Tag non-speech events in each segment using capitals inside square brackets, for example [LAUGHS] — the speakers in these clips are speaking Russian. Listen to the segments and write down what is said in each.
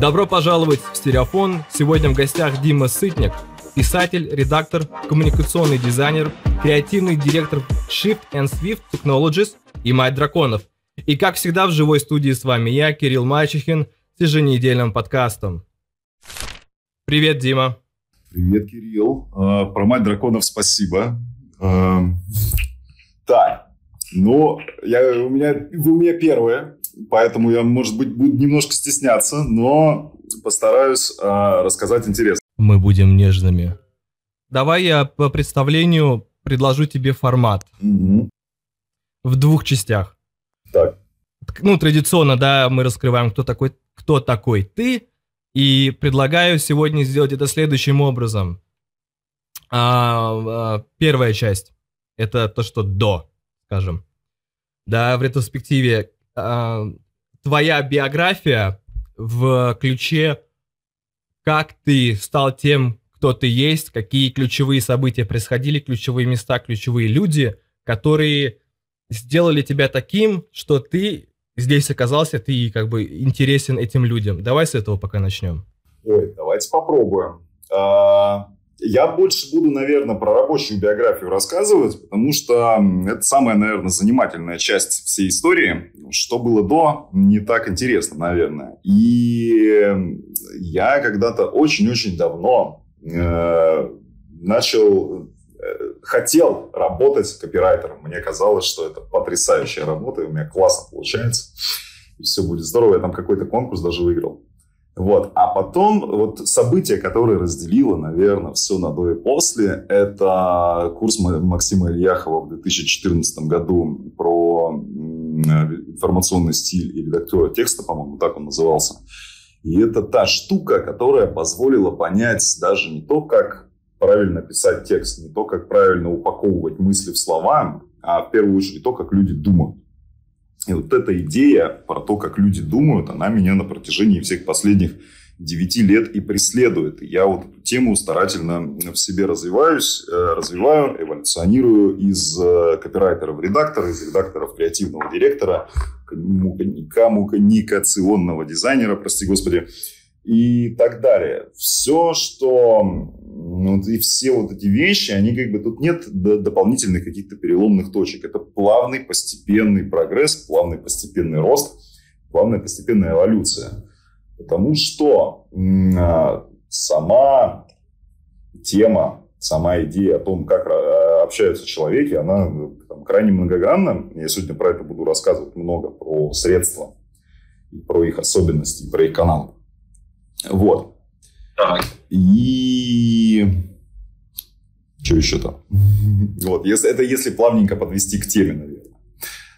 Добро пожаловать в Стереофон. Сегодня в гостях Дима Сытник, писатель, редактор, коммуникационный дизайнер, креативный директор Shift and Swift Technologies и мать драконов. И как всегда в живой студии с вами я, Кирилл Мачехин, с еженедельным подкастом. Привет, Дима. Привет, Кирилл. Uh, про мать драконов спасибо. Uh, так, ну, я, у меня, вы у меня первые, поэтому я, может быть, буду немножко стесняться, но постараюсь uh, рассказать интересно. Мы будем нежными. Давай я по представлению предложу тебе формат. Угу. В двух частях. Так. Ну, традиционно, да, мы раскрываем, кто такой, кто такой ты, и предлагаю сегодня сделать это следующим образом. А, а, первая часть – это то, что до, скажем. Да, в ретроспективе а, твоя биография в ключе, как ты стал тем, кто ты есть, какие ключевые события происходили, ключевые места, ключевые люди, которые сделали тебя таким, что ты здесь оказался, ты как бы интересен этим людям. Давай с этого пока начнем. Ой, давайте попробуем. А, я больше буду, наверное, про рабочую биографию рассказывать, потому что это самая, наверное, занимательная часть всей истории. Что было до, не так интересно, наверное. И я когда-то очень-очень давно э, начал хотел работать копирайтером. Мне казалось, что это потрясающая работа, и у меня классно получается. И все будет здорово. Я там какой-то конкурс даже выиграл. Вот. А потом вот событие, которое разделило, наверное, все на до и после, это курс Максима Ильяхова в 2014 году про информационный стиль и редактора текста, по-моему, так он назывался. И это та штука, которая позволила понять даже не то, как правильно писать текст, не то, как правильно упаковывать мысли в слова, а в первую очередь то, как люди думают. И вот эта идея про то, как люди думают, она меня на протяжении всех последних девяти лет и преследует. Я вот эту тему старательно в себе развиваюсь, э, развиваю, эволюционирую из э, копирайтера в редактора, из редактора в креативного директора, коммуникационного дизайнера, прости господи, и так далее. Все, что ну, и все вот эти вещи, они как бы тут нет дополнительных каких-то переломных точек. Это плавный постепенный прогресс, плавный постепенный рост, плавная постепенная эволюция. Потому что а, сама тема, сама идея о том, как а, общаются человеки, она там, крайне многогранна. Я сегодня про это буду рассказывать много, про средства, про их особенности, про их канал. Вот. Так. И что еще там? [LAUGHS] Вот, если, это если плавненько подвести к теме, наверное.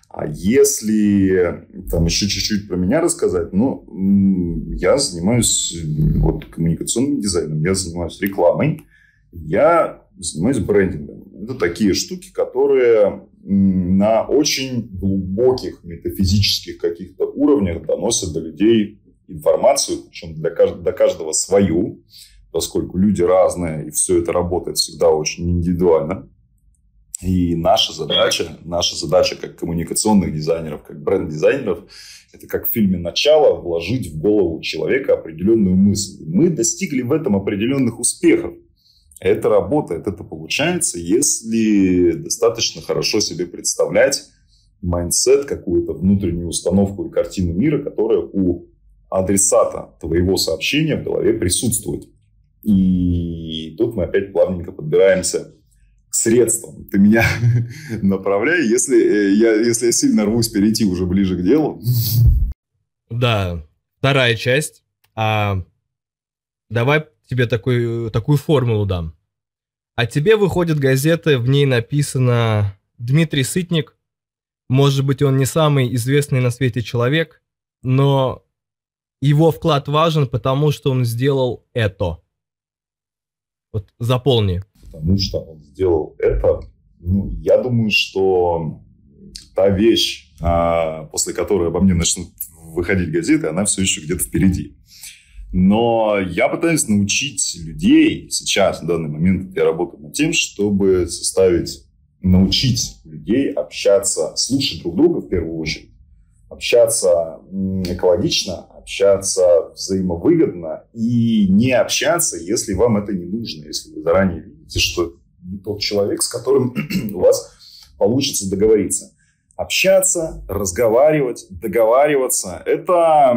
А если там еще чуть-чуть про меня рассказать, ну, я занимаюсь вот, коммуникационным дизайном, я занимаюсь рекламой, я занимаюсь брендингом. Это такие штуки, которые на очень глубоких метафизических каких-то уровнях доносят до людей информацию, причем для для каждого свою, поскольку люди разные, и все это работает всегда очень индивидуально. И наша задача, наша задача как коммуникационных дизайнеров, как бренд-дизайнеров, это как в фильме «Начало» вложить в голову человека определенную мысль. Мы достигли в этом определенных успехов. Это работает, это получается, если достаточно хорошо себе представлять mindset, какую-то внутреннюю установку и картину мира, которая у адресата твоего сообщения в голове присутствует. И тут мы опять плавненько подбираемся к средствам. Ты меня [LAUGHS] направляй, если э, я, если я сильно рвусь перейти уже ближе к делу. Да, вторая часть. А, давай тебе такой, такую формулу дам. А тебе выходит газета, в ней написано Дмитрий Сытник. Может быть, он не самый известный на свете человек, но его вклад важен, потому что он сделал это. Вот заполни. Потому что он сделал это. Ну, я думаю, что та вещь, а, после которой обо мне начнут выходить газеты, она все еще где-то впереди. Но я пытаюсь научить людей сейчас, в данный момент я работаю над тем, чтобы составить, научить людей общаться, слушать друг друга в первую очередь, общаться экологично, общаться взаимовыгодно и не общаться, если вам это не нужно, если вы заранее видите, что не тот человек, с которым [CLEARS THROAT] у вас получится договориться. Общаться, разговаривать, договариваться – это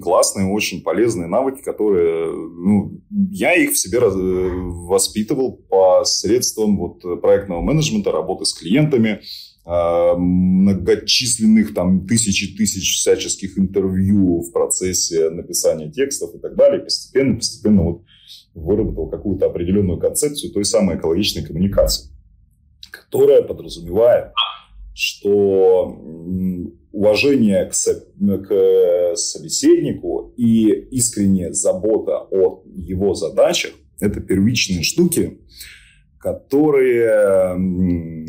классные, очень полезные навыки, которые ну, я их в себе воспитывал посредством вот проектного менеджмента, работы с клиентами, многочисленных там тысячи тысяч всяческих интервью в процессе написания текстов и так далее. Постепенно, постепенно вот выработал какую-то определенную концепцию той самой экологичной коммуникации, которая подразумевает, что уважение к, со- к собеседнику и искренняя забота о его задачах – это первичные штуки, которые,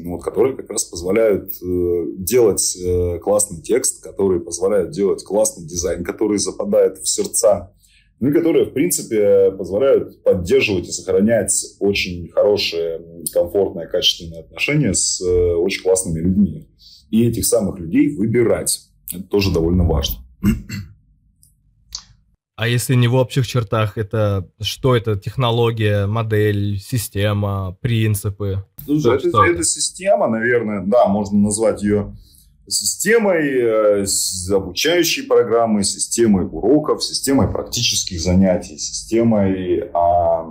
вот, которые как раз позволяют э, делать э, классный текст, которые позволяют делать классный дизайн, который западает в сердца, ну и которые, в принципе, позволяют поддерживать и сохранять очень хорошие, комфортные, качественные отношения с э, очень классными людьми. И этих самых людей выбирать. Это тоже довольно важно. А если не в общих чертах, это что это? Технология, модель, система, принципы? Слушай, это, это, это система, наверное, да, можно назвать ее системой э, обучающей программы, системой уроков, системой практических занятий, системой, а,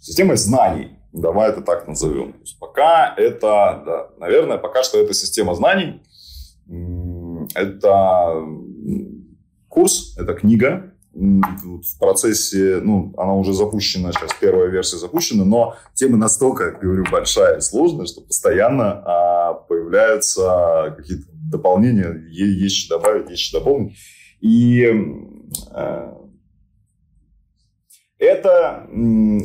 системой знаний. Давай это так назовем. То есть пока это, да, наверное, пока что это система знаний. Это курс, это книга. В процессе, ну, она уже запущена, сейчас первая версия запущена, но тема настолько, как говорю, большая и сложная, что постоянно а, появляются какие-то дополнения, есть что добавить, есть что дополнить. И а, это,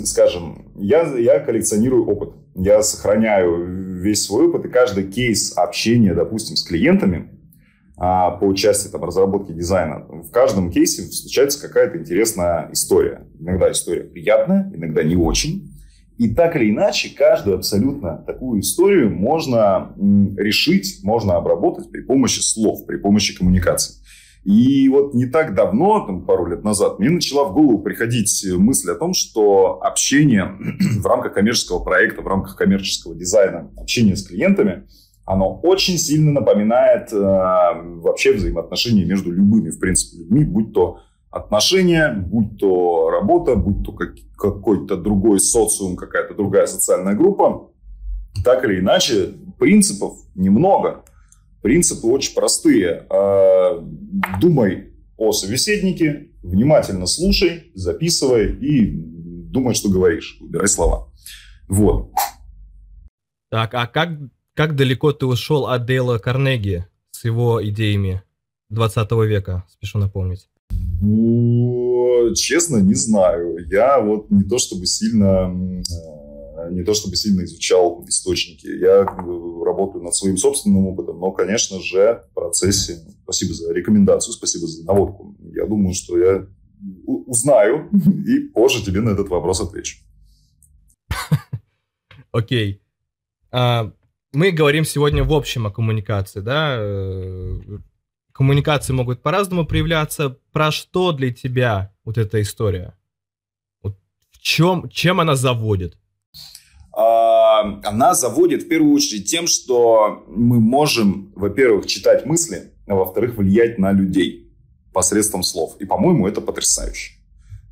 скажем, я, я коллекционирую опыт. Я сохраняю весь свой опыт, и каждый кейс общения, допустим, с клиентами, а, по части там, разработки дизайна, в каждом кейсе случается какая-то интересная история. Иногда история приятная, иногда не очень. И так или иначе, каждую абсолютно такую историю можно решить, можно обработать при помощи слов, при помощи коммуникации. И вот не так давно, там, пару лет назад, мне начала в голову приходить мысль о том, что общение [CLEARS THROAT] в рамках коммерческого проекта, в рамках коммерческого дизайна, общение с клиентами – оно очень сильно напоминает э, вообще взаимоотношения между любыми, в принципе, людьми, будь то отношения, будь то работа, будь то как, какой-то другой социум, какая-то другая социальная группа. Так или иначе, принципов немного. Принципы очень простые. Э, думай о собеседнике, внимательно слушай, записывай и думай, что говоришь. Выбирай слова. Вот. Так, а как как далеко ты ушел от Дейла Карнеги с его идеями 20 века, спешу напомнить? честно, не знаю. Я вот не то чтобы сильно э, не то чтобы сильно изучал источники. Я э, работаю над своим собственным опытом, но, конечно же, в процессе... Спасибо за рекомендацию, спасибо за наводку. Я думаю, что я узнаю и позже тебе на этот вопрос отвечу. [LAUGHS] Окей. А, мы говорим сегодня в общем о коммуникации, да, э, коммуникации могут по-разному проявляться. Про что для тебя вот эта история? Вот в чем, чем она заводит? А, она заводит в первую очередь тем, что мы можем, во-первых, читать мысли, а во-вторых, влиять на людей посредством слов. И, по-моему, это потрясающе.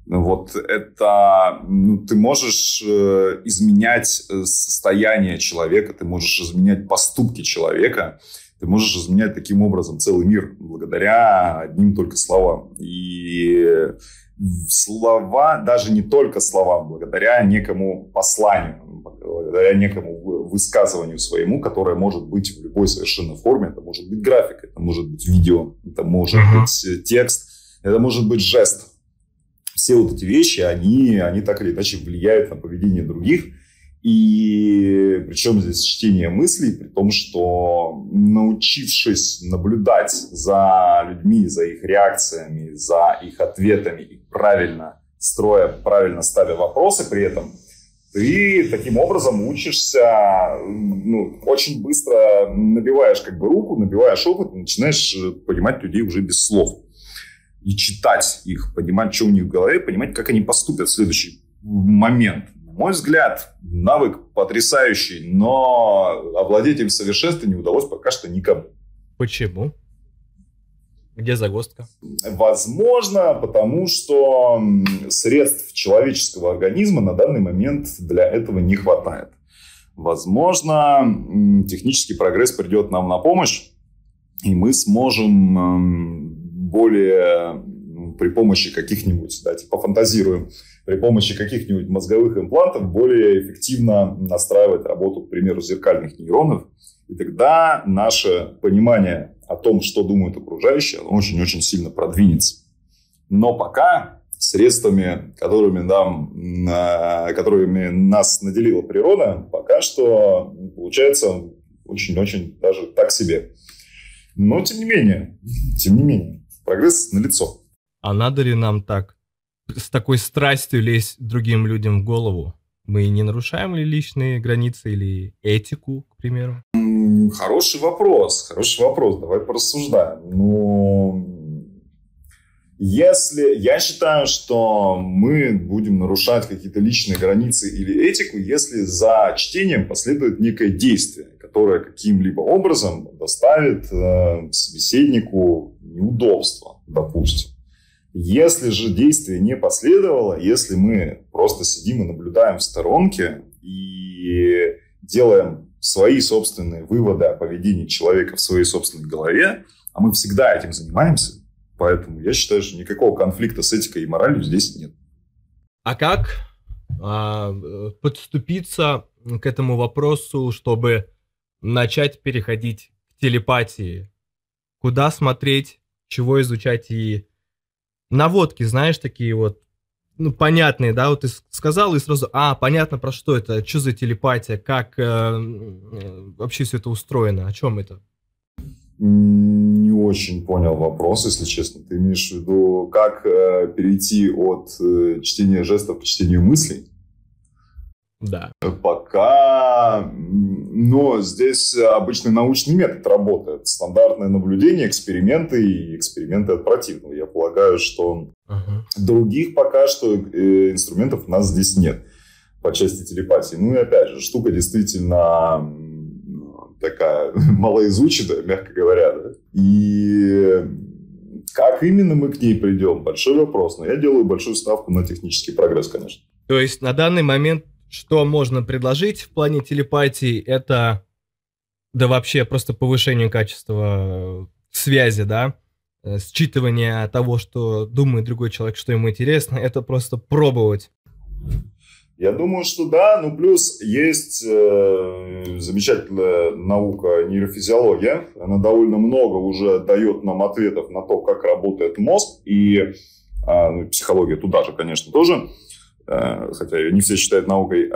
Вот это ну, ты можешь э, изменять э, состояние человека, ты можешь изменять поступки человека, ты можешь изменять таким образом целый мир благодаря одним только словам. И слова, даже не только словам, благодаря некому посланию, благодаря некому высказыванию своему, которое может быть в любой совершенно форме. Это может быть графика, это может быть видео, это может быть текст, это может быть жест все вот эти вещи, они, они так или иначе влияют на поведение других. И причем здесь чтение мыслей, при том, что научившись наблюдать за людьми, за их реакциями, за их ответами и правильно строя, правильно ставя вопросы при этом, ты таким образом учишься, ну, очень быстро набиваешь как бы руку, набиваешь опыт, начинаешь понимать людей уже без слов. И читать их, понимать, что у них в голове, понимать, как они поступят в следующий момент. На мой взгляд, навык потрясающий, но овладеть им в совершенстве не удалось пока что никому. Почему? Где загвоздка? Возможно, потому что средств человеческого организма на данный момент для этого не хватает. Возможно, технический прогресс придет нам на помощь, и мы сможем более при помощи каких-нибудь, да, типа фантазируем, при помощи каких-нибудь мозговых имплантов более эффективно настраивать работу, к примеру, зеркальных нейронов. И тогда наше понимание о том, что думают окружающие, очень-очень сильно продвинется. Но пока средствами, которыми, нам, которыми нас наделила природа, пока что получается очень-очень даже так себе. Но тем не менее, [LAUGHS] тем не менее, прогресс налицо. А надо ли нам так, с такой страстью лезть другим людям в голову? Мы не нарушаем ли личные границы или этику, к примеру? Хороший вопрос, хороший вопрос. Давай порассуждаем. Ну, если я считаю, что мы будем нарушать какие-то личные границы или этику, если за чтением последует некое действие, которое каким-либо образом доставит э, собеседнику неудобство, допустим. Если же действие не последовало, если мы просто сидим и наблюдаем в сторонке и делаем свои собственные выводы о поведении человека в своей собственной голове, а мы всегда этим занимаемся, поэтому я считаю, что никакого конфликта с этикой и моралью здесь нет. А как а, подступиться к этому вопросу, чтобы начать переходить к телепатии? Куда смотреть, чего изучать и наводки, знаешь, такие вот, ну, понятные, да, вот ты сказал и сразу, а, понятно, про что это, что за телепатия, как э, вообще все это устроено, о чем это? Не очень понял вопрос, если честно. Ты имеешь в виду, как э, перейти от э, чтения жестов к чтению мыслей? Да. Пока, но здесь обычный научный метод работает. Стандартное наблюдение, эксперименты и эксперименты от противного. Я полагаю, что uh-huh. других пока что э, инструментов у нас здесь нет по части телепатии. Ну и опять же, штука действительно такая [LAUGHS] малоизученная, мягко говоря. Да? И как именно мы к ней придем, большой вопрос. Но я делаю большую ставку на технический прогресс, конечно. То есть на данный момент что можно предложить в плане телепатии, это да вообще просто повышение качества связи, да, э, считывание того, что думает другой человек, что ему интересно, это просто пробовать. Я думаю, что да, ну плюс есть э, замечательная наука нейрофизиология, она довольно много уже дает нам ответов на то, как работает мозг, и э, психология туда же, конечно, тоже. Э, хотя ее не все считают наукой,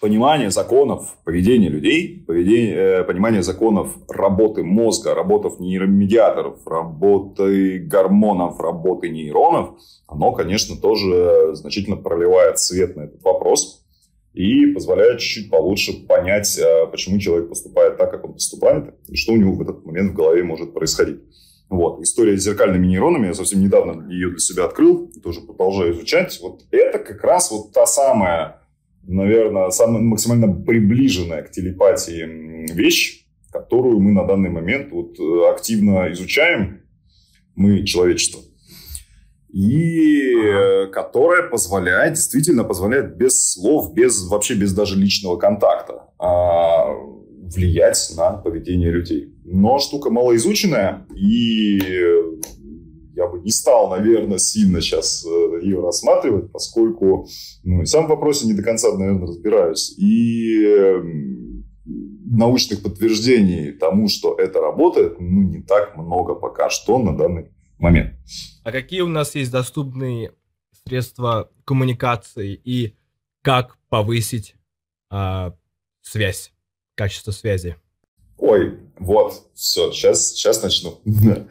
понимание законов поведения людей, поведение, э, понимание законов работы мозга, работы нейромедиаторов, работы гормонов, работы нейронов, оно, конечно, тоже значительно проливает свет на этот вопрос и позволяет чуть-чуть получше понять, э, почему человек поступает так, как он поступает, и что у него в этот момент в голове может происходить. Вот. История с зеркальными нейронами, я совсем недавно ее для себя открыл, тоже продолжаю изучать. Вот это как раз вот та самая, наверное, самая максимально приближенная к телепатии вещь, которую мы на данный момент вот э, активно изучаем, мы, человечество. И ага. которая позволяет, действительно позволяет без слов, без вообще без даже личного контакта а, влиять на поведение людей. Но штука малоизученная, и я бы не стал, наверное, сильно сейчас э, ее рассматривать, поскольку ну, сам в вопросе не до конца, наверное, разбираюсь. И научных подтверждений тому, что это работает, ну, не так много пока что на данный момент. А какие у нас есть доступные средства коммуникации и как повысить а, связь? Качество связи? Ой, вот, все, сейчас, сейчас начну. [LAUGHS]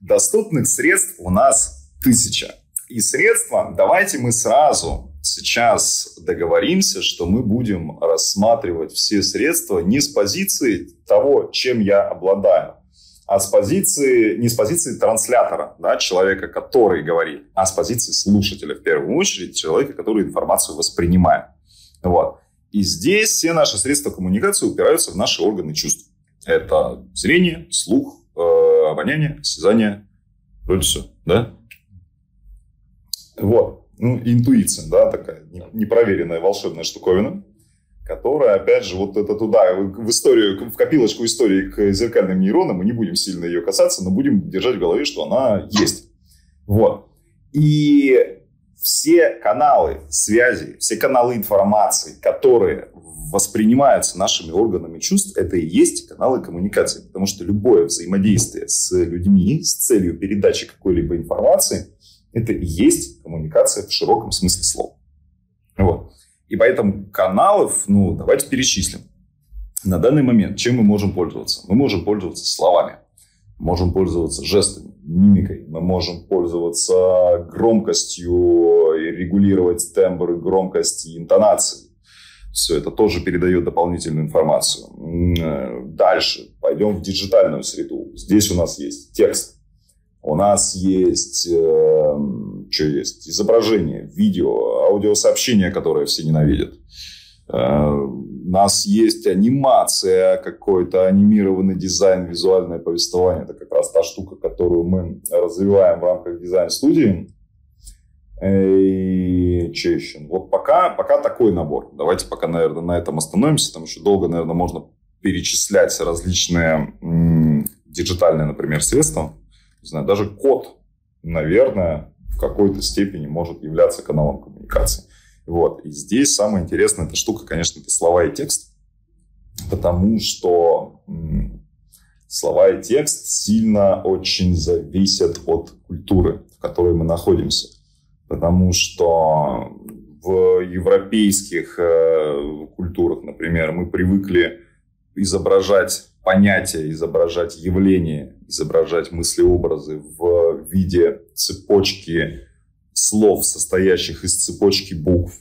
Доступных средств у нас тысяча. И средства, давайте мы сразу сейчас договоримся, что мы будем рассматривать все средства не с позиции того, чем я обладаю, а с позиции, не с позиции транслятора, да, человека, который говорит, а с позиции слушателя в первую очередь, человека, который информацию воспринимает. Вот. И здесь все наши средства коммуникации упираются в наши органы чувств. Это зрение, слух, э, обоняние, осязание, вроде все, да? Вот. Ну, интуиция, да, такая непроверенная волшебная штуковина которая, опять же, вот это туда, в историю, в копилочку истории к зеркальным нейронам, мы не будем сильно ее касаться, но будем держать в голове, что она есть. Вот. И все каналы связи, все каналы информации, которые воспринимаются нашими органами чувств, это и есть каналы коммуникации. Потому что любое взаимодействие с людьми с целью передачи какой-либо информации, это и есть коммуникация в широком смысле слова. Вот. И поэтому каналов, ну, давайте перечислим. На данный момент чем мы можем пользоваться? Мы можем пользоваться словами, можем пользоваться жестами, мимикой, мы можем пользоваться громкостью и регулировать тембр, громкость и интонации. Все это тоже передает дополнительную информацию. Э, дальше пойдем в диджитальную среду. Здесь у нас есть текст, у нас есть, э, что есть, изображение, видео, аудиосообщения, которые все ненавидят. Э, у нас есть анимация, какой-то анимированный дизайн, визуальное повествование. Это как раз та штука, которую мы развиваем в рамках дизайн-студии. И что еще? Вот пока, пока такой набор. Давайте пока, наверное, на этом остановимся. Там еще долго, наверное, можно перечислять различные м- диджитальные, например, средства не знаю, даже код, наверное, в какой-то степени может являться каналом коммуникации. Вот. И здесь самая интересная эта штука, конечно, это слова и текст, потому что слова и текст сильно очень зависят от культуры, в которой мы находимся. Потому что в европейских э, культурах, например, мы привыкли изображать понятия, изображать явления, изображать мыслеобразы в виде цепочки слов, состоящих из цепочки букв.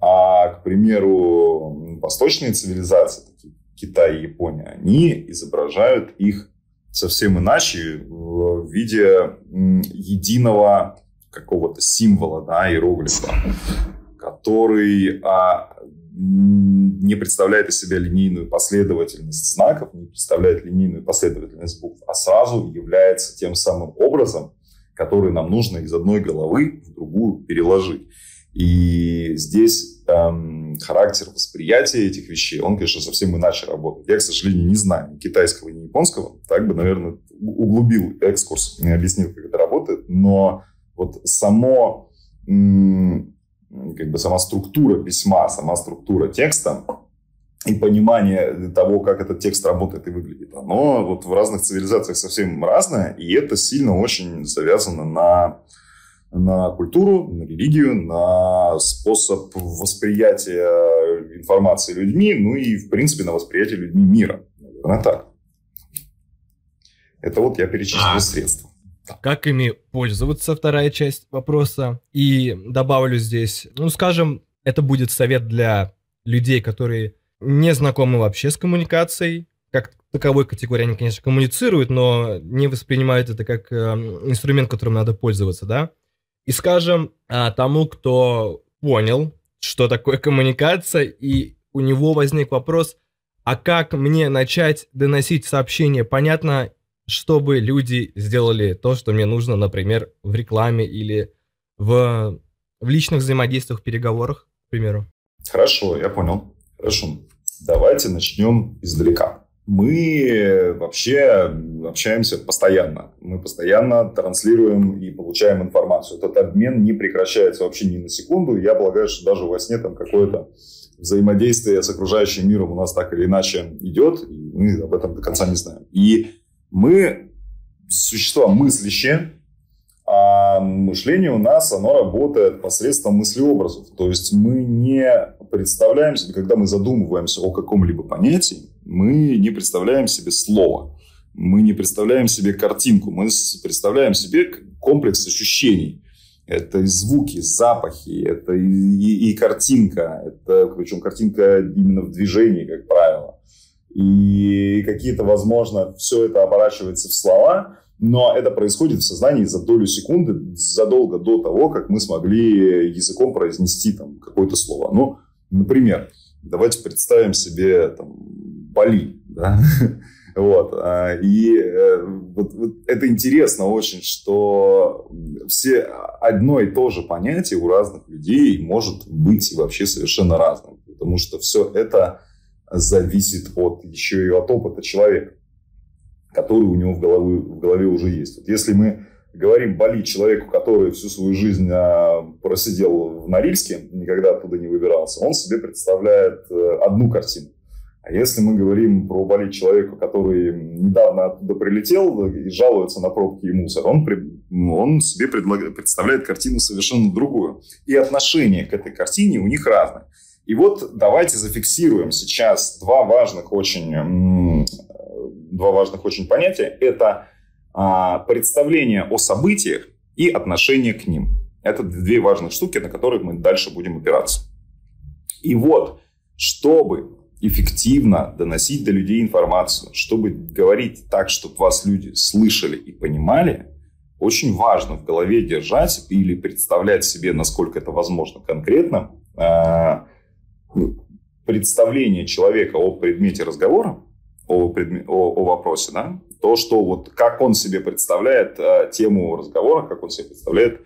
А, к примеру, восточные цивилизации, такие Китай и Япония, они изображают их совсем иначе в виде единого какого-то символа, да, иероглифа, который а, не представляет из себя линейную последовательность знаков, не представляет линейную последовательность букв, а сразу является тем самым образом, который нам нужно из одной головы в другую переложить. И здесь эм, характер восприятия этих вещей, он, конечно, совсем иначе работает. Я, к сожалению, не знаю ни китайского, ни японского. Так бы, наверное, углубил экскурс, не объяснил, как это работает. Но вот само как бы сама структура письма, сама структура текста и понимание того, как этот текст работает и выглядит, оно вот в разных цивилизациях совсем разное, и это сильно очень завязано на, на культуру, на религию, на способ восприятия информации людьми, ну и, в принципе, на восприятие людьми мира. Наверное, так. Это вот я перечислил а. средства. Как ими пользоваться, вторая часть вопроса. И добавлю здесь, ну, скажем, это будет совет для людей, которые не знакомы вообще с коммуникацией, как таковой категории они, конечно, коммуницируют, но не воспринимают это как э, инструмент, которым надо пользоваться, да. И скажем э, тому, кто понял, что такое коммуникация, и у него возник вопрос, а как мне начать доносить сообщение понятно чтобы люди сделали то, что мне нужно, например, в рекламе или в, в личных взаимодействиях, переговорах, к примеру. Хорошо, я понял. Хорошо. Давайте начнем издалека. Мы вообще общаемся постоянно. Мы постоянно транслируем и получаем информацию. Этот обмен не прекращается вообще ни на секунду. Я полагаю, что даже во сне там какое-то взаимодействие с окружающим миром у нас так или иначе идет, и мы об этом до конца не знаем. И мы существа мыслящие, мышление у нас, оно работает посредством мыслеобразов. То есть мы не представляем себе, когда мы задумываемся о каком-либо понятии, мы не представляем себе слово, мы не представляем себе картинку, мы представляем себе комплекс ощущений. это и звуки, запахи, это и, и, и картинка, это причем картинка именно в движении, как правило. И какие-то, возможно, все это оборачивается в слова, но это происходит в сознании за долю секунды, задолго до того, как мы смогли языком произнести там какое-то слово. Ну, например, давайте представим себе там, Бали, да? [LAUGHS] Вот. А, и э, вот, вот это интересно очень, что все одно и то же понятие у разных людей может быть вообще совершенно разным. Потому что все это зависит от, еще и от опыта человека, который у него в голове, в голове уже есть. Вот если мы говорим болит человеку, который всю свою жизнь а, просидел в Норильске, никогда оттуда не выбирался, он себе представляет э, одну картину. А если мы говорим про болеть человека, который недавно оттуда прилетел и жалуется на пробки и мусор, он, он себе представляет картину совершенно другую. И отношение к этой картине у них разное. И вот давайте зафиксируем сейчас два важных очень, два важных очень понятия. Это а, представление о событиях и отношение к ним. Это две важных штуки, на которых мы дальше будем опираться. И вот, чтобы эффективно доносить до людей информацию, чтобы говорить так, чтобы вас люди слышали и понимали, очень важно в голове держать или представлять себе, насколько это возможно конкретно, а, представление человека о предмете разговора, о, предме, о, о вопросе, да, то, что вот как он себе представляет а, тему разговора, как он себе представляет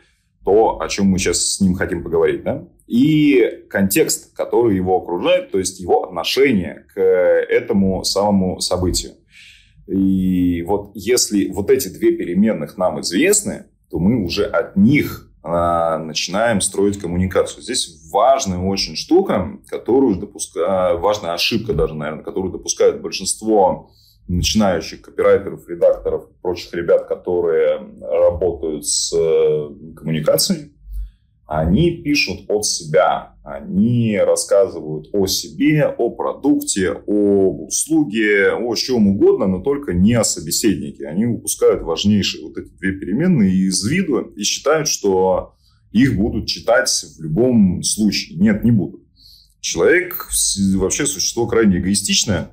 то, о чем мы сейчас с ним хотим поговорить, да, и контекст, который его окружает, то есть его отношение к этому самому событию. И вот если вот эти две переменных нам известны, то мы уже от них начинаем строить коммуникацию. Здесь важная очень штука, которую допускают, важная ошибка даже, наверное, которую допускают большинство начинающих копирайтеров, редакторов, прочих ребят, которые работают с э, коммуникацией, они пишут от себя, они рассказывают о себе, о продукте, о услуге, о чем угодно, но только не о собеседнике. Они выпускают важнейшие вот эти две переменные из виду и считают, что их будут читать в любом случае. Нет, не будут. Человек вообще существо крайне эгоистичное,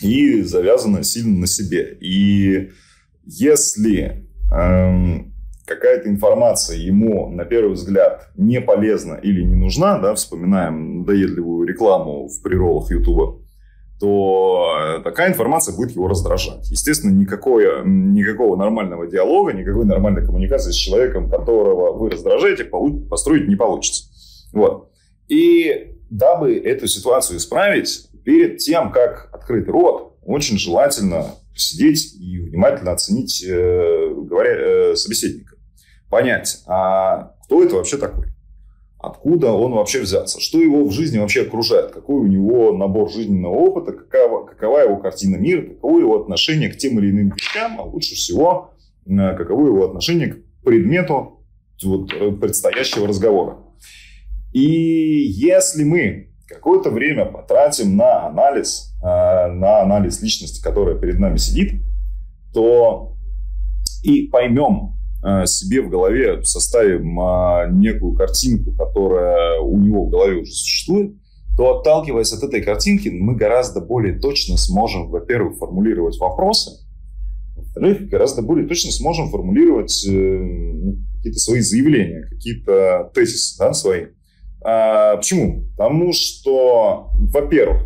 и завязана сильно на себе. И если эм, какая-то информация ему, на первый взгляд, не полезна или не нужна, да, вспоминаем надоедливую рекламу в приролах Ютуба, то такая информация будет его раздражать. Естественно, никакое, никакого нормального диалога, никакой нормальной коммуникации с человеком, которого вы раздражаете, построить не получится. Вот. И дабы эту ситуацию исправить, перед тем, как открыть рот, очень желательно сидеть и внимательно оценить э, говоря, э, собеседника. Понять, а кто это вообще такой? Откуда он вообще взялся? Что его в жизни вообще окружает? Какой у него набор жизненного опыта? Какова, какова его картина мира? Каково его отношение к тем или иным вещам? А лучше всего, э, каково его отношение к предмету вот, э, предстоящего разговора? И если мы какое-то время потратим на анализ, э, на анализ личности, которая перед нами сидит, то и поймем себе в голове, составим э, некую картинку, которая у него в голове уже существует, то отталкиваясь от этой картинки, мы гораздо более точно сможем, во-первых, формулировать вопросы, во-вторых, гораздо более точно сможем формулировать ну, какие-то свои заявления, какие-то тезисы да, свои. А, почему? Потому что, во-первых,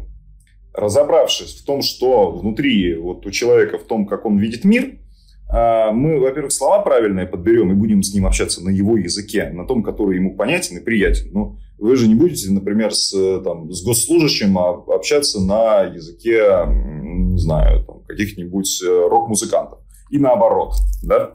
разобравшись в том, что внутри вот у человека, в том, как он видит мир, а, мы, во-первых, слова правильные подберем и будем с ним общаться на его языке, на том, который ему понятен и приятен. Ну, вы же не будете, например, с, там, с госслужащим общаться на языке, не знаю, там, каких-нибудь э, рок-музыкантов. И наоборот, да?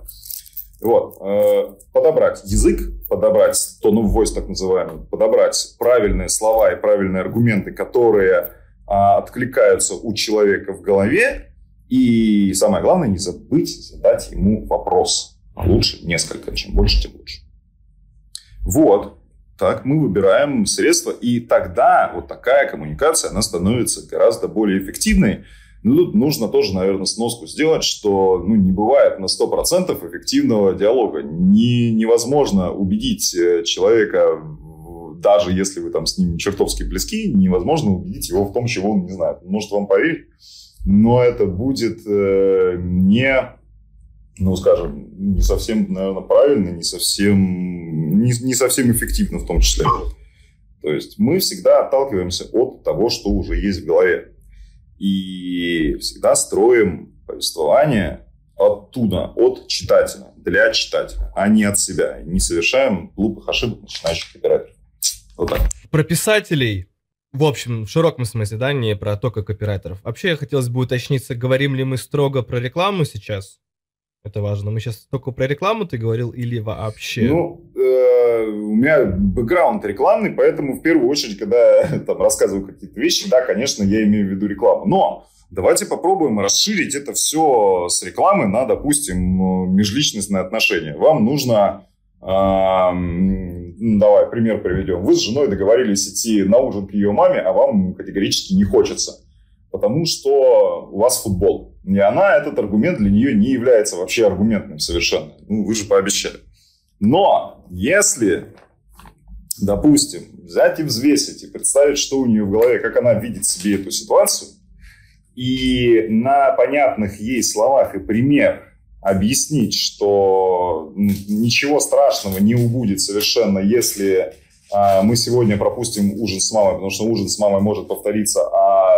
Вот. Э, подобрать язык, подобрать tone of voice, так называемый, подобрать правильные слова и правильные аргументы, которые а, откликаются у человека в голове. И самое главное, не забыть задать ему вопрос. А лучше несколько. Чем больше, тем лучше. Вот. Так мы выбираем средства. И тогда вот такая коммуникация, она становится гораздо более эффективной. Ну, тут нужно тоже, наверное, сноску сделать, что ну, не бывает на 100% эффективного диалога. Не, невозможно убедить э, человека, даже если вы там с ним чертовски близки, невозможно убедить его в том, чего он не знает. Может вам поверить, но это будет э, не, ну, скажем, не совсем, наверное, правильно, не совсем, не, не совсем эффективно в том числе. То есть мы всегда отталкиваемся от того, что уже есть в голове. И всегда строим повествование оттуда, от читателя, для читателя, а не от себя. И не совершаем глупых ошибок начинающих операторов. Вот так. Про писателей, в общем, в широком смысле, да, не про только копирайтеров. Вообще, хотелось бы уточниться, говорим ли мы строго про рекламу сейчас? Это важно. Мы сейчас только про рекламу ты говорил или вообще? Ну, э, у меня бэкграунд рекламный, поэтому в первую очередь, когда там рассказываю какие-то вещи, да, конечно, я имею в виду рекламу. Но давайте попробуем расширить это все с рекламы на, допустим, межличностные отношения. Вам нужно ну, давай пример приведем. Вы с женой договорились идти на ужин к ее маме, а вам категорически не хочется. Потому что у вас футбол. И она, этот аргумент для нее не является вообще аргументным совершенно. Ну, вы же пообещали. Но если, допустим, взять и взвесить, и представить, что у нее в голове, как она видит себе эту ситуацию, и на понятных ей словах и пример объяснить, что ничего страшного не убудет совершенно, если а, мы сегодня пропустим ужин с мамой, потому что ужин с мамой может повториться, а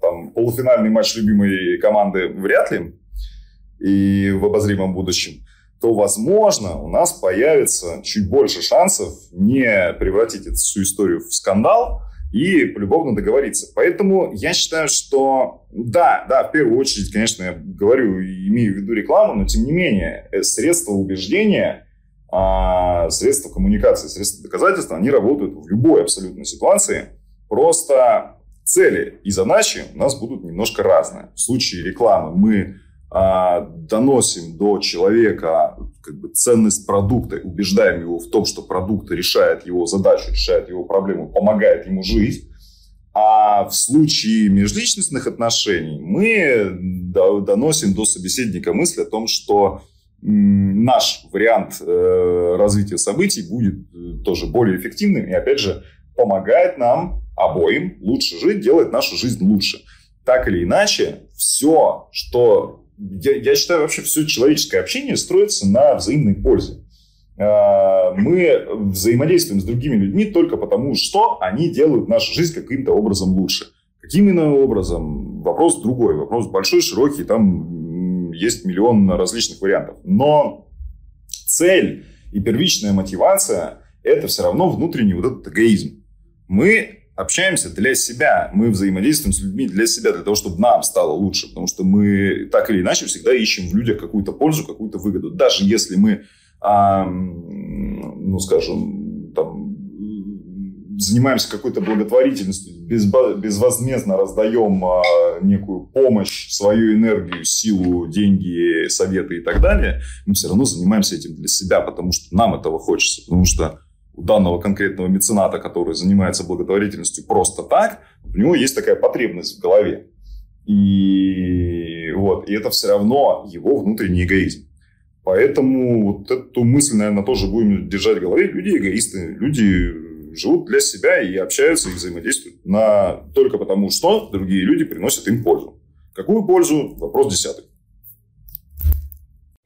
там, полуфинальный матч любимой команды вряд ли и в обозримом будущем, то, возможно, у нас появится чуть больше шансов не превратить эту всю историю в скандал, и полюбовно договориться. Поэтому я считаю, что да, да, в первую очередь, конечно, я говорю, имею в виду рекламу, но тем не менее, э, средства убеждения, а, средства коммуникации, средства доказательства, они работают в любой абсолютной ситуации. Просто цели и задачи у нас будут немножко разные. В случае рекламы мы доносим до человека как бы ценность продукта, убеждаем его в том, что продукт решает его задачу, решает его проблему, помогает ему жить. А в случае межличностных отношений мы доносим до собеседника мысль о том, что наш вариант э, развития событий будет э, тоже более эффективным и, опять же, помогает нам обоим лучше жить, делает нашу жизнь лучше. Так или иначе, все, что я, я считаю, вообще все человеческое общение строится на взаимной пользе. А, мы взаимодействуем с другими людьми только потому, что они делают нашу жизнь каким-то образом лучше. Каким именно образом? Вопрос другой. Вопрос большой, широкий. Там есть миллион различных вариантов. Но цель и первичная мотивация – это все равно внутренний вот этот эгоизм. Мы общаемся для себя, мы взаимодействуем с людьми для себя, для того, чтобы нам стало лучше, потому что мы так или иначе всегда ищем в людях какую-то пользу, какую-то выгоду. Даже если мы, а, ну, скажем, там, занимаемся какой-то благотворительностью, без, безвозмездно раздаем а, некую помощь, свою энергию, силу, деньги, советы и так далее, мы все равно занимаемся этим для себя, потому что нам этого хочется, потому что у данного конкретного мецената, который занимается благотворительностью просто так, у него есть такая потребность в голове. И, вот, и это все равно его внутренний эгоизм. Поэтому вот эту мысль, наверное, тоже будем держать в голове. Люди эгоисты, люди живут для себя и общаются, и взаимодействуют на... только потому, что другие люди приносят им пользу. Какую пользу? Вопрос десятый.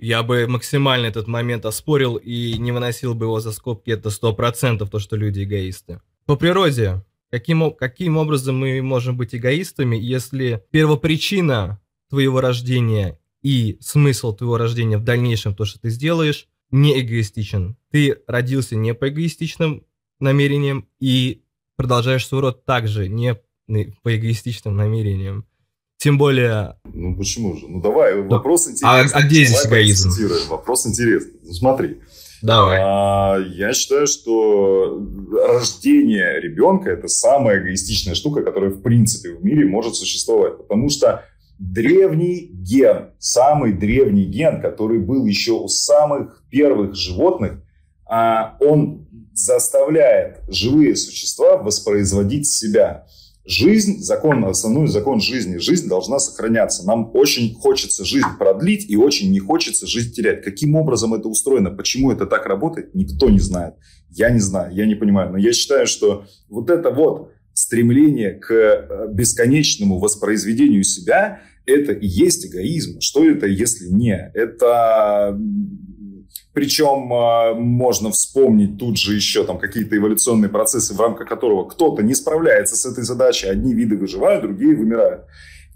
Я бы максимально этот момент оспорил и не выносил бы его за скобки, это сто процентов то, что люди эгоисты. По природе, каким, каким образом мы можем быть эгоистами, если первопричина твоего рождения и смысл твоего рождения в дальнейшем, то, что ты сделаешь, не эгоистичен. Ты родился не по эгоистичным намерениям и продолжаешь свой род также не по эгоистичным намерениям. Тем более... Ну почему же? Ну давай, ну, вопрос интересный. А, а где здесь эгоизм? Вопрос интересный. Ну смотри. Давай. А, я считаю, что рождение ребенка это самая эгоистичная штука, которая в принципе в мире может существовать. Потому что древний ген, самый древний ген, который был еще у самых первых животных, а, он заставляет живые существа воспроизводить себя Жизнь, закон, основной закон жизни. Жизнь должна сохраняться. Нам очень хочется жизнь продлить и очень не хочется жизнь терять. Каким образом это устроено? Почему это так работает? Никто не знает. Я не знаю, я не понимаю. Но я считаю, что вот это вот стремление к э, бесконечному воспроизведению себя, это и есть эгоизм. Что это, если не? Это причем э, можно вспомнить тут же еще там какие-то эволюционные процессы, в рамках которого кто-то не справляется с этой задачей. Одни виды выживают, другие вымирают.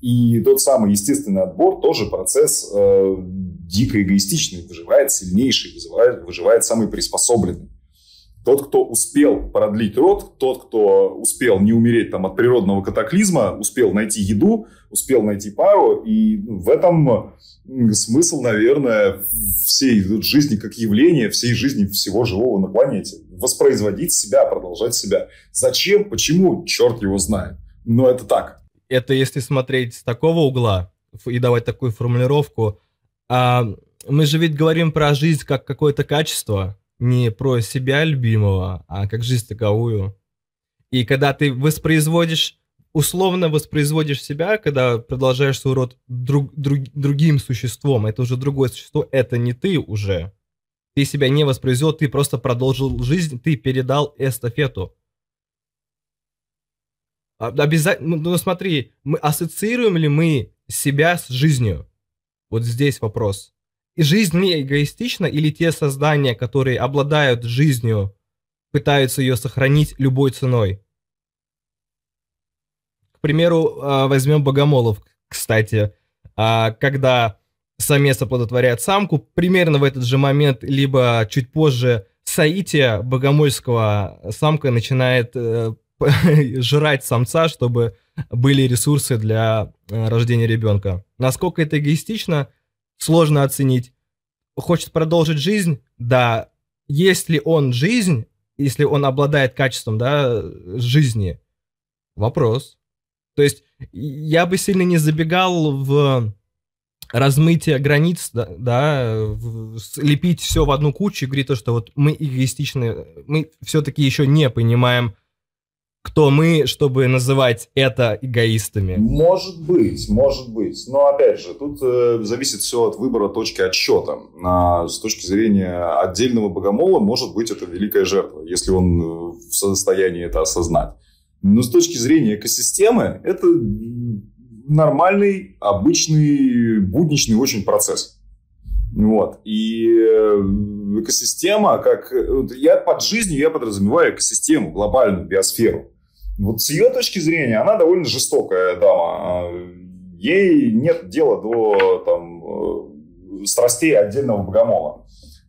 И тот самый естественный отбор тоже процесс э, дико эгоистичный. Выживает сильнейший, выживает, выживает самый приспособленный. Тот, кто успел продлить род, тот, кто успел не умереть там, от природного катаклизма, успел найти еду, успел найти пару. И в этом смысл, наверное, всей жизни как явления, всей жизни всего живого на планете. Воспроизводить себя, продолжать себя. Зачем, почему, черт его знает. Но это так. Это если смотреть с такого угла и давать такую формулировку. А мы же ведь говорим про жизнь как какое-то качество, не про себя любимого, а как жизнь таковую. И когда ты воспроизводишь, условно воспроизводишь себя, когда продолжаешь свой род друг, друг, другим существом, это уже другое существо, это не ты уже. Ты себя не воспроизвел, ты просто продолжил жизнь, ты передал эстафету. Обязательно, ну, ну смотри, мы ассоциируем ли мы себя с жизнью? Вот здесь вопрос жизнь не эгоистична или те создания, которые обладают жизнью, пытаются ее сохранить любой ценой? К примеру, а, возьмем богомолов, кстати. А, когда самец оплодотворяет самку, примерно в этот же момент, либо чуть позже, Саития богомольского самка начинает э, [LAUGHS] жрать самца, чтобы были ресурсы для э, рождения ребенка. Насколько это эгоистично – сложно оценить. Хочет продолжить жизнь? Да. Есть ли он жизнь, если он обладает качеством да, жизни? Вопрос. То есть я бы сильно не забегал в размытие границ, да, да лепить все в одну кучу и говорить то, что вот мы эгоистичны, мы все-таки еще не понимаем кто мы, чтобы называть это эгоистами? Может быть, может быть. Но опять же, тут э, зависит все от выбора точки отсчета. А, с точки зрения отдельного богомола, может быть, это великая жертва, если он э, в состоянии это осознать. Но с точки зрения экосистемы, это нормальный, обычный, будничный очень процесс. Вот. И э, экосистема, как... Я под жизнью я подразумеваю экосистему, глобальную биосферу. Вот с ее точки зрения, она довольно жестокая дама. А, ей нет дела до там, э, страстей отдельного богомола.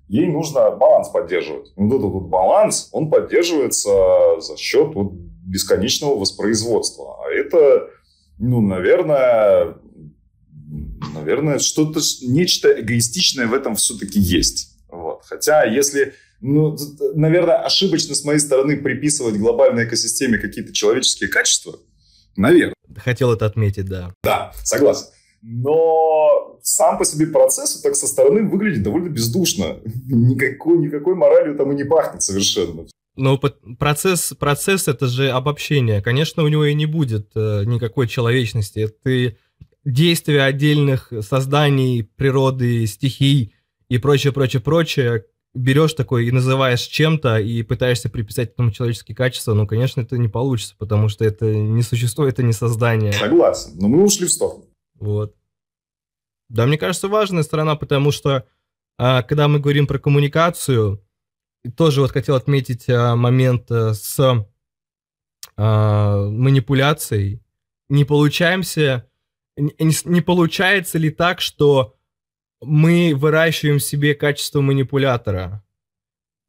Ей нужно баланс поддерживать. Вот этот вот баланс, он поддерживается за счет вот бесконечного воспроизводства. А это, ну, наверное, наверное, что-то, нечто эгоистичное в этом все-таки есть. Вот. Хотя, если ну, наверное, ошибочно с моей стороны приписывать глобальной экосистеме какие-то человеческие качества. Наверное. Хотел это отметить, да. Да, согласен. Но сам по себе процесс так со стороны выглядит довольно бездушно. [LAUGHS] Никакой, никакой моралью там и не пахнет совершенно. Но процесс, процесс это же обобщение. Конечно, у него и не будет э, никакой человечности. Это действия отдельных созданий, природы, стихий и прочее, прочее, прочее, берешь такой и называешь чем-то и пытаешься приписать этому человеческие качества, ну, конечно, это не получится, потому что это не существо, это не создание. Согласен, но мы ушли в сторону. Вот. Да, мне кажется, важная сторона, потому что а, когда мы говорим про коммуникацию, тоже вот хотел отметить а, момент а, с а, манипуляцией. Не получаемся, не, не получается ли так, что мы выращиваем себе качество манипулятора.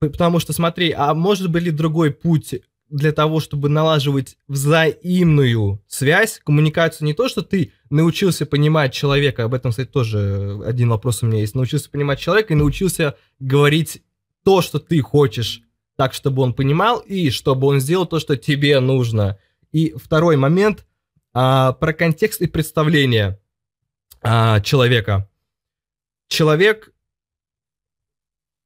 Потому что, смотри, а может быть ли другой путь для того, чтобы налаживать взаимную связь, коммуникацию, не то, что ты научился понимать человека, об этом, кстати, тоже один вопрос у меня есть, научился понимать человека и научился говорить то, что ты хочешь, так, чтобы он понимал, и чтобы он сделал то, что тебе нужно. И второй момент а, про контекст и представление а, человека человек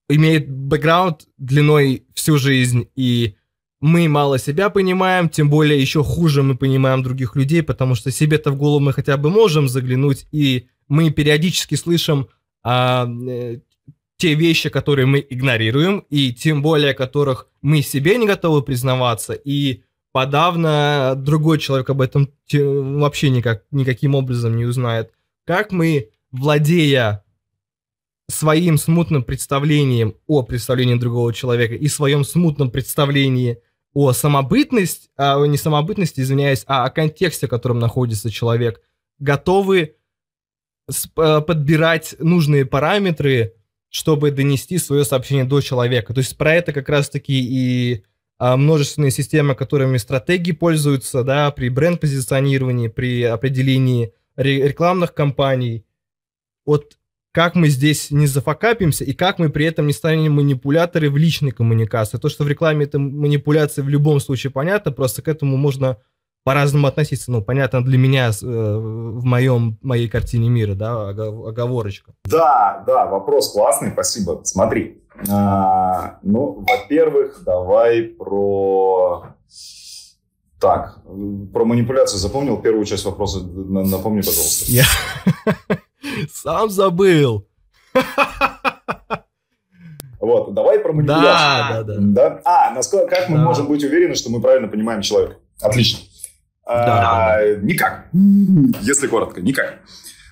имеет бэкграунд длиной всю жизнь, и мы мало себя понимаем, тем более еще хуже мы понимаем других людей, потому что себе-то в голову мы хотя бы можем заглянуть, и мы периодически слышим а, э, те вещи, которые мы игнорируем, и тем более которых мы себе не готовы признаваться, и подавно другой человек об этом вообще никак, никаким образом не узнает. Как мы, владея своим смутным представлением о представлении другого человека и своем смутном представлении о самобытности, а, не самобытности, извиняюсь, а о контексте, в котором находится человек, готовы э, подбирать нужные параметры, чтобы донести свое сообщение до человека. То есть про это как раз-таки и а, множественные системы, которыми стратегии пользуются, да, при бренд-позиционировании, при определении рекламных кампаний. Вот как мы здесь не зафакапимся и как мы при этом не станем манипуляторы в личной коммуникации. То, что в рекламе это манипуляция в любом случае понятно, просто к этому можно по-разному относиться. Ну, понятно, для меня э, в моем, моей картине мира, да, оговорочка. Да, да, вопрос классный, спасибо. Смотри, а, ну, во-первых, давай про... Так, про манипуляцию запомнил первую часть вопроса, напомни, пожалуйста. Я сам забыл. Вот, давай про манипуляцию. Да, да, да. да? А, насколько, как мы да. можем быть уверены, что мы правильно понимаем человека? Отлично. Да. А, никак. Если коротко, никак.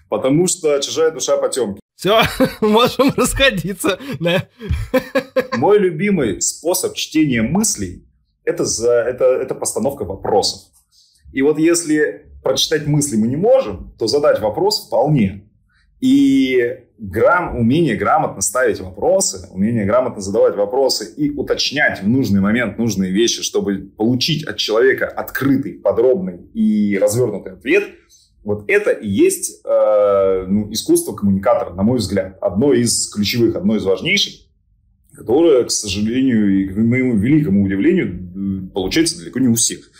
Потому что чужая душа потемки. Все, [LAUGHS] можем расходиться. Да. Мой любимый способ чтения мыслей это, за, это, это постановка вопросов. И вот если прочитать мысли мы не можем, то задать вопрос вполне. И грам, умение грамотно ставить вопросы, умение грамотно задавать вопросы и уточнять в нужный момент нужные вещи, чтобы получить от человека открытый, подробный и развернутый ответ, вот это и есть э, ну, искусство коммуникатора, на мой взгляд. Одно из ключевых, одно из важнейших, которое, к сожалению и к моему великому удивлению, получается далеко не у всех.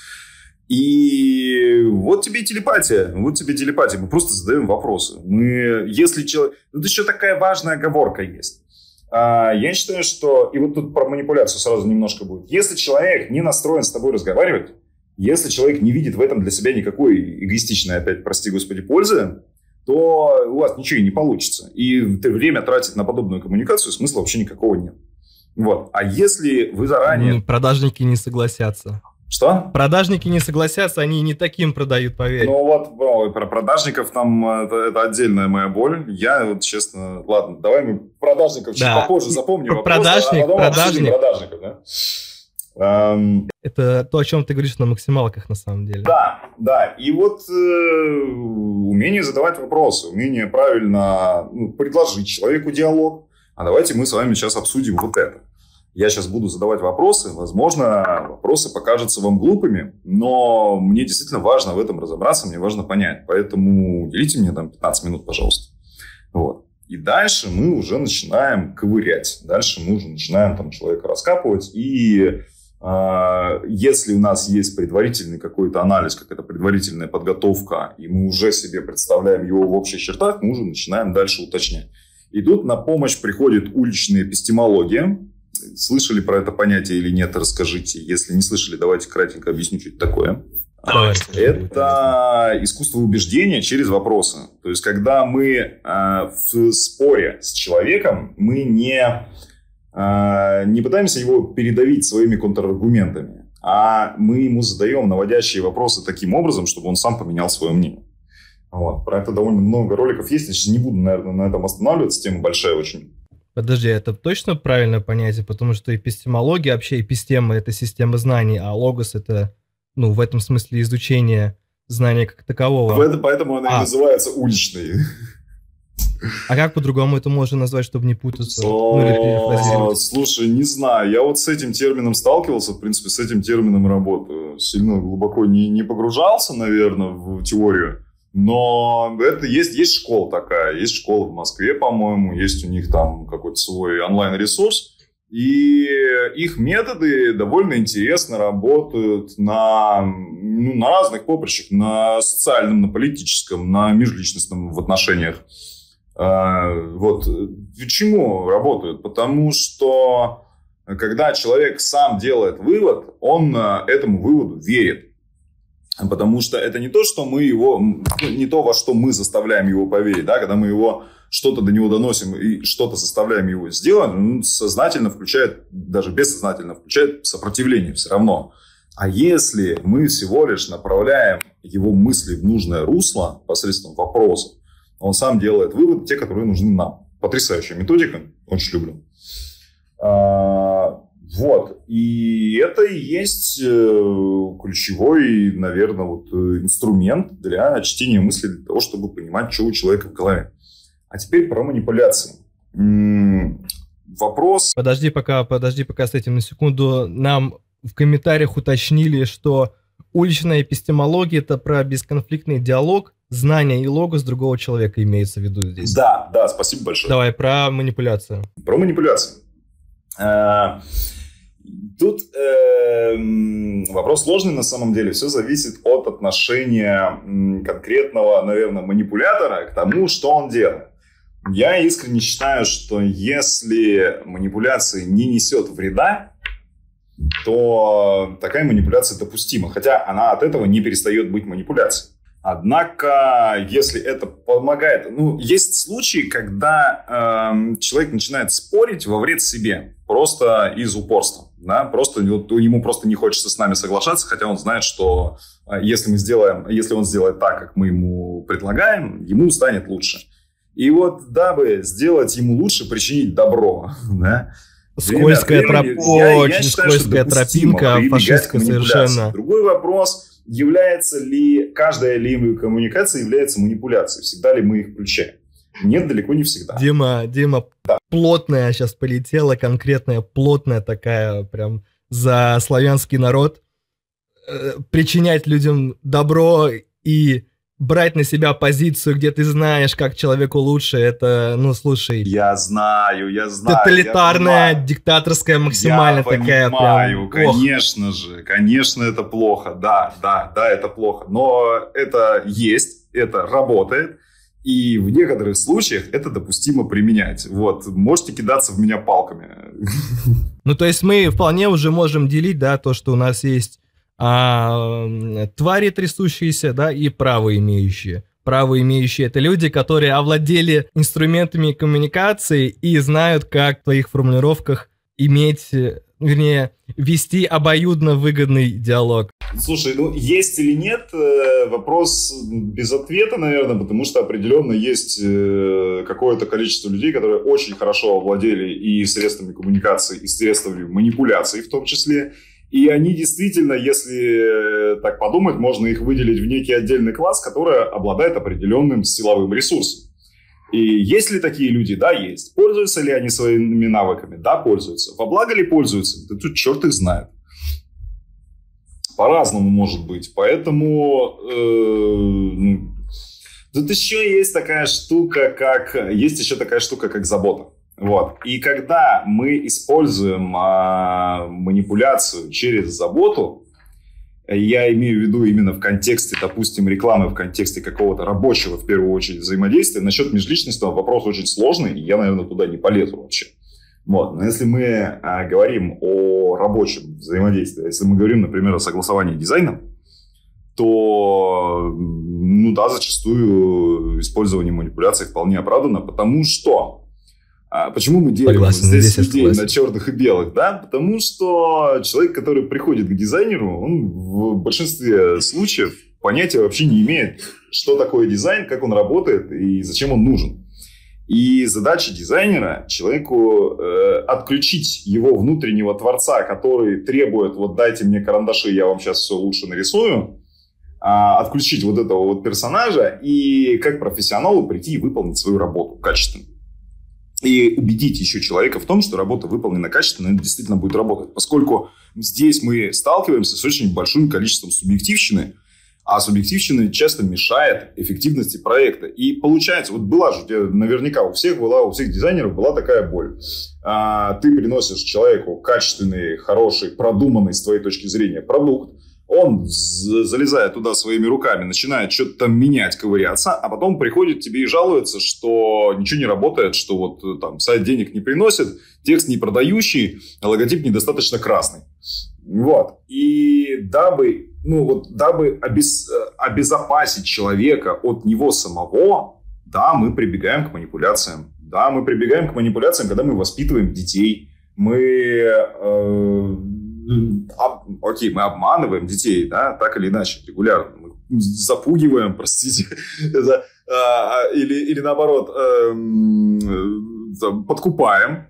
И вот тебе телепатия, вот тебе телепатия. Мы просто задаем вопросы. Мы, если человек... Тут еще такая важная оговорка есть. А, я считаю, что... И вот тут про манипуляцию сразу немножко будет. Если человек не настроен с тобой разговаривать, если человек не видит в этом для себя никакой эгоистичной, опять, прости господи, пользы, то у вас ничего и не получится. И время тратить на подобную коммуникацию смысла вообще никакого нет. Вот. А если вы заранее... Продажники не согласятся. Что? Продажники не согласятся, они не таким продают, поверь. Ну вот, ну, про продажников там это, это отдельная моя боль. Я вот честно, ладно, давай мы продажников да. чуть попозже запомним. Продажник, вопрос, а продажник. продажников, да? Um, это то, о чем ты говоришь на максималках, на самом деле. Да, да. И вот э, умение задавать вопросы, умение правильно ну, предложить человеку диалог. А давайте мы с вами сейчас обсудим вот это я сейчас буду задавать вопросы, возможно, вопросы покажутся вам глупыми, но мне действительно важно в этом разобраться, мне важно понять. Поэтому уделите мне там 15 минут, пожалуйста. Вот. И дальше мы уже начинаем ковырять. Дальше мы уже начинаем там человека раскапывать. И э, если у нас есть предварительный какой-то анализ, какая-то предварительная подготовка, и мы уже себе представляем его в общих чертах, мы уже начинаем дальше уточнять. И тут на помощь приходит уличная эпистемология, Слышали про это понятие или нет, расскажите. Если не слышали, давайте кратенько объясню, что это такое. Давайте. Это искусство убеждения через вопросы. То есть, когда мы э, в споре с человеком, мы не, э, не пытаемся его передавить своими контраргументами, а мы ему задаем наводящие вопросы таким образом, чтобы он сам поменял свое мнение. Вот. Про это довольно много роликов есть. Я сейчас не буду, наверное, на этом останавливаться. Тема большая очень. Подожди, это точно правильное понятие? Потому что эпистемология, вообще эпистема — это система знаний, а логос — это, ну, в этом смысле изучение знания как такового. Это, поэтому она а. и называется уличной. А как по-другому это можно назвать, чтобы не путаться? Ну, слушай, не знаю. Я вот с этим термином сталкивался, в принципе, с этим термином работаю. Сильно глубоко не, не погружался, наверное, в теорию. Но это есть, есть школа такая, есть школа в Москве, по-моему, есть у них там какой-то свой онлайн-ресурс, и их методы довольно интересно работают на, ну, на разных поприщах, на социальном, на политическом, на межличностном в отношениях. А, вот. Почему работают? Потому что когда человек сам делает вывод, он э, этому выводу верит. Потому что это не то, что мы его, ну, не то, во что мы заставляем его поверить, да, когда мы его что-то до него доносим и что-то заставляем его сделать, он сознательно включает, даже бессознательно включает сопротивление все равно. А если мы всего лишь направляем его мысли в нужное русло посредством вопросов, он сам делает выводы, те, которые нужны нам. Потрясающая методика, очень люблю. Вот. И это и есть э, ключевой, наверное, вот э, инструмент для чтения мыслей, для того, чтобы понимать, что у человека в голове. А теперь про манипуляции. Вопрос... Подожди пока, подожди пока с этим на секунду. Нам в комментариях уточнили, что уличная эпистемология – это про бесконфликтный диалог, знания и логос другого человека имеется в виду здесь. Да, да, спасибо большое. Давай, про манипуляцию. Про манипуляцию. Тут э, вопрос сложный на самом деле. Все зависит от отношения конкретного, наверное, манипулятора к тому, что он делает. Я искренне считаю, что если манипуляция не несет вреда, то такая манипуляция допустима. Хотя она от этого не перестает быть манипуляцией. Однако, если это помогает, ну, есть случаи, когда э, человек начинает спорить во вред себе, просто из упорства, да, просто вот, ему просто не хочется с нами соглашаться, хотя он знает, что э, если мы сделаем, если он сделает так, как мы ему предлагаем, ему станет лучше. И вот, дабы сделать ему лучше, причинить добро, [LAUGHS] да, Скользкая тропа, очень считаю, скользкая тропинка, фашистская совершенно. Другой вопрос, является ли каждая ли коммуникация является манипуляцией? Всегда ли мы их включаем? Нет, далеко не всегда. Дима, Дима, да. плотная сейчас полетела, конкретная, плотная такая, прям за славянский народ. Э, причинять людям добро и брать на себя позицию, где ты знаешь, как человеку лучше, это, ну, слушай... Я знаю, я знаю. Тоталитарная, я диктаторская, максимально я такая... понимаю, прям, конечно ох. же, конечно, это плохо, да, да, да, это плохо, но это есть, это работает, и в некоторых случаях это допустимо применять. Вот, можете кидаться в меня палками. Ну, то есть мы вполне уже можем делить, да, то, что у нас есть а, твари трясущиеся, да, и право имеющие. Право имеющие это люди, которые овладели инструментами коммуникации и знают, как в твоих формулировках иметь, вернее, вести обоюдно выгодный диалог. Слушай, ну есть или нет, э, вопрос без ответа, наверное, потому что определенно есть э, какое-то количество людей, которые очень хорошо овладели и средствами коммуникации, и средствами манипуляции в том числе, и они действительно, если э, так подумать, можно их выделить в некий отдельный класс, который обладает определенным силовым ресурсом. И есть ли такие люди? Да, есть. Пользуются ли они своими навыками? Да, пользуются. Во благо ли пользуются? Да тут черт их знает. По-разному может быть. Поэтому э, ну, тут еще есть такая штука, как есть еще такая штука, как забота. Вот. И когда мы используем а, манипуляцию через заботу, я имею в виду именно в контексте, допустим, рекламы, в контексте какого-то рабочего, в первую очередь, взаимодействия. Насчет межличностного вопрос очень сложный, и я, наверное, туда не полезу вообще. Вот. Но если мы а, говорим о рабочем взаимодействии, если мы говорим, например, о согласовании дизайна, то, ну да, зачастую использование манипуляций вполне оправдано, потому что а почему мы делим согласен, здесь, здесь людей на черных и белых? Да? Потому что человек, который приходит к дизайнеру, он в большинстве случаев понятия вообще не имеет, что такое дизайн, как он работает и зачем он нужен. И задача дизайнера человеку э, отключить его внутреннего творца, который требует, вот дайте мне карандаши, я вам сейчас все лучше нарисую, э, отключить вот этого вот персонажа и как профессионалу прийти и выполнить свою работу качественно и убедить еще человека в том, что работа выполнена качественно, и действительно будет работать. Поскольку здесь мы сталкиваемся с очень большим количеством субъективщины, а субъективщина часто мешает эффективности проекта. И получается, вот была же, наверняка у всех была, у всех дизайнеров была такая боль. А, ты приносишь человеку качественный, хороший, продуманный с твоей точки зрения продукт, Он, залезая туда своими руками, начинает что-то там менять, ковыряться, а потом приходит тебе и жалуется, что ничего не работает, что вот э, там сайт денег не приносит, текст не продающий, а логотип недостаточно красный. Вот. И дабы, ну вот, дабы обез, э, обезопасить человека от него самого, да, мы прибегаем к манипуляциям. Да, мы прибегаем к манипуляциям, когда мы воспитываем детей. Мы э, окей, мы обманываем детей, да, так или иначе, регулярно. Мы запугиваем, простите, [LAUGHS] это, а, или, или наоборот, э, подкупаем,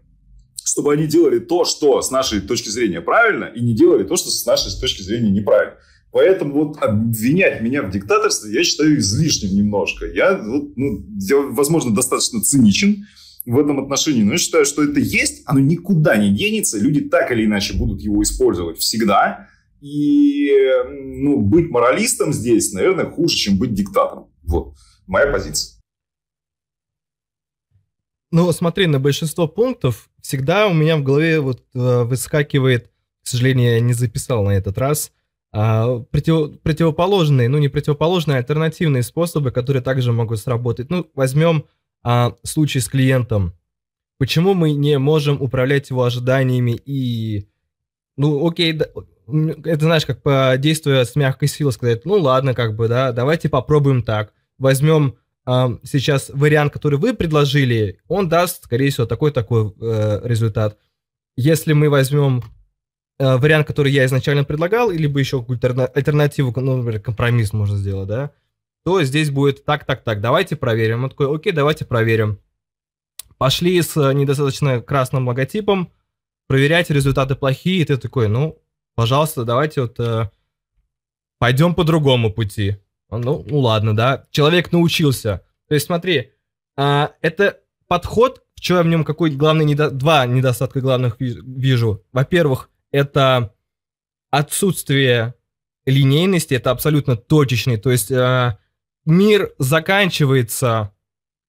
чтобы они делали то, что с нашей точки зрения правильно, и не делали то, что с нашей точки зрения неправильно. Поэтому вот обвинять меня в диктаторстве я считаю излишним немножко. Я, вот, ну, я возможно, достаточно циничен, в этом отношении. Но я считаю, что это есть, оно никуда не денется. Люди так или иначе будут его использовать всегда. И ну, быть моралистом здесь, наверное, хуже, чем быть диктатором. Вот моя позиция. Ну, смотри, на большинство пунктов всегда у меня в голове вот э, выскакивает, к сожалению, я не записал на этот раз, э, против, противоположные, ну не противоположные, а альтернативные способы, которые также могут сработать. Ну, возьмем а, случай с клиентом. Почему мы не можем управлять его ожиданиями и... Ну, окей, да, это знаешь, как по действию с мягкой силой сказать, ну ладно, как бы, да, давайте попробуем так. Возьмем а, сейчас вариант, который вы предложили, он даст, скорее всего, такой-такой э, результат. Если мы возьмем э, вариант, который я изначально предлагал, либо еще какую-то альтернативу, ну, например, компромисс можно сделать, да, то здесь будет так, так, так, давайте проверим. Он такой, окей, давайте проверим. Пошли с э, недостаточно красным логотипом, проверять, результаты плохие, и ты такой, ну, пожалуйста, давайте вот э, пойдем по другому пути. Ну, ну ладно, да. Человек научился. То есть смотри, э, это подход, в чем я в нем какой главный недо... два недостатка главных вижу. Во-первых, это отсутствие линейности, это абсолютно точечный, то есть э, мир заканчивается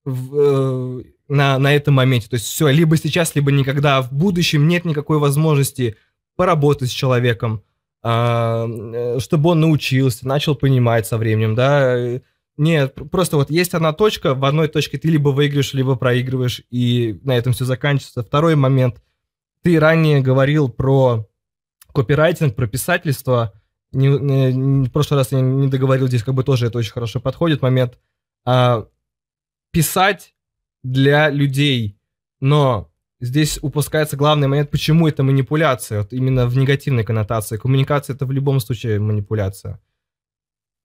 в, э, на, на этом моменте. То есть все, либо сейчас, либо никогда. В будущем нет никакой возможности поработать с человеком, э, чтобы он научился, начал понимать со временем, да. Нет, просто вот есть одна точка, в одной точке ты либо выигрываешь, либо проигрываешь, и на этом все заканчивается. Второй момент. Ты ранее говорил про копирайтинг, про писательство – не, не, в прошлый раз я не договорил, здесь как бы тоже это очень хорошо подходит момент. А, писать для людей, но здесь упускается главный момент, почему это манипуляция, вот именно в негативной коннотации. Коммуникация это в любом случае манипуляция.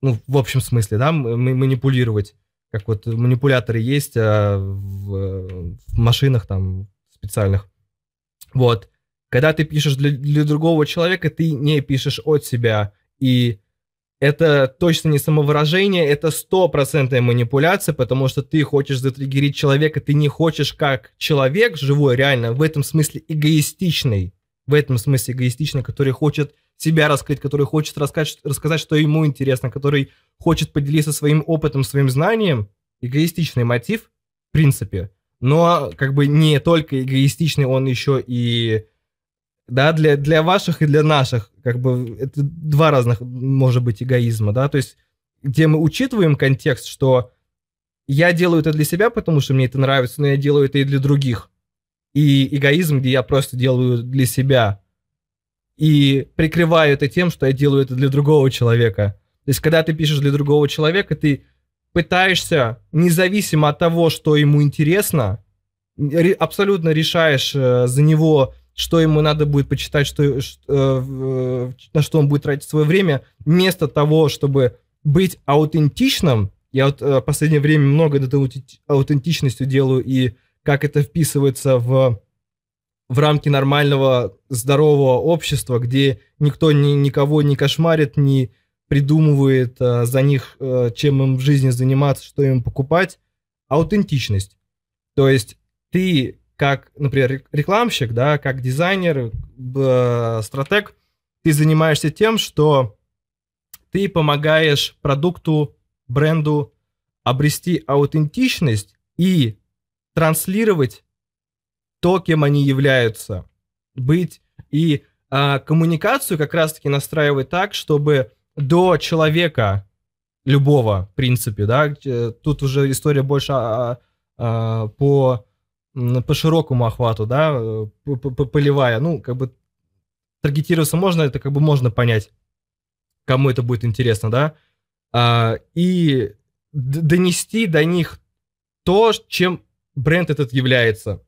Ну, в общем смысле, да, манипулировать. Как вот манипуляторы есть а, в, в машинах там специальных. Вот. Когда ты пишешь для, для другого человека, ты не пишешь от себя. И это точно не самовыражение, это стопроцентная манипуляция, потому что ты хочешь затриггерить человека, ты не хочешь как человек живой, реально, в этом смысле эгоистичный, в этом смысле эгоистичный, который хочет себя раскрыть, который хочет рассказать, рассказать, что ему интересно, который хочет поделиться своим опытом, своим знанием. Эгоистичный мотив, в принципе. Но как бы не только эгоистичный, он еще и да, для, для ваших и для наших, как бы, это два разных, может быть, эгоизма, да, то есть, где мы учитываем контекст, что я делаю это для себя, потому что мне это нравится, но я делаю это и для других. И эгоизм, где я просто делаю для себя. И прикрываю это тем, что я делаю это для другого человека. То есть, когда ты пишешь для другого человека, ты пытаешься, независимо от того, что ему интересно, абсолютно решаешь э, за него что ему надо будет почитать, что, что, э, на что он будет тратить свое время, вместо того, чтобы быть аутентичным. Я вот э, в последнее время много над аутентичностью делаю, и как это вписывается в, в рамки нормального здорового общества, где никто ни, никого не кошмарит, не придумывает э, за них, э, чем им в жизни заниматься, что им покупать. Аутентичность. То есть ты как, например, рекламщик, да, как дизайнер, стратег, ты занимаешься тем, что ты помогаешь продукту, бренду обрести аутентичность и транслировать то, кем они являются, быть и а, коммуникацию как раз-таки настраивать так, чтобы до человека любого, в принципе, да, тут уже история больше а, а, по, по широкому охвату, да, полевая, ну, как бы таргетироваться можно, это как бы можно понять, кому это будет интересно, да, а, и донести до них то, чем бренд этот является.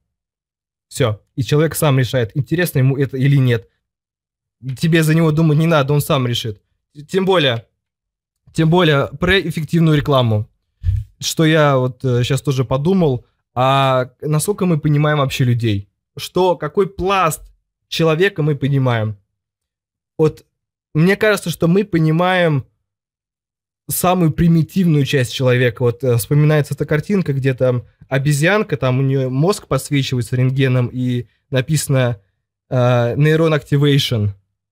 Все. И человек сам решает, интересно ему это или нет. Тебе за него думать не надо, он сам решит. Тем более, тем более про эффективную рекламу. Что я вот сейчас э, тоже подумал, а насколько мы понимаем вообще людей? Что, какой пласт человека мы понимаем? Вот мне кажется, что мы понимаем самую примитивную часть человека. Вот э, вспоминается эта картинка, где там обезьянка, там у нее мозг подсвечивается рентгеном и написано э, нейрон activation.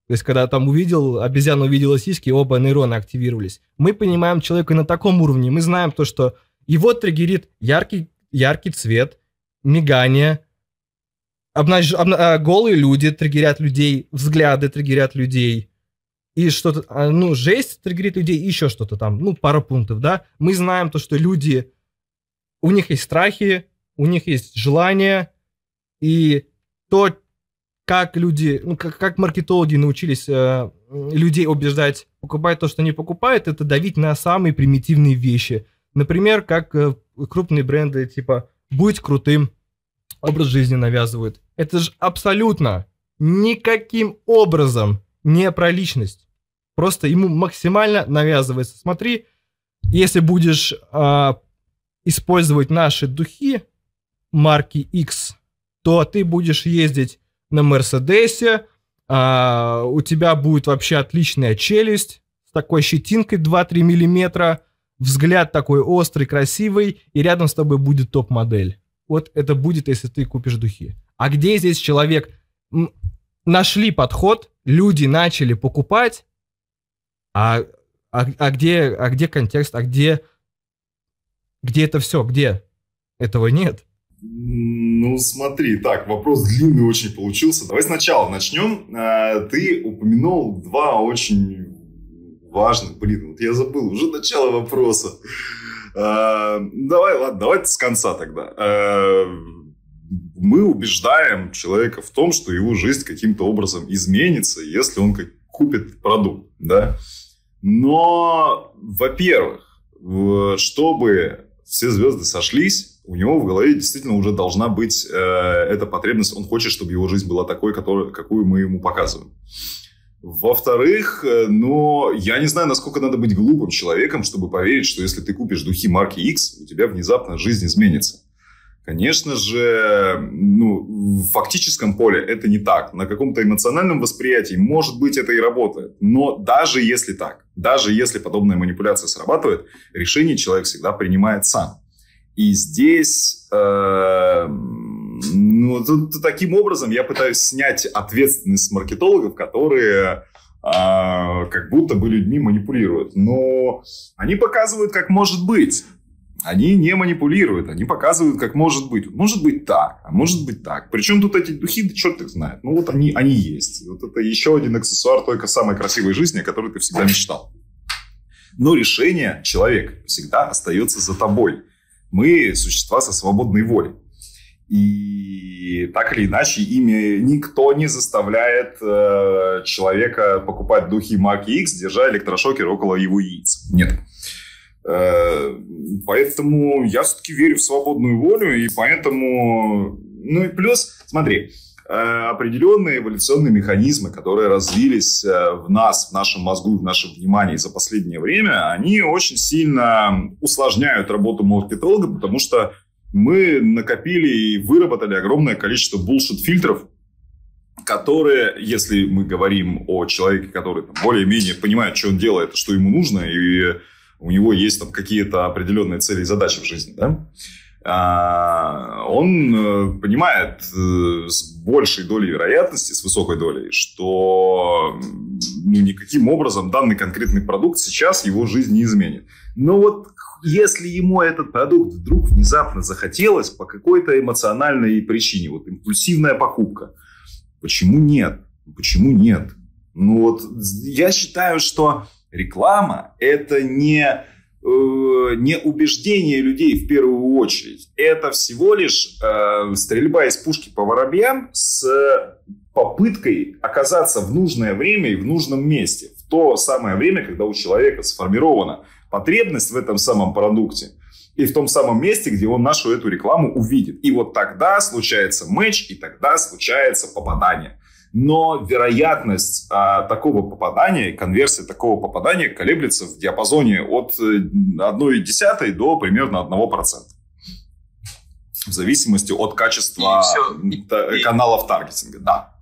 То есть, когда там увидел, обезьяна увидела сиськи, оба нейрона активировались. Мы понимаем человека на таком уровне. Мы знаем то, что его триггерит яркий, яркий цвет, мигание, обнаж... обна... голые люди триггерят людей, взгляды триггерят людей, и что-то, а, ну, жесть триггерит людей, и еще что-то там, ну, пара пунктов, да. Мы знаем то, что люди, у них есть страхи, у них есть желания, и то, как люди, ну, как, как маркетологи научились э, людей убеждать покупать то, что они покупают, это давить на самые примитивные вещи. Например, как э, крупные бренды типа «Будь крутым», образ жизни навязывают. Это же абсолютно никаким образом не про личность. Просто ему максимально навязывается. Смотри, если будешь э, использовать наши духи марки X, то ты будешь ездить на Мерседесе, э, у тебя будет вообще отличная челюсть с такой щетинкой 2-3 миллиметра, взгляд такой острый, красивый, и рядом с тобой будет топ-модель. Вот это будет, если ты купишь духи. А где здесь человек? Нашли подход, люди начали покупать, а, а, а, где, а где контекст, а где, где это все, где? Этого нет. Ну, смотри, так, вопрос длинный очень получился. Давай сначала начнем. А, ты упомянул два очень важных, блин, вот я забыл, уже начало вопроса. А, давай, ладно, давайте с конца тогда. А, мы убеждаем человека в том, что его жизнь каким-то образом изменится, если он купит продукт, да. Но, во-первых, чтобы все звезды сошлись, у него в голове действительно уже должна быть э, эта потребность. Он хочет, чтобы его жизнь была такой, которую, какую мы ему показываем. Во-вторых, э, но я не знаю, насколько надо быть глупым человеком, чтобы поверить, что если ты купишь духи марки X, у тебя внезапно жизнь изменится. Конечно же, ну, в фактическом поле это не так. На каком-то эмоциональном восприятии, может быть, это и работает. Но даже если так, даже если подобная манипуляция срабатывает, решение человек всегда принимает сам. И здесь, э, ну, тут, таким образом я пытаюсь снять ответственность с маркетологов, которые э, как будто бы людьми манипулируют. Но они показывают, как может быть они не манипулируют, они показывают, как может быть. Может быть так, а может быть так. Причем тут эти духи, да черт их знает. Ну вот они, они есть. Вот это еще один аксессуар только самой красивой жизни, о которой ты всегда мечтал. Но решение человек всегда остается за тобой. Мы существа со свободной волей. И так или иначе, ими никто не заставляет э, человека покупать духи марки X, держа электрошокер около его яиц. Нет. Э, поэтому я все-таки верю в свободную волю, и поэтому... Ну и плюс, смотри, э, определенные эволюционные механизмы, которые развились э, в нас, в нашем мозгу, в нашем внимании за последнее время, они очень сильно усложняют работу маркетолога, потому что мы накопили и выработали огромное количество булшит-фильтров, которые, если мы говорим о человеке, который более-менее понимает, что он делает, что ему нужно, и у него есть там какие-то определенные цели и задачи в жизни, да, а, он э, понимает э, с большей долей вероятности, с высокой долей, что ну, никаким образом данный конкретный продукт сейчас его жизнь не изменит. Но вот если ему этот продукт вдруг внезапно захотелось по какой-то эмоциональной причине, вот импульсивная покупка, почему нет? Почему нет? Ну вот я считаю, что реклама это не, э, не убеждение людей в первую очередь. Это всего лишь э, стрельба из пушки по воробьям с попыткой оказаться в нужное время и в нужном месте. В то самое время, когда у человека сформирована потребность в этом самом продукте – и в том самом месте, где он нашу эту рекламу увидит. И вот тогда случается матч, и тогда случается попадание. Но вероятность а, такого попадания, конверсия такого попадания колеблется в диапазоне от 1,1 э, до примерно 1%. В зависимости от качества и все, каналов таргетинга, да.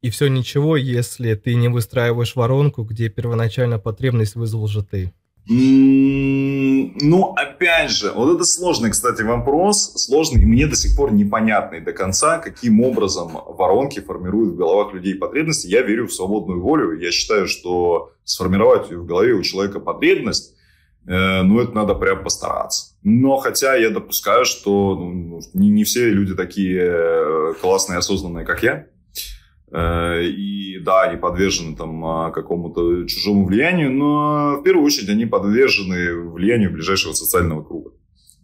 И все ничего, если ты не выстраиваешь воронку, где первоначально потребность вызвал же ты. Ну, опять же, вот это сложный, кстати, вопрос, сложный, и мне до сих пор непонятный до конца, каким образом воронки формируют в головах людей потребности. Я верю в свободную волю, я считаю, что сформировать в голове у человека потребность, э, ну, это надо прям постараться. Но хотя я допускаю, что ну, не, не все люди такие э, классные, осознанные, как я. Э, и да, они подвержены там а, какому-то чужому влиянию, но в первую очередь они подвержены влиянию ближайшего социального круга.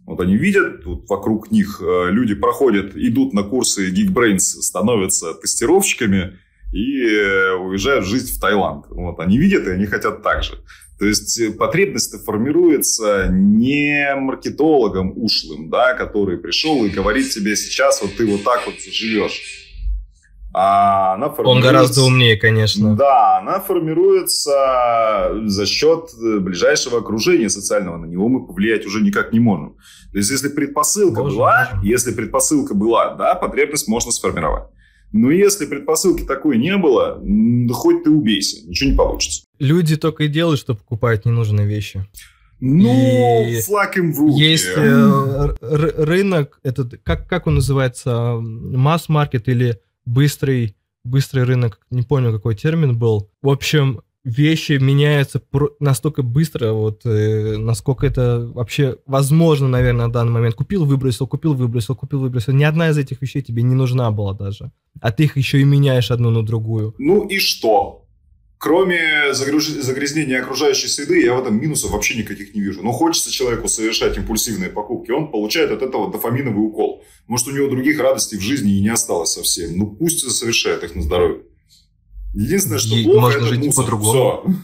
Вот они видят, тут вокруг них э, люди проходят, идут на курсы Geekbrains, становятся тестировщиками и э, уезжают жить в Таиланд. Вот они видят, и они хотят так же. То есть потребность формируется не маркетологом ушлым, да, который пришел и говорит тебе сейчас, вот ты вот так вот живешь а она Он гораздо умнее, конечно. Да, она формируется за счет ближайшего окружения социального. На него мы повлиять уже никак не можем. То есть, если предпосылка Боже, была, Боже. если предпосылка была, да, потребность можно сформировать. Но если предпосылки такой не было, хоть ты убейся, ничего не получится. Люди только и делают, что покупают ненужные вещи. Ну, и флаг им в руки. Есть э, рынок, этот, как, как он называется, масс-маркет или быстрый, быстрый рынок, не помню, какой термин был. В общем, вещи меняются настолько быстро, вот э, насколько это вообще возможно, наверное, на данный момент. Купил, выбросил, купил, выбросил, купил, выбросил. Ни одна из этих вещей тебе не нужна была даже. А ты их еще и меняешь одну на другую. Ну и что? Кроме загрязнения окружающей среды, я в этом минусов вообще никаких не вижу. Но хочется человеку совершать импульсивные покупки, он получает от этого дофаминовый укол. Может, у него других радостей в жизни и не осталось совсем. Ну, пусть совершает их на здоровье. Единственное, что и плохо, можно это жить мусор. по-другому.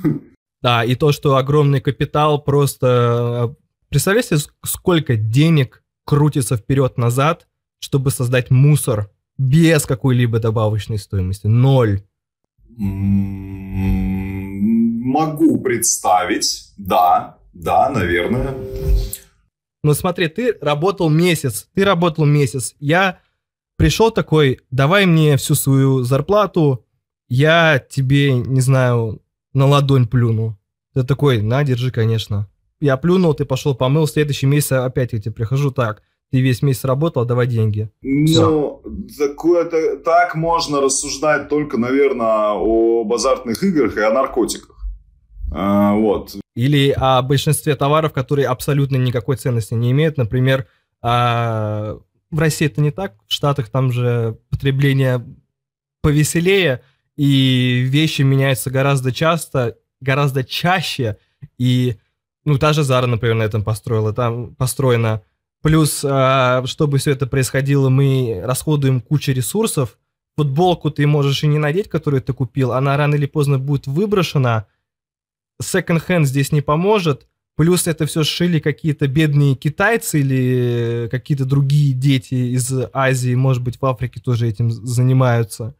Да, и то, что огромный капитал просто... Представляете, сколько денег крутится вперед-назад, чтобы создать мусор без какой-либо добавочной стоимости? Ноль. Могу представить, да, да, наверное. Ну смотри, ты работал месяц, ты работал месяц. Я пришел такой, давай мне всю свою зарплату, я тебе, не знаю, на ладонь плюну. Ты такой, на, держи, конечно. Я плюнул, ты пошел помыл, в следующий месяц опять я тебе прихожу так ты весь месяц работал, давай деньги. Ну, такое, это, так можно рассуждать только, наверное, о базарных играх и о наркотиках. А, вот. Или о большинстве товаров, которые абсолютно никакой ценности не имеют. Например, а, в России это не так, в Штатах там же потребление повеселее, и вещи меняются гораздо часто, гораздо чаще, и ну, та же Зара, например, на этом построила, там построена Плюс, а, чтобы все это происходило, мы расходуем кучу ресурсов. Футболку ты можешь и не надеть, которую ты купил, она рано или поздно будет выброшена. Hand здесь не поможет. Плюс это все сшили какие-то бедные китайцы или какие-то другие дети из Азии, может быть, в Африке тоже этим занимаются.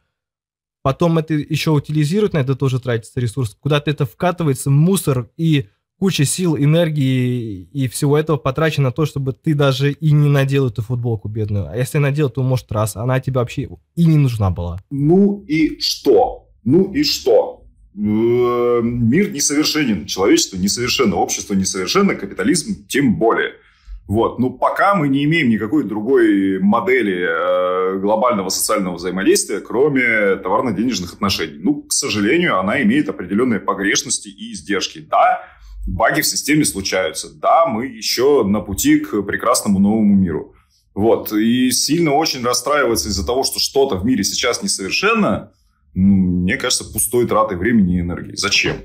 Потом это еще утилизируют, на это тоже тратится ресурс. Куда-то это вкатывается, мусор, и куча сил, энергии и всего этого потрачено на то, чтобы ты даже и не надел эту футболку бедную. А если надел, то, может, раз. Она тебе вообще и не нужна была. Ну и что? Ну и что? Э, мир несовершенен, человечество несовершенно, общество несовершенно, капитализм тем более. Вот. Ну, пока мы не имеем никакой другой модели э, глобального социального взаимодействия, кроме товарно-денежных отношений. Ну, к сожалению, она имеет определенные погрешности и издержки. Да, баги в системе случаются. Да, мы еще на пути к прекрасному новому миру. Вот. И сильно очень расстраиваться из-за того, что что-то в мире сейчас несовершенно, ну, мне кажется, пустой тратой времени и энергии. Зачем?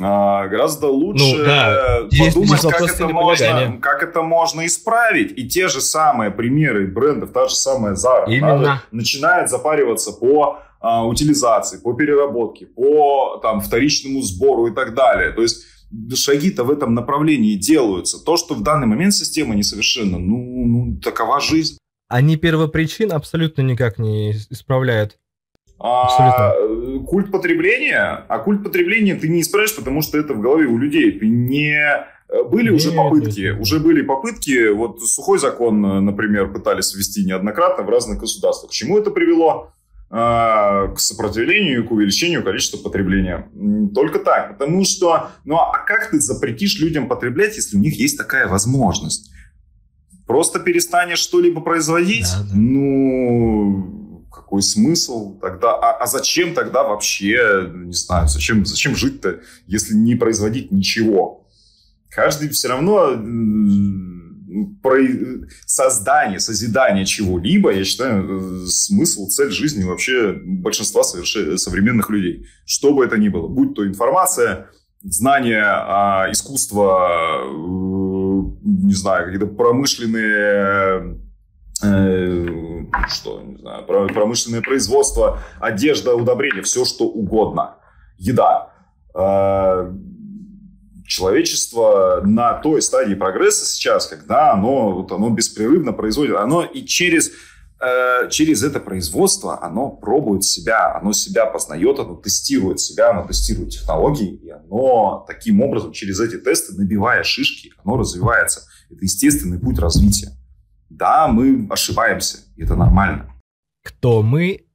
А, гораздо лучше ну, да. подумать, как это, можно, как это можно исправить. И те же самые примеры брендов, та же самая Zara, Именно. начинает запариваться по а, утилизации, по переработке, по там, вторичному сбору и так далее. То есть шаги-то в этом направлении делаются. То, что в данный момент система несовершенна, ну, ну такова жизнь. Они первопричин абсолютно никак не исправляют. А, культ потребления, а культ потребления ты не исправишь, потому что это в голове у людей. Ты не э, были нет, уже попытки, нет, нет. уже были попытки, вот сухой закон, например, пытались ввести неоднократно в разных государствах. К чему это привело? А, к сопротивлению и к увеличению количества потребления. Только так. Потому что, ну а как ты запретишь людям потреблять, если у них есть такая возможность? Просто перестанешь что-либо производить? Да, да. Ну, какой смысл тогда? А, а зачем тогда вообще, не знаю, зачем, зачем жить-то, если не производить ничего? Каждый все равно создание, созидание чего-либо, я считаю, смысл, цель жизни вообще большинства современных людей. Что бы это ни было. Будь то информация, знание, а, искусство, э, не знаю, какие-то промышленные Э, что, не знаю, промышленное производство, одежда, удобрения, все что угодно, еда. Человечество на той стадии прогресса сейчас, когда оно, вот оно беспрерывно производит, оно и через, э, через это производство оно пробует себя, оно себя познает, оно тестирует себя, оно тестирует технологии, и оно таким образом через эти тесты, набивая шишки, оно развивается. Это естественный путь развития. Да, мы ошибаемся, и это нормально. Кто мы?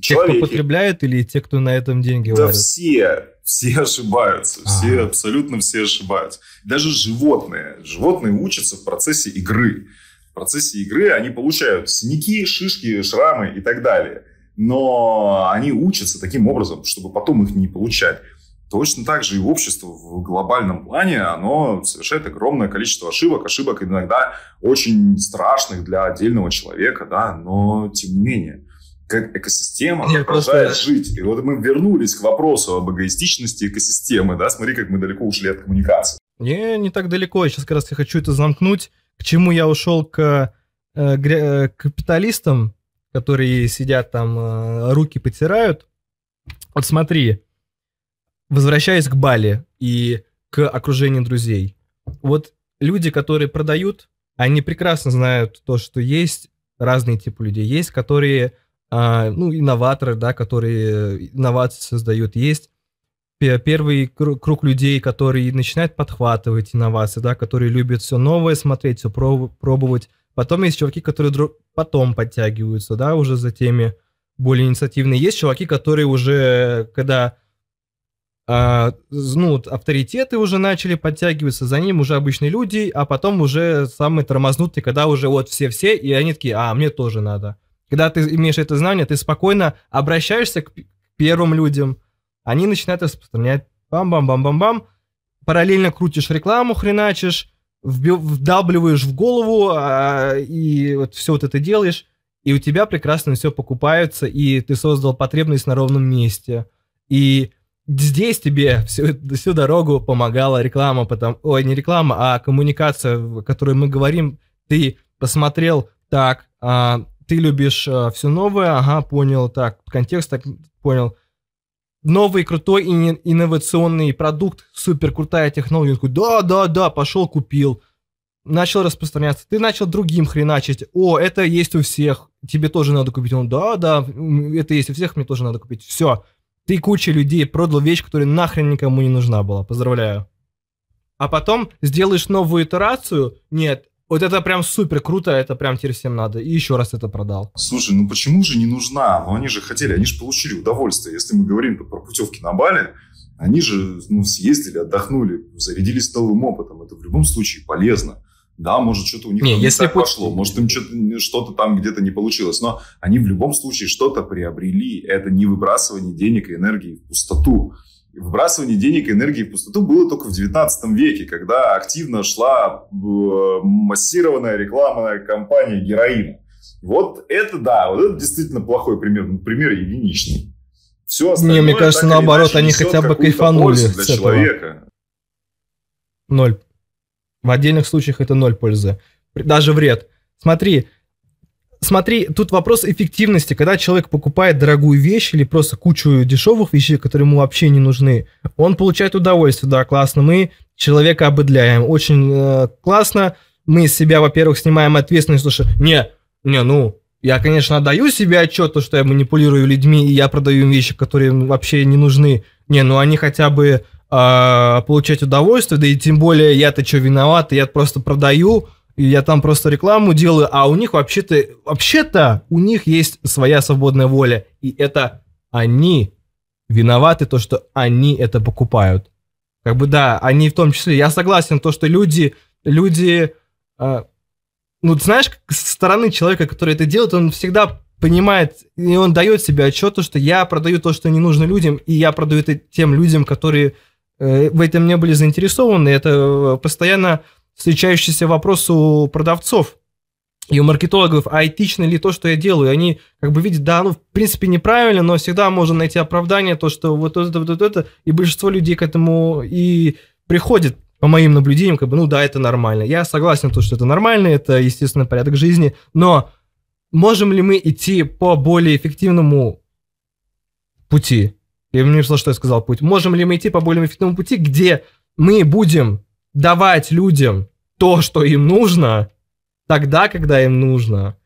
Человеки. Те, кто потребляет, или те, кто на этом деньги Да варят? все, все [LAUGHS] ошибаются, ага. все, абсолютно все ошибаются. Даже животные. Животные учатся в процессе игры. В процессе игры они получают синяки, шишки, шрамы и так далее. Но они учатся таким образом, чтобы потом их не получать. Точно так же и общество в глобальном плане, оно совершает огромное количество ошибок, ошибок иногда очень страшных для отдельного человека, да, но тем не менее, как экосистема Нет, продолжает просто... жить. И вот мы вернулись к вопросу об эгоистичности экосистемы, да, смотри, как мы далеко ушли от коммуникации. Не, не так далеко, я сейчас как раз я хочу это замкнуть. К чему я ушел к э, э, капиталистам, которые сидят там, э, руки потирают. Вот смотри, возвращаясь к Бали и к окружению друзей. Вот люди, которые продают, они прекрасно знают то, что есть разные типы людей. Есть, которые, а, ну, инноваторы, да, которые инновации создают. Есть первый круг людей, которые начинают подхватывать инновации, да, которые любят все новое смотреть, все пробовать. Потом есть чуваки, которые потом подтягиваются, да, уже за теми более инициативные. Есть чуваки, которые уже, когда а, ну, авторитеты уже начали подтягиваться, за ним уже обычные люди, а потом уже самые тормознутые, когда уже вот все-все, и они такие, а, мне тоже надо. Когда ты имеешь это знание, ты спокойно обращаешься к первым людям, они начинают распространять бам-бам-бам-бам-бам, параллельно крутишь рекламу, хреначишь, вдавливаешь в голову, а, и вот все вот это делаешь, и у тебя прекрасно все покупается, и ты создал потребность на ровном месте. И здесь тебе всю, всю дорогу помогала реклама, потом, ой, не реклама, а коммуникация, о которой мы говорим. Ты посмотрел, так, а, ты любишь а, все новое, ага, понял, так, контекст так понял. Новый крутой и инновационный продукт, супер крутая технология. Такой, да, да, да, пошел купил. Начал распространяться. Ты начал другим хреначить. О, это есть у всех. Тебе тоже надо купить. Он, да, да, это есть у всех, мне тоже надо купить. Все ты куча людей продал вещь, которая нахрен никому не нужна была. Поздравляю. А потом сделаешь новую итерацию. Нет, вот это прям супер круто, это прям теперь всем надо. И еще раз это продал. Слушай, ну почему же не нужна? Ну они же хотели, они же получили удовольствие. Если мы говорим про путевки на Бали, они же ну, съездили, отдохнули, зарядились новым опытом. Это в любом случае полезно. Да, может, что-то у них не, если так путь... пошло, может, им что-то, что-то там где-то не получилось, но они в любом случае что-то приобрели. Это не выбрасывание денег и энергии в пустоту. Выбрасывание денег и энергии в пустоту было только в 19 веке, когда активно шла э, массированная рекламная кампания героина. Вот это да, вот это действительно плохой пример, ну, пример единичный. Все остальное, Не, мне кажется, наоборот, они хотя бы кайфанули для человека. Ноль. В отдельных случаях это ноль пользы. Даже вред. Смотри, смотри, тут вопрос эффективности. Когда человек покупает дорогую вещь или просто кучу дешевых вещей, которые ему вообще не нужны, он получает удовольствие. Да, классно. Мы человека обыдляем. Очень э, классно. Мы из себя, во-первых, снимаем ответственность, что не, не, ну, я, конечно, отдаю себе отчет, то, что я манипулирую людьми, и я продаю им вещи, которые вообще не нужны. Не, ну они хотя бы э, получать удовольствие, да и тем более я-то что виноват, я просто продаю, я там просто рекламу делаю, а у них вообще-то, вообще-то у них есть своя свободная воля, и это они виноваты, то, что они это покупают. Как бы да, они в том числе, я согласен, то, что люди, люди э, ну, знаешь, со стороны человека, который это делает, он всегда понимает, и он дает себе отчет, что я продаю то, что не нужно людям, и я продаю это тем людям, которые э, в этом не были заинтересованы. Это э, постоянно встречающийся вопрос у продавцов и у маркетологов, а этично ли то, что я делаю. Они как бы видят, да, ну, в принципе, неправильно, но всегда можно найти оправдание, то, что вот это, вот это, и большинство людей к этому и приходит по моим наблюдениям, как бы, ну да, это нормально. Я согласен, то, что это нормально, это естественный порядок жизни, но можем ли мы идти по более эффективному пути? Я не слышал, что я сказал путь. Можем ли мы идти по более эффективному пути, где мы будем давать людям то, что им нужно, тогда, когда им нужно,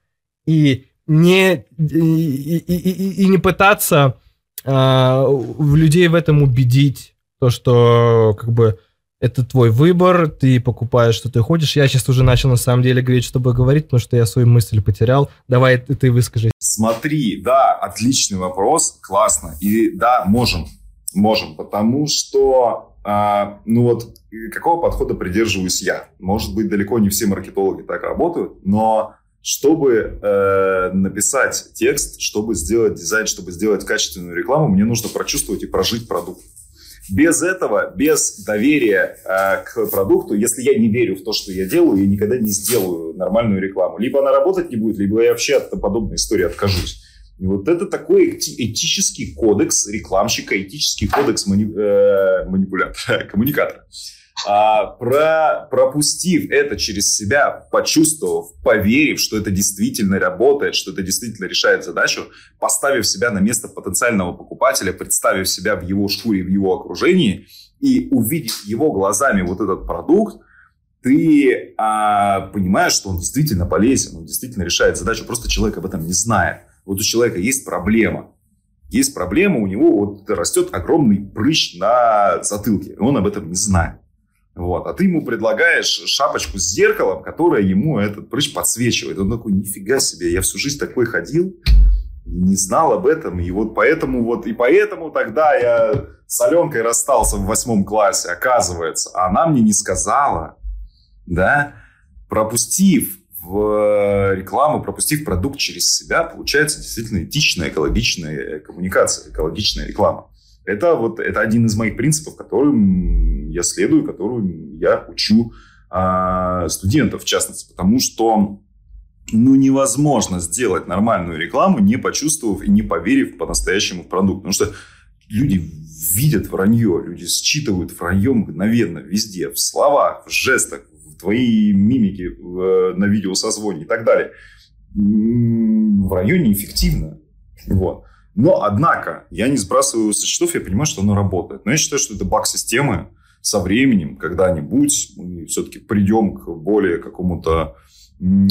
и не, и, и, и, и не пытаться э, людей в этом убедить, то, что как бы это твой выбор, ты покупаешь, что ты хочешь. Я сейчас уже начал на самом деле говорить, чтобы говорить, потому что я свою мысль потерял. Давай ты выскажи. Смотри, да, отличный вопрос, классно. И да, можем, можем, потому что, а, ну вот, какого подхода придерживаюсь я? Может быть, далеко не все маркетологи так работают, но чтобы э, написать текст, чтобы сделать дизайн, чтобы сделать качественную рекламу, мне нужно прочувствовать и прожить продукт. Без этого, без доверия э, к продукту, если я не верю в то, что я делаю, я никогда не сделаю нормальную рекламу. Либо она работать не будет, либо я вообще от подобной истории откажусь. И вот это такой этический кодекс рекламщика, этический кодекс мани, э, манипулятора, [LAUGHS] коммуникатора а, про, пропустив это через себя, почувствовав, поверив, что это действительно работает, что это действительно решает задачу, поставив себя на место потенциального покупателя, представив себя в его шкуре, в его окружении и увидев его глазами вот этот продукт, ты а, понимаешь, что он действительно полезен, он действительно решает задачу, просто человек об этом не знает. Вот у человека есть проблема, есть проблема, у него вот растет огромный прыщ на затылке, и он об этом не знает. Вот. А ты ему предлагаешь шапочку с зеркалом, которая ему этот прыщ подсвечивает. Он такой, нифига себе, я всю жизнь такой ходил, не знал об этом. И вот поэтому вот, и поэтому тогда я с Аленкой расстался в восьмом классе, оказывается. А она мне не сказала, да, пропустив в рекламу, пропустив продукт через себя, получается действительно этичная, экологичная коммуникация, экологичная реклама. Это вот это один из моих принципов, которым я следую, которым я учу а, студентов, в частности, потому что ну, невозможно сделать нормальную рекламу, не почувствовав и не поверив по-настоящему в продукт. Потому что люди видят вранье, люди считывают вранье мгновенно, везде, в словах, в жестах, в твоей мимике в, на видеосозвоне и так далее. Вранье неэффективно. Вот. Но, однако, я не сбрасываю со счетов, я понимаю, что оно работает. Но я считаю, что это баг системы. Со временем, когда-нибудь, мы все-таки придем к более какому-то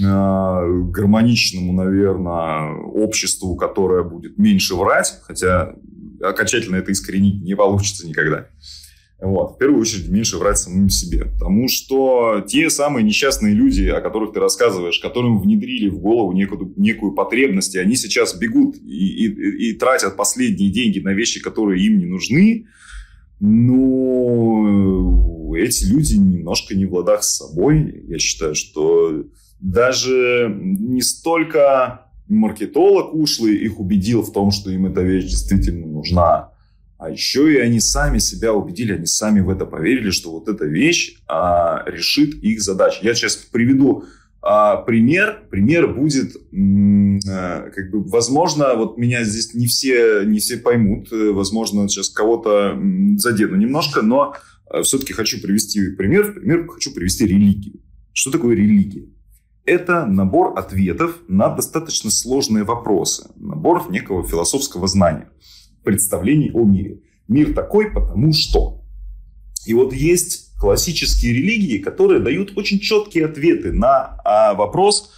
а, гармоничному, наверное, обществу, которое будет меньше врать, хотя окончательно это искоренить не получится никогда. Вот. В первую очередь, меньше врать самим себе. Потому что те самые несчастные люди, о которых ты рассказываешь, которым внедрили в голову некую, некую потребность, и они сейчас бегут и, и, и тратят последние деньги на вещи, которые им не нужны, ну, эти люди немножко не в ладах с собой. Я считаю, что даже не столько маркетолог ушлый их убедил в том, что им эта вещь действительно нужна, а еще и они сами себя убедили, они сами в это поверили, что вот эта вещь а, решит их задачи. Я сейчас приведу а, пример, пример будет, а, как бы, возможно, вот меня здесь не все, не все поймут, э, возможно, сейчас кого-то задену немножко, но а, все-таки хочу привести пример. В пример хочу привести религию. Что такое религия? Это набор ответов на достаточно сложные вопросы, набор некого философского знания, представлений о мире. Мир такой, потому что. И вот есть классические религии, которые дают очень четкие ответы на а, вопрос,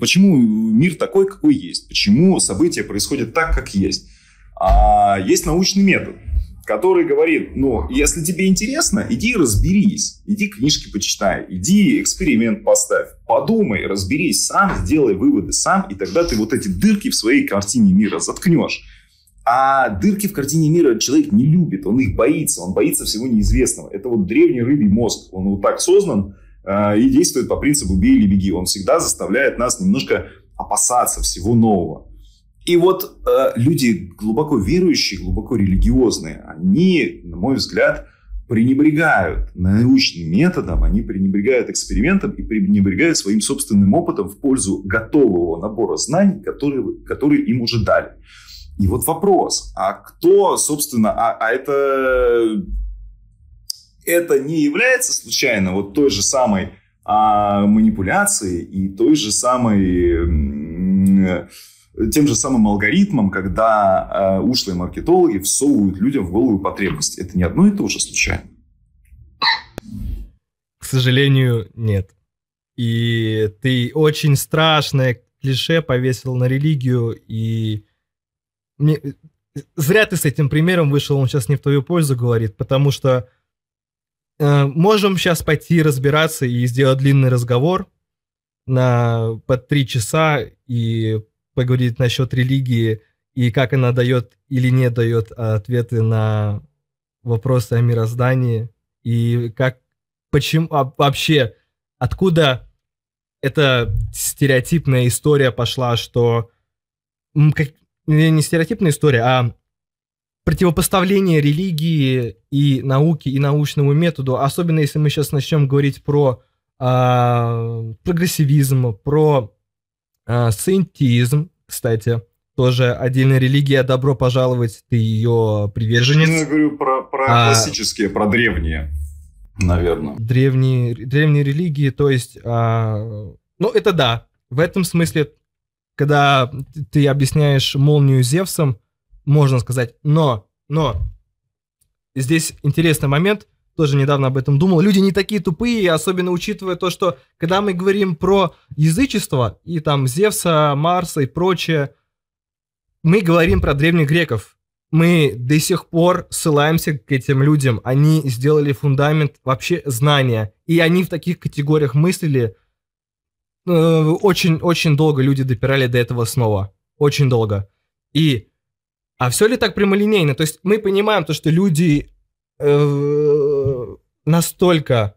почему мир такой, какой есть, почему события происходят так, как есть. А есть научный метод, который говорит, ну, если тебе интересно, иди разберись, иди книжки почитай, иди эксперимент поставь, подумай, разберись сам, сделай выводы сам, и тогда ты вот эти дырки в своей картине мира заткнешь. А дырки в картине мира человек не любит, он их боится, он боится всего неизвестного. Это вот древний рыбий мозг, он вот так создан э, и действует по принципу «бей или беги». Он всегда заставляет нас немножко опасаться всего нового. И вот э, люди глубоко верующие, глубоко религиозные, они, на мой взгляд, пренебрегают научным методом, они пренебрегают экспериментом и пренебрегают своим собственным опытом в пользу готового набора знаний, которые, которые им уже дали. И вот вопрос, а кто, собственно, а, а это, это не является случайно вот той же самой а, манипуляцией и той же самой тем же самым алгоритмом, когда э, ушлые маркетологи всовывают людям в голову потребность. Это не одно и то же случайно? К сожалению, нет. И ты очень страшное клише повесил на религию, и мне... Зря ты с этим примером вышел, он сейчас не в твою пользу говорит, потому что э, можем сейчас пойти разбираться и сделать длинный разговор на под три часа и поговорить насчет религии и как она дает или не дает ответы на вопросы о мироздании и как почему а, вообще откуда эта стереотипная история пошла, что как, не стереотипная история, а противопоставление религии и науки и научному методу, особенно если мы сейчас начнем говорить про а, прогрессивизм, про а, сcientism, кстати, тоже отдельная религия, добро пожаловать, ты ее приверженец. Я говорю про, про а, классические, про древние, наверное. Древние, древние религии, то есть, а, ну это да, в этом смысле когда ты объясняешь молнию Зевсом, можно сказать, но, но, здесь интересный момент, тоже недавно об этом думал, люди не такие тупые, особенно учитывая то, что когда мы говорим про язычество, и там Зевса, Марса и прочее, мы говорим про древних греков. Мы до сих пор ссылаемся к этим людям. Они сделали фундамент вообще знания. И они в таких категориях мыслили, очень-очень долго люди допирали до этого снова. Очень долго. И... А все ли так прямолинейно? То есть мы понимаем то, что люди э, настолько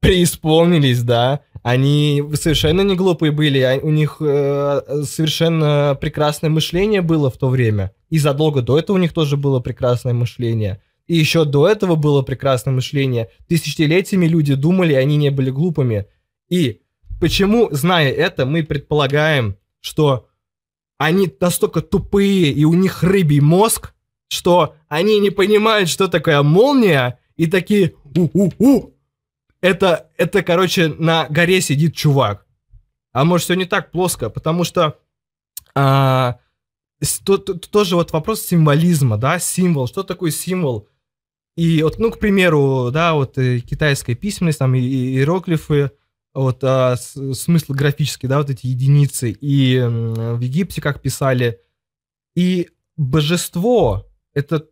преисполнились, да, они совершенно не глупые были, а у них э, совершенно прекрасное мышление было в то время. И задолго до этого у них тоже было прекрасное мышление. И еще до этого было прекрасное мышление. Тысячелетиями люди думали, они не были глупыми. И Почему, зная это, мы предполагаем, что они настолько тупые и у них рыбий мозг, что они не понимают, что такое молния, и такие у-у-у. Это, это, короче, на горе сидит чувак. А может, все не так плоско, потому что а, то, то, тоже вот вопрос символизма, да, символ, что такое символ? И вот, ну, к примеру, да, вот э, китайская письменность, там, и, и иероглифы, вот а, смысл графический, да, вот эти единицы, и в Египте как писали, и божество, это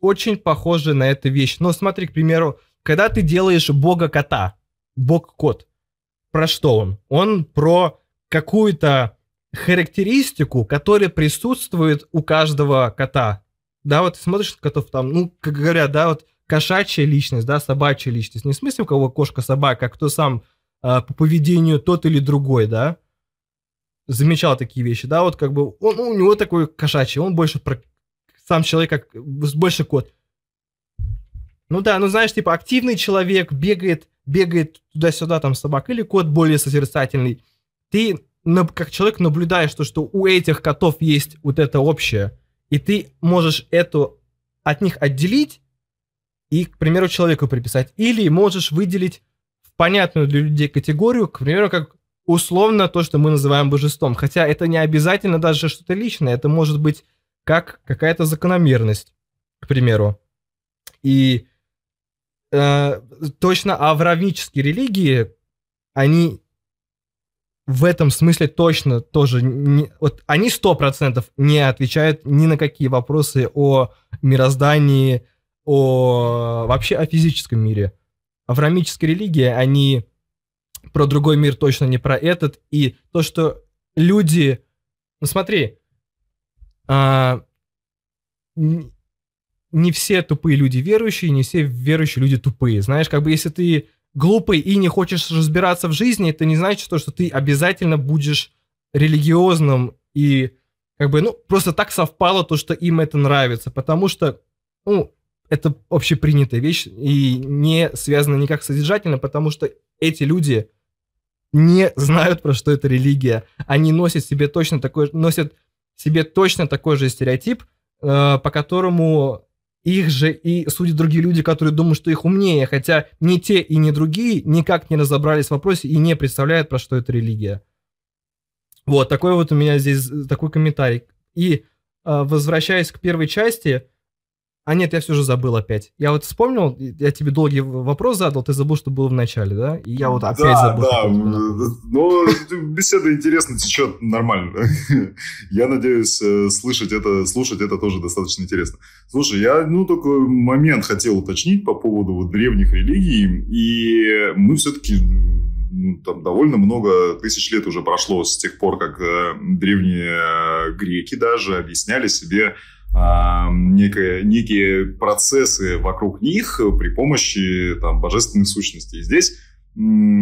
очень похоже на эту вещь. Но смотри, к примеру, когда ты делаешь бога кота, бог кот, про что он? Он про какую-то характеристику, которая присутствует у каждого кота. Да, вот смотришь котов там, ну, как говорят, да, вот кошачья личность, да, собачья личность. Не в смысле, у кого кошка, собака, а кто сам по поведению тот или другой, да, замечал такие вещи, да, вот как бы он, у него такой кошачий, он больше про сам человек как больше кот. Ну да, ну знаешь, типа активный человек бегает, бегает туда-сюда, там собак, или кот более созерцательный. ты как человек наблюдаешь то, что у этих котов есть вот это общее, и ты можешь эту от них отделить и, к примеру, человеку приписать. Или можешь выделить понятную для людей категорию, к примеру, как условно то, что мы называем божеством. Хотя это не обязательно даже что-то личное, это может быть как какая-то закономерность, к примеру. И э, точно авраамические религии, они в этом смысле точно тоже не, вот они сто процентов не отвечают ни на какие вопросы о мироздании, о вообще о физическом мире. Авраамические религии, они про другой мир точно не про этот. И то, что люди... Ну смотри, а, не все тупые люди верующие, не все верующие люди тупые. Знаешь, как бы если ты глупый и не хочешь разбираться в жизни, это не значит, то, что ты обязательно будешь религиозным и как бы, ну, просто так совпало то, что им это нравится, потому что, ну, это общепринятая вещь и не связана никак содержательно, потому что эти люди не знают, про что это религия. Они носят себе точно такой, носят себе точно такой же стереотип, э, по которому их же и судят другие люди, которые думают, что их умнее, хотя ни те и ни другие никак не разобрались в вопросе и не представляют, про что это религия. Вот, такой вот у меня здесь такой комментарий. И э, возвращаясь к первой части, а нет, я все же забыл опять. Я вот вспомнил, я тебе долгий вопрос задал, ты забыл, что было в начале, да? И я вот опять да, забыл. Да, ну, беседа интересно течет нормально. [LAUGHS] Я надеюсь, э, слышать это, слушать это тоже достаточно интересно. Слушай, я, ну, такой момент хотел уточнить по поводу вот древних религий. И мы все-таки ну, там довольно много тысяч лет уже прошло с тех пор, как э, древние э, греки даже объясняли себе некое, некие процессы вокруг них при помощи там, божественных сущностей. Здесь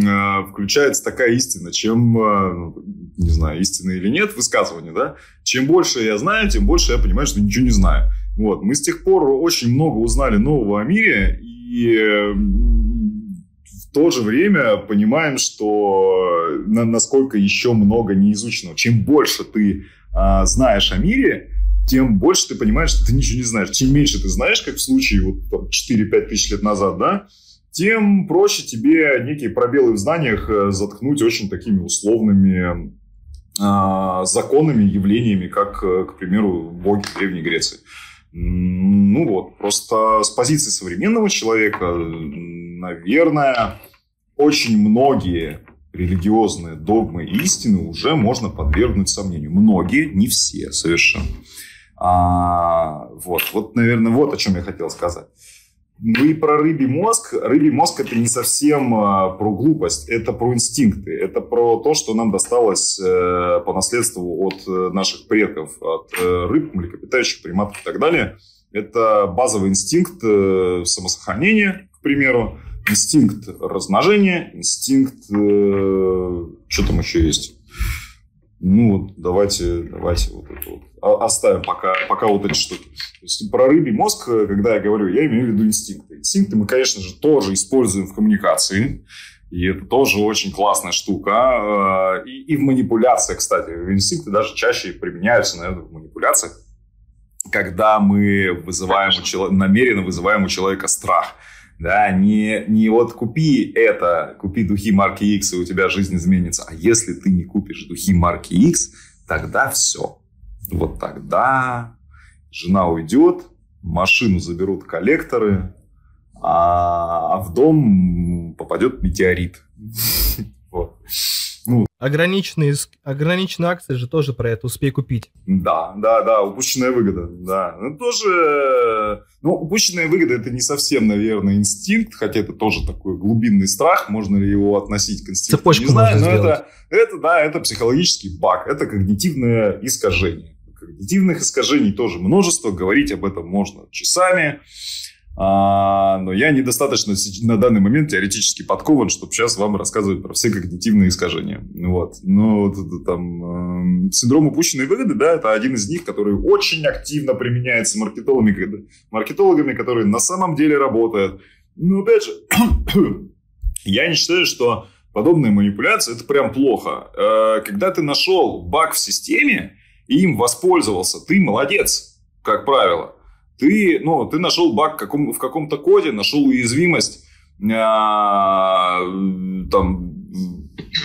а, включается такая истина, чем, а, ну, не знаю, истина или нет, высказывание, да, чем больше я знаю, тем больше я понимаю, что ничего не знаю. Вот, мы с тех пор очень много узнали нового о мире, и в то же время понимаем, что на, насколько еще много неизученного. Чем больше ты а, знаешь о мире, тем больше ты понимаешь, что ты ничего не знаешь. Чем меньше ты знаешь, как в случае вот 4-5 тысяч лет назад, да, тем проще тебе некие пробелы в знаниях э, заткнуть очень такими условными э, законами, явлениями, как, э, к примеру, боги Древней Греции. Ну вот, просто с позиции современного человека, наверное, очень многие религиозные догмы и истины уже можно подвергнуть сомнению. Многие, не все совершенно. А, вот, вот, наверное, вот о чем я хотел сказать. Ну и про рыбий мозг. Рыбий мозг это не совсем а, про глупость, это про инстинкты, это про то, что нам досталось э, по наследству от э, наших предков, от э, рыб, млекопитающих, приматов и так далее. Это базовый инстинкт э, самосохранения, к примеру, инстинкт размножения, инстинкт, э, что там еще есть? Ну, вот давайте, давайте вот это вот оставим пока, пока вот эти штуки. То есть про рыбий мозг, когда я говорю, я имею в виду инстинкты. Инстинкты мы, конечно же, тоже используем в коммуникации. И это тоже очень классная штука. А, и, и в манипуляциях, кстати. Инстинкты даже чаще применяются, наверное, в манипуляциях, когда мы вызываем у человека, намеренно вызываем у человека страх – да, не, не вот купи это, купи духи марки X, и у тебя жизнь изменится. А если ты не купишь духи марки X, тогда все. Вот тогда жена уйдет, машину заберут коллекторы, а, а в дом попадет метеорит. [LAUGHS] Вот. Ограниченные, ограниченные акции же тоже про это успей купить. Да, да, да, упущенная выгода, да. Ну, тоже, ну, упущенная выгода это не совсем, наверное, инстинкт, хотя это тоже такой глубинный страх, можно ли его относить к инстинкту, Цепочку не знаю, но это, это, да, это психологический баг, это когнитивное искажение. Когнитивных искажений тоже множество, говорить об этом можно часами. А, но я недостаточно на данный момент теоретически подкован, чтобы сейчас вам рассказывать про все когнитивные искажения. Вот. Но там, э, синдром упущенной выгоды, да, это один из них, который очень активно применяется маркетологами, маркетологами, которые на самом деле работают. Но опять же, [COUGHS] я не считаю, что подобные манипуляции, это прям плохо. Э, когда ты нашел баг в системе и им воспользовался, ты молодец, как правило. Ты, ну, ты нашел баг каком, в каком-то коде, нашел уязвимость, а, там,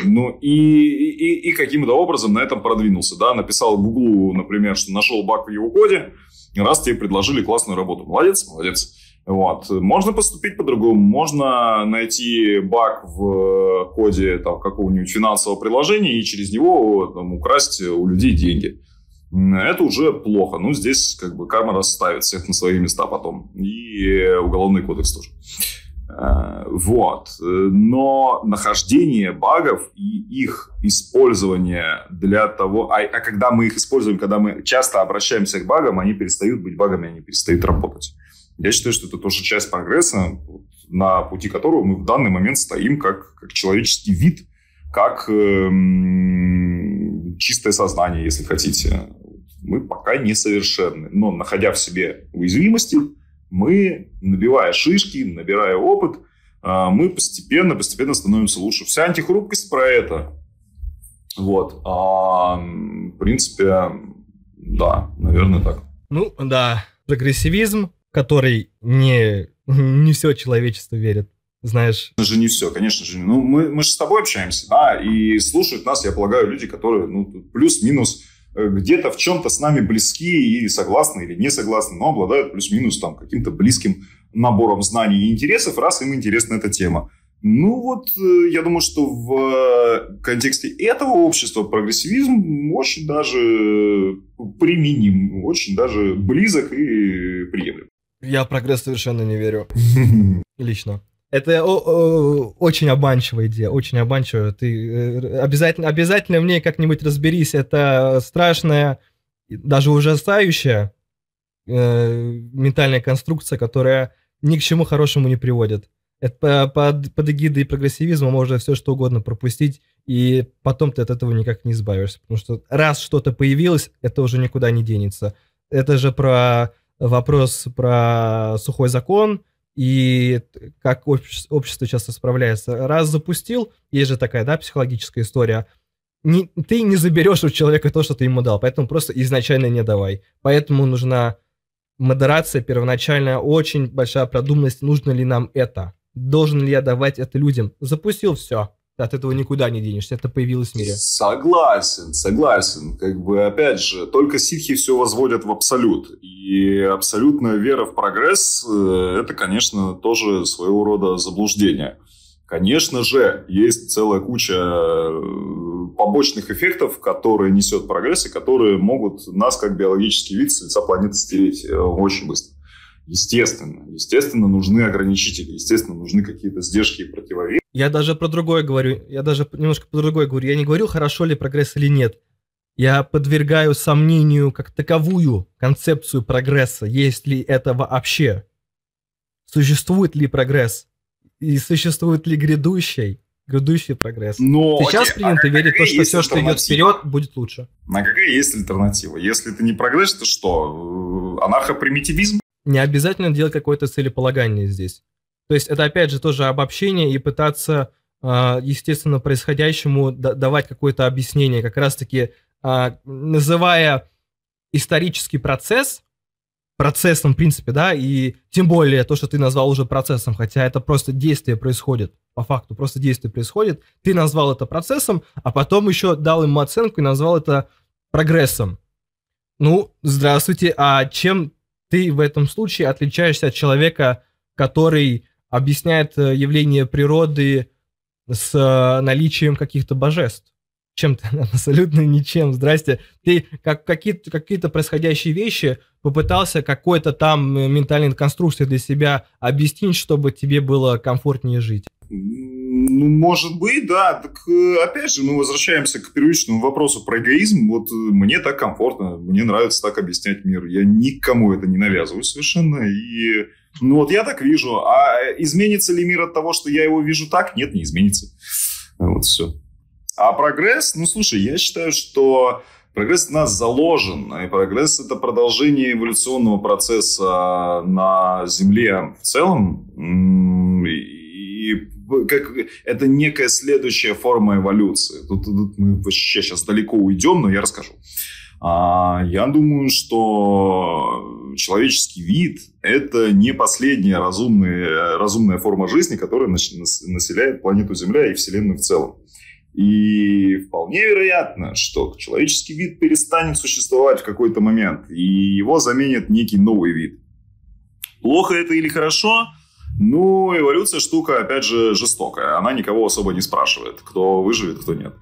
ну, и, и, и каким-то образом на этом продвинулся, да, написал Гуглу, например, что нашел баг в его коде, раз тебе предложили классную работу. Молодец, молодец. Вот. Можно поступить по-другому. Можно найти баг в коде там, какого-нибудь финансового приложения и через него там, украсть у людей деньги. Это уже плохо. Ну, здесь как бы карма расставит всех на свои места потом. И уголовный кодекс тоже. Э, вот. Но нахождение багов и их использование для того... А, а когда мы их используем, когда мы часто обращаемся к багам, они перестают быть багами, они перестают работать. Я считаю, что это тоже часть прогресса, на пути которого мы в данный момент стоим как, как человеческий вид, как эм, чистое сознание, если хотите. Мы пока несовершенны, но находя в себе уязвимости, мы, набивая шишки, набирая опыт, э, мы постепенно, постепенно становимся лучше. Вся антихрупкость про это. Вот. А, в принципе, да, наверное, так. Ну, да, прогрессивизм, который не, [LAUGHS] не все человечество верит. Знаешь. Конечно же, не все, конечно же. Ну, мы, мы же с тобой общаемся, да, и слушают нас, я полагаю, люди, которые, ну, плюс-минус где-то в чем-то с нами близки и согласны или не согласны, но обладают плюс-минус там каким-то близким набором знаний и интересов, раз им интересна эта тема. Ну вот, э, я думаю, что в э, контексте этого общества прогрессивизм очень даже применим, очень даже близок и приемлем. Я в прогресс совершенно не верю. [LAUGHS] Лично. Это очень обманчивая идея, очень обманчивая. Ты э, обязательно, обязательно в ней как-нибудь разберись. Это страшная, даже ужасающая э, ментальная конструкция, которая ни к чему хорошему не приводит. Это под, под эгидой прогрессивизма можно все что угодно пропустить, и потом ты от этого никак не избавишься. Потому что раз что-то появилось, это уже никуда не денется. Это же про вопрос про сухой закон и как общество часто справляется. Раз запустил, есть же такая, да, психологическая история, не, ты не заберешь у человека то, что ты ему дал, поэтому просто изначально не давай. Поэтому нужна модерация первоначальная, очень большая продуманность, нужно ли нам это, должен ли я давать это людям. Запустил все, от этого никуда не денешься, это появилось в мире. Согласен, согласен. Как бы, опять же, только ситхи все возводят в абсолют. И абсолютная вера в прогресс э, – это, конечно, тоже своего рода заблуждение. Конечно же, есть целая куча э, побочных эффектов, которые несет прогресс, и которые могут нас, как биологический вид, с лица планеты стереть э, очень быстро. Естественно, естественно, нужны ограничители, естественно, нужны какие-то сдержки и противовесы. Я даже про другое говорю, я даже немножко про другое говорю. Я не говорю, хорошо ли прогресс или нет. Я подвергаю сомнению как таковую концепцию прогресса. Есть ли это вообще? Существует ли прогресс? И существует ли грядущий, грядущий прогресс? Но, Сейчас окей, принято а верить в то, что все, что идет вперед, будет лучше. А какая есть альтернатива? Если это не прогресс, то что? Э, анархопримитивизм? Не обязательно делать какое-то целеполагание здесь. То есть это опять же тоже обобщение и пытаться, а, естественно, происходящему давать какое-то объяснение, как раз-таки а, называя исторический процесс процессом, в принципе, да, и тем более то, что ты назвал уже процессом, хотя это просто действие происходит, по факту, просто действие происходит, ты назвал это процессом, а потом еще дал ему оценку и назвал это прогрессом. Ну, здравствуйте, а чем ты в этом случае отличаешься от человека, который объясняет э, явление природы с э, наличием каких-то божеств? Чем-то [LAUGHS] абсолютно ничем. Здрасте. Ты как какие-то какие происходящие вещи попытался какой-то там э, ментальной конструкции для себя объяснить, чтобы тебе было комфортнее жить. Ну, может быть, да. Так, опять же, мы возвращаемся к первичному вопросу про эгоизм. Вот мне так комфортно, мне нравится так объяснять мир. Я никому это не навязываю совершенно. И, ну, вот я так вижу. А изменится ли мир от того, что я его вижу так? Нет, не изменится. Вот все. А прогресс? Ну, слушай, я считаю, что прогресс в нас заложен. И прогресс – это продолжение эволюционного процесса на Земле в целом. И как, это некая следующая форма эволюции. Тут, тут мы вообще сейчас далеко уйдем, но я расскажу. А, я думаю, что человеческий вид – это не последняя разумная, разумная форма жизни, которая населяет планету Земля и Вселенную в целом. И вполне вероятно, что человеческий вид перестанет существовать в какой-то момент, и его заменит некий новый вид. Плохо это или хорошо? Ну, эволюция штука, опять же, жестокая. Она никого особо не спрашивает, кто выживет, кто нет.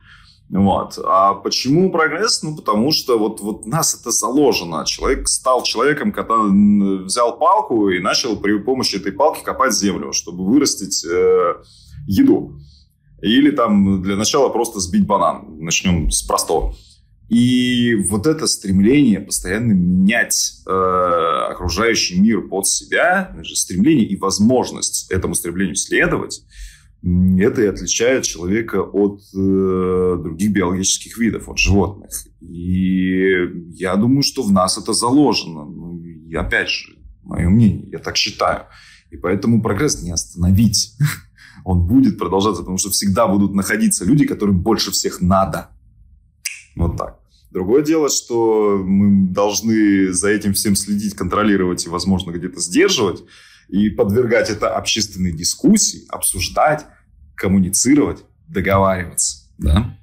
Вот. А почему прогресс? Ну, потому что вот, вот нас это заложено. Человек стал человеком, когда взял палку и начал при помощи этой палки копать землю, чтобы вырастить э, еду. Или там для начала просто сбить банан. Начнем с простого. И вот это стремление постоянно менять э, окружающий мир под себя, стремление и возможность этому стремлению следовать, это и отличает человека от э, других биологических видов, от животных. И я думаю, что в нас это заложено. Ну, и опять же, мое мнение, я так считаю. И поэтому прогресс не остановить. [LAUGHS] Он будет продолжаться, потому что всегда будут находиться люди, которым больше всех надо. Вот так. Другое дело, что мы должны за этим всем следить, контролировать и, возможно, где-то сдерживать и подвергать это общественной дискуссии, обсуждать, коммуницировать, договариваться. Да?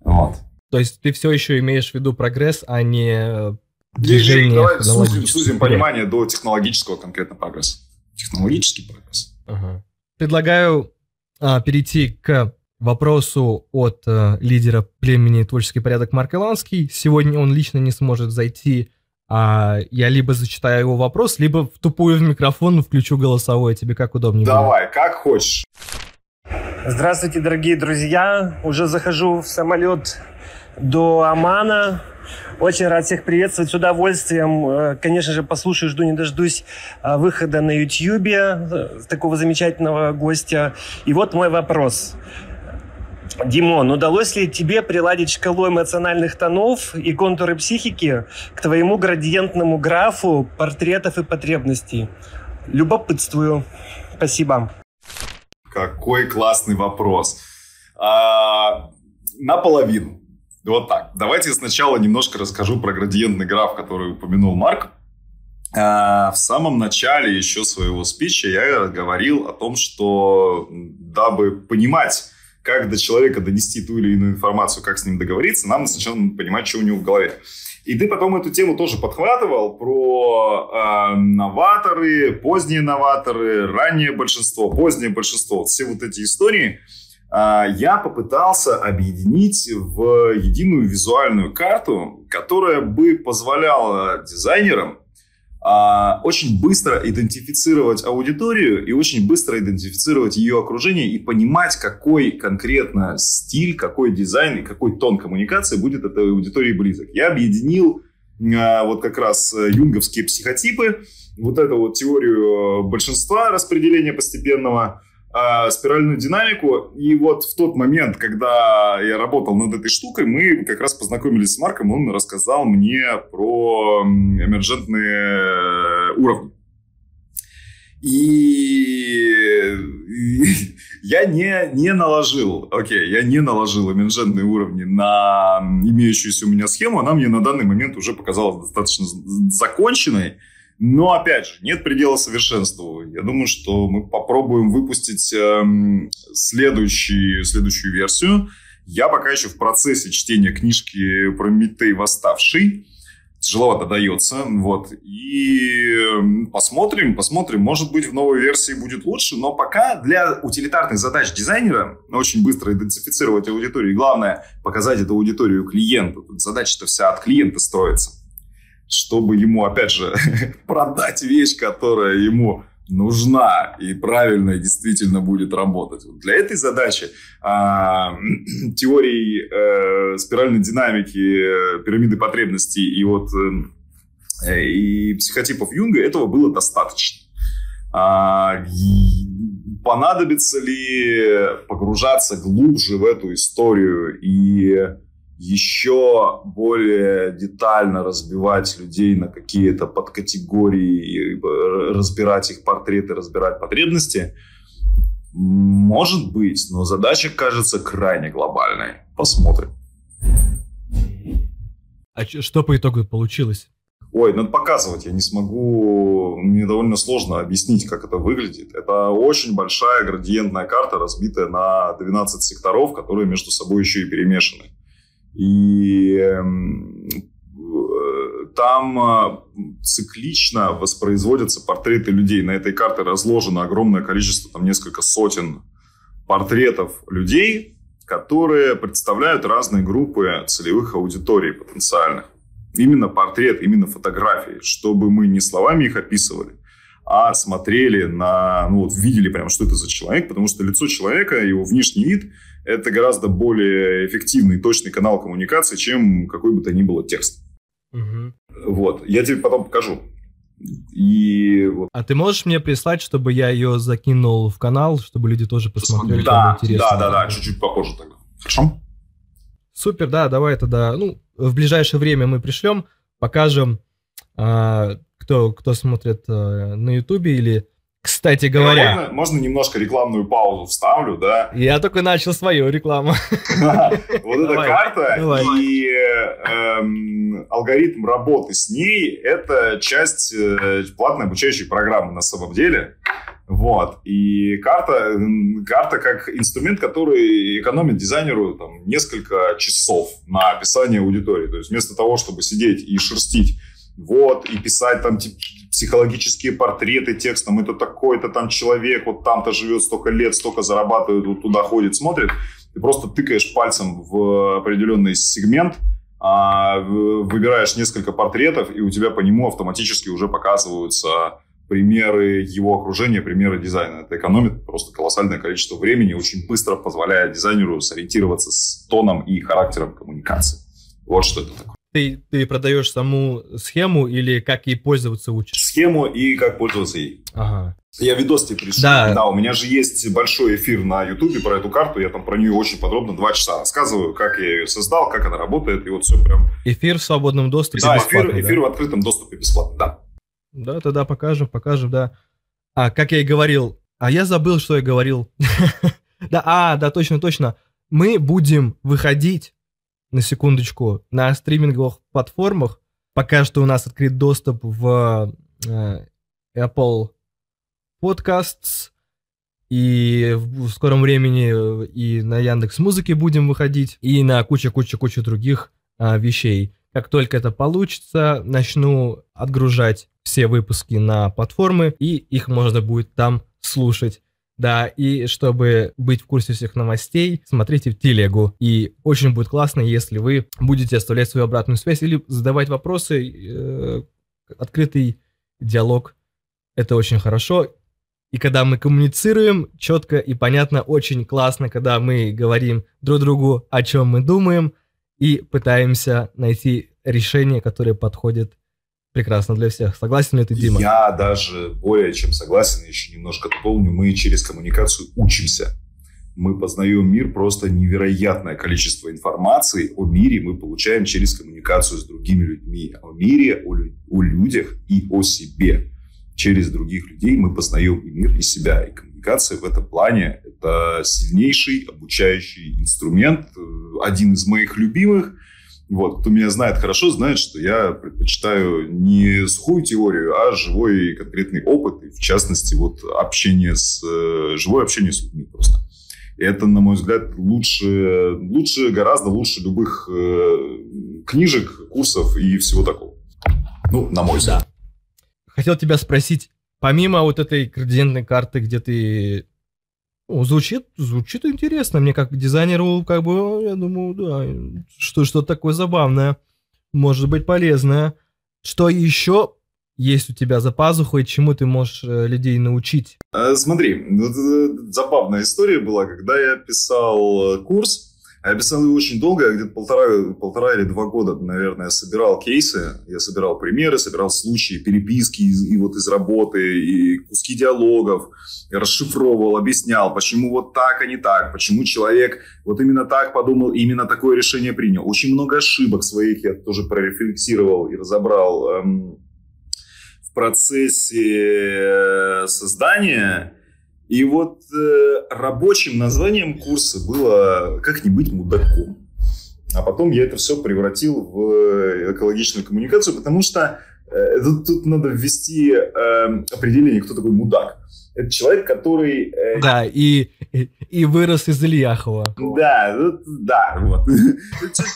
Вот. То есть ты все еще имеешь в виду прогресс, а не э, движение. Давай сузим, сузим понимание до технологического конкретно прогресса. Технологический прогресс. Ага. Предлагаю а, перейти к вопросу от а, лидера племени «Творческий порядок» Марк Иланский. Сегодня он лично не сможет зайти, а я либо зачитаю его вопрос, либо в тупую в микрофон включу голосовое. Тебе как удобнее Давай, будет. как хочешь. Здравствуйте, дорогие друзья. Уже захожу в самолет до Омана. Очень рад всех приветствовать с удовольствием. Э, конечно же, послушаю, жду не дождусь э, выхода на YouTube э, такого замечательного гостя. И вот мой вопрос. Димон, удалось ли тебе приладить шкалу эмоциональных тонов и контуры психики к твоему градиентному графу портретов и потребностей? Любопытствую. Спасибо. Какой классный вопрос. А, наполовину. Вот так. Давайте сначала немножко расскажу про градиентный граф, который упомянул Марк. А, в самом начале еще своего спича я говорил о том, что дабы понимать, как до человека донести ту или иную информацию, как с ним договориться, нам сначала понимать, что у него в голове. И ты потом эту тему тоже подхватывал про э, новаторы, поздние новаторы, раннее большинство, позднее большинство. Все вот эти истории э, я попытался объединить в единую визуальную карту, которая бы позволяла дизайнерам очень быстро идентифицировать аудиторию и очень быстро идентифицировать ее окружение и понимать, какой конкретно стиль, какой дизайн и какой тон коммуникации будет этой аудитории близок. Я объединил а, вот как раз э, юнговские психотипы, вот эту вот теорию э, большинства распределения постепенного, э, спиральную динамику. И вот в тот момент, когда я работал над этой штукой, мы как раз познакомились с Марком, он рассказал мне про эмерджентные уровни. И [LAUGHS] я не, не наложил, окей, okay, я не наложил эмерджентные уровни на имеющуюся у меня схему. Она мне на данный момент уже показалась достаточно законченной. Но, опять же, нет предела совершенству. Я думаю, что мы попробуем выпустить эм, следующий, следующую версию. Я пока еще в процессе чтения книжки про Прометей Восставший. Тяжеловато дается. Вот. И эм, посмотрим, посмотрим. Может быть, в новой версии будет лучше. Но пока для утилитарных задач дизайнера очень быстро идентифицировать аудиторию. И главное, показать эту аудиторию клиенту. Задача-то вся от клиента строится чтобы ему, опять же, [LAUGHS] продать вещь, которая ему нужна и правильно действительно будет работать. Для этой задачи а, [CLEARS THROAT] теории э, спиральной динамики, э, пирамиды потребностей и вот э, и психотипов Юнга этого было достаточно. А, понадобится ли погружаться глубже в эту историю и еще более детально разбивать людей на какие-то подкатегории, разбирать их портреты, разбирать потребности, Может быть, но задача кажется крайне глобальной. Посмотрим. А что по итогу получилось? Ой, надо показывать, я не смогу, мне довольно сложно объяснить, как это выглядит. Это очень большая градиентная карта, разбитая на 12 секторов, которые между собой еще и перемешаны. И эм, там э, циклично воспроизводятся портреты людей. На этой карте разложено огромное количество, там несколько сотен портретов людей, которые представляют разные группы целевых аудиторий потенциальных. Именно портрет, именно фотографии, чтобы мы не словами их описывали, а смотрели на, ну вот видели прямо, что это за человек, потому что лицо человека, его внешний вид – это гораздо более эффективный и точный канал коммуникации, чем какой бы то ни было текст. Угу. Вот, я тебе потом покажу. И вот. А ты можешь мне прислать, чтобы я ее закинул в канал, чтобы люди тоже посмотрели? Да, да, да, да, чуть-чуть попозже тогда. Хорошо? Супер, да, давай тогда. Ну, в ближайшее время мы пришлем, покажем, а, кто, кто смотрит а, на Ютубе или кстати говоря... Можно, можно немножко рекламную паузу вставлю, да? Я только начал свою рекламу. [LAUGHS] Вот эта карта и эм, алгоритм работы с ней – это часть э, платной обучающей программы на самом деле. Вот. И карта, карта как инструмент, который экономит дизайнеру там, несколько часов на описание аудитории. То есть вместо того, чтобы сидеть и шерстить вот, и писать там психологические портреты текстом, это такой-то там человек, вот там-то живет столько лет, столько зарабатывает, вот туда ходит, смотрит, ты просто тыкаешь пальцем в определенный сегмент, а, выбираешь несколько портретов, и у тебя по нему автоматически уже показываются примеры его окружения, примеры дизайна. Это экономит просто колоссальное количество времени, очень быстро позволяет дизайнеру сориентироваться с тоном и характером коммуникации. Вот что это такое ты, ты продаешь саму схему или как ей пользоваться учишь? Схему и как пользоваться ей. Ага. Я видос тебе пришлю. Да. да, у меня же есть большой эфир на Ютубе про эту карту. Я там про нее очень подробно два часа рассказываю, как я ее создал, как она работает, и вот все прям. Эфир в свободном доступе. Да, эфир, да? эфир в открытом доступе бесплатно, да. Да, тогда покажем, покажем, да. А, как я и говорил, а я забыл, что я говорил. [LAUGHS] да, а, да, точно, точно. Мы будем выходить на секундочку, на стриминговых платформах. Пока что у нас открыт доступ в э, Apple Podcasts, и в скором времени э, и на Яндекс Музыке будем выходить, и на куча-куча-куча других а, вещей. Как только это получится, начну отгружать все выпуски на платформы, и их можно будет там слушать. Да, и чтобы быть в курсе всех новостей, смотрите в телегу. И очень будет классно, если вы будете оставлять свою обратную связь или задавать вопросы. Э, открытый диалог — это очень хорошо. И когда мы коммуницируем четко и понятно, очень классно, когда мы говорим друг другу, о чем мы думаем, и пытаемся найти решение, которое подходит прекрасно для всех. Согласен ли ты, Дима? Я даже более чем согласен, еще немножко дополню. Мы через коммуникацию учимся. Мы познаем мир, просто невероятное количество информации о мире мы получаем через коммуникацию с другими людьми. О мире, о, о людях и о себе. Через других людей мы познаем и мир, и себя. И коммуникация в этом плане – это сильнейший обучающий инструмент, э, один из моих любимых – вот, кто меня знает хорошо, знает, что я предпочитаю не сухую теорию, а живой конкретный опыт, и в частности, вот общение с, э, живое общение с людьми просто. И это, на мой взгляд, лучше, лучше гораздо лучше любых э, книжек, курсов и всего такого. Ну, на мой взгляд. Да. Хотел тебя спросить, помимо вот этой градиентной карты, где ты ну, звучит, звучит интересно. Мне как дизайнеру, как бы, я думаю, да, что что такое забавное, может быть полезное. Что еще есть у тебя за пазухой, чему ты можешь э, людей научить? Э, смотри, э, забавная история была, когда я писал курс, я писал его очень долго, я где-то полтора, полтора или два года, наверное, собирал кейсы, я собирал примеры, собирал случаи, переписки из, и вот из работы, и куски диалогов, я расшифровывал, объяснял, почему вот так, а не так, почему человек вот именно так подумал, именно такое решение принял. Очень много ошибок своих я тоже прорефлексировал и разобрал эм, в процессе э, создания И вот э, рабочим названием курса было «Как не быть мудаком». А потом я это все превратил в экологичную коммуникацию, потому что э, тут, тут надо ввести э, определение, кто такой мудак. Это человек, который... Э, да, и, и, и вырос из Ильяхова. Да, да, вот.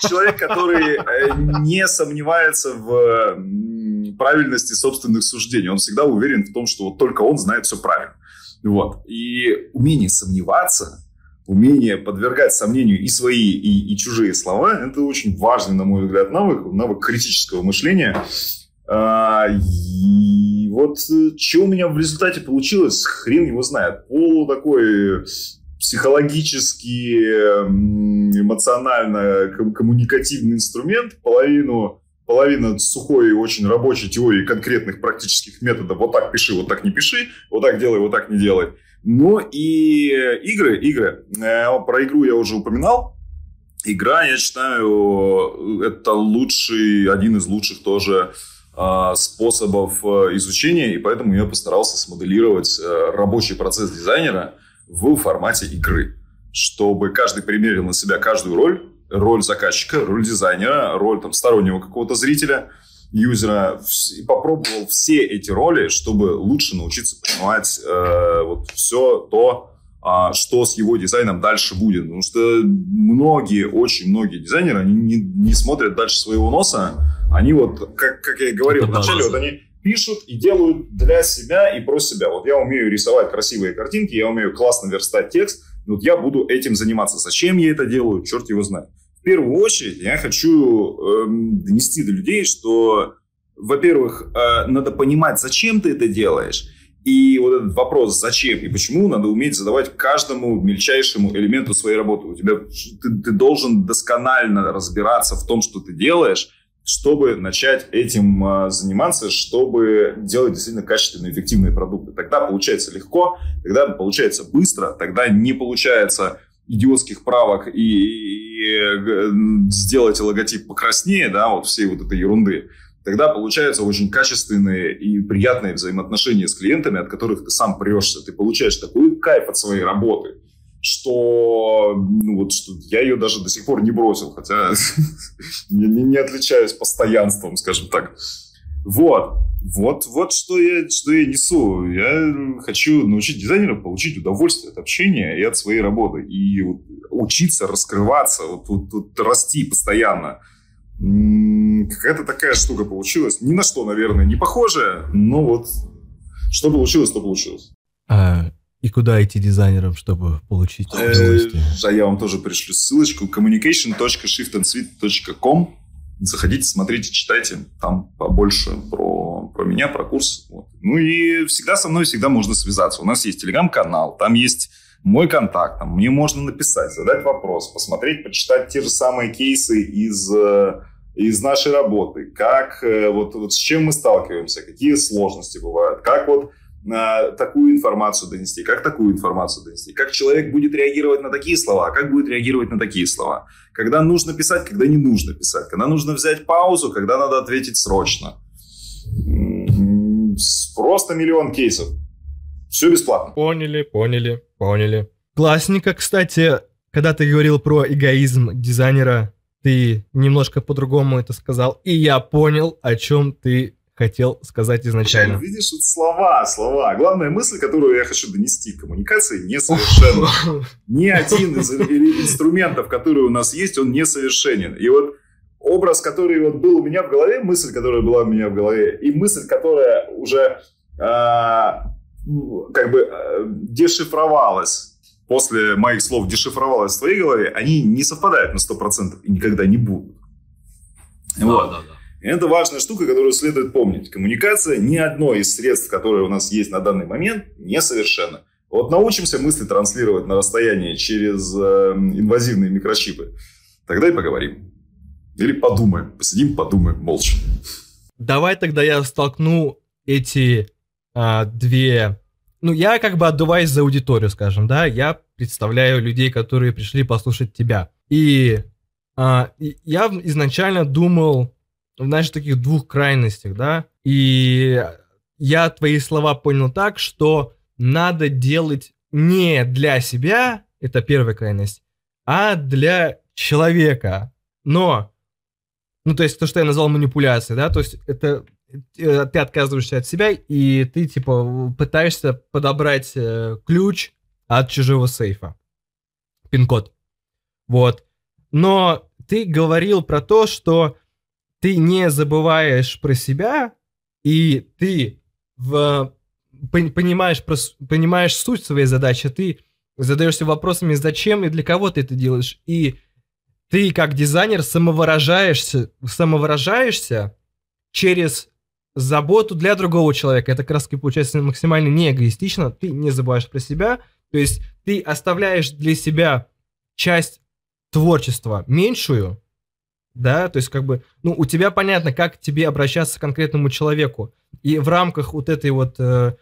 Человек, который э, не сомневается в правильности собственных суждений. Он всегда уверен в том, что вот только он знает все правильно. Вот. И умение сомневаться, умение подвергать сомнению и свои, и, и чужие слова, это очень важный, на мой взгляд, навык, навык критического мышления. А, и вот э, что у меня в результате получилось, хрен его знает. Полу такой психологический, эмоционально коммуникативный инструмент, половину половина сухой и очень рабочей теории конкретных практических методов. Вот так пиши, вот так не пиши, вот так делай, вот так не делай. Ну и игры, игры. Э, про игру я уже упоминал. Игра, я считаю, это лучший, один из лучших тоже а, способов э, изучения, и поэтому я постарался смоделировать э, рабочий процесс дизайнера в формате игры, чтобы каждый примерил на себя каждую роль, роль заказчика, роль дизайнера, роль там, стороннего какого-то зрителя, юзера, и попробовал все эти роли, чтобы лучше научиться понимать э, вот все то, а, что с его дизайном дальше будет. Потому что многие, очень многие дизайнеры, они не, не смотрят дальше своего носа. Они вот, как, как я и говорил вначале, вот они пишут и делают для себя и про себя. Вот я умею рисовать красивые картинки, я умею классно верстать текст, вот я буду этим заниматься. Зачем я это делаю, черт его знает в первую очередь я хочу э, донести до людей, что, во-первых, э, надо понимать, зачем ты это делаешь. И вот этот вопрос, зачем и почему, надо уметь задавать каждому мельчайшему элементу своей работы. У тебя, ты, ты должен досконально разбираться в том, что ты делаешь, чтобы начать этим э, заниматься, чтобы делать действительно качественные, эффективные продукты. Тогда получается легко, тогда получается быстро, тогда не получается идиотских правок и, и сделать логотип покраснее, да, вот всей вот этой ерунды, тогда получаются очень качественные и приятные взаимоотношения с клиентами, от которых ты сам прешься. Ты получаешь такой кайф от своей работы, что, ну, вот, что я ее даже до сих пор не бросил, хотя [LAUGHS] не отличаюсь постоянством, скажем так. Вот. Вот, вот что я, что я несу. Я хочу научить дизайнеров получить удовольствие от общения и от своей работы. И учиться, раскрываться, вот, вот, вот расти постоянно. Какая-то такая штука получилась. Ни на что, наверное, не похожая, но вот что получилось, то получилось. А, и куда идти дизайнером, чтобы получить э, удовольствие? А я вам тоже пришлю ссылочку communication.shiftandsweet.com Заходите, смотрите, читайте. Там побольше про, про меня, про курс. Вот. Ну и всегда со мной всегда можно связаться. У нас есть телеграм-канал, там есть мой контакт. Там мне можно написать, задать вопрос, посмотреть, почитать те же самые кейсы из э, из нашей работы, как э, вот, вот с чем мы сталкиваемся, какие сложности бывают, как вот такую информацию донести, как такую информацию донести, как человек будет реагировать на такие слова, как будет реагировать на такие слова, когда нужно писать, когда не нужно писать, когда нужно взять паузу, когда надо ответить срочно. Просто миллион кейсов. Все бесплатно. Поняли, поняли, поняли. Классненько, кстати, когда ты говорил про эгоизм дизайнера, ты немножко по-другому это сказал, и я понял, о чем ты хотел сказать изначально. Видишь, вот слова, слова. Главная мысль, которую я хочу донести, коммуникации несовершенна. Ни один из инструментов, которые у нас есть, он несовершенен. И вот образ, который вот был у меня в голове, мысль, которая была у меня в голове, и мысль, которая уже а, как бы а, дешифровалась после моих слов дешифровалась в твоей голове, они не совпадают на 100% и никогда не будут. Да, вот. да, да. Это важная штука, которую следует помнить. Коммуникация ни одно из средств, которые у нас есть на данный момент, несовершенно. Вот научимся мысли транслировать на расстоянии через э, инвазивные микрочипы, тогда и поговорим. Или подумаем, посидим, подумаем молча. Давай тогда я столкну эти а, две... Ну, я как бы отдуваюсь за аудиторию, скажем, да, я представляю людей, которые пришли послушать тебя. И а, я изначально думал в наших таких двух крайностях, да, и я твои слова понял так, что надо делать не для себя, это первая крайность, а для человека. Но, ну, то есть то, что я назвал манипуляцией, да, то есть это э, ты отказываешься от себя, и ты, типа, пытаешься подобрать э, ключ от чужого сейфа. Пин-код. Вот. Но ты говорил про то, что ты не забываешь про себя, и ты в, понимаешь, понимаешь суть своей задачи, ты задаешься вопросами, зачем и для кого ты это делаешь. И ты, как дизайнер, самовыражаешься, самовыражаешься через заботу для другого человека. Это как раз получается максимально не эгоистично. Ты не забываешь про себя. То есть ты оставляешь для себя часть творчества меньшую, да, то есть как бы, ну, у тебя понятно, как тебе обращаться к конкретному человеку. И в рамках вот этой вот э,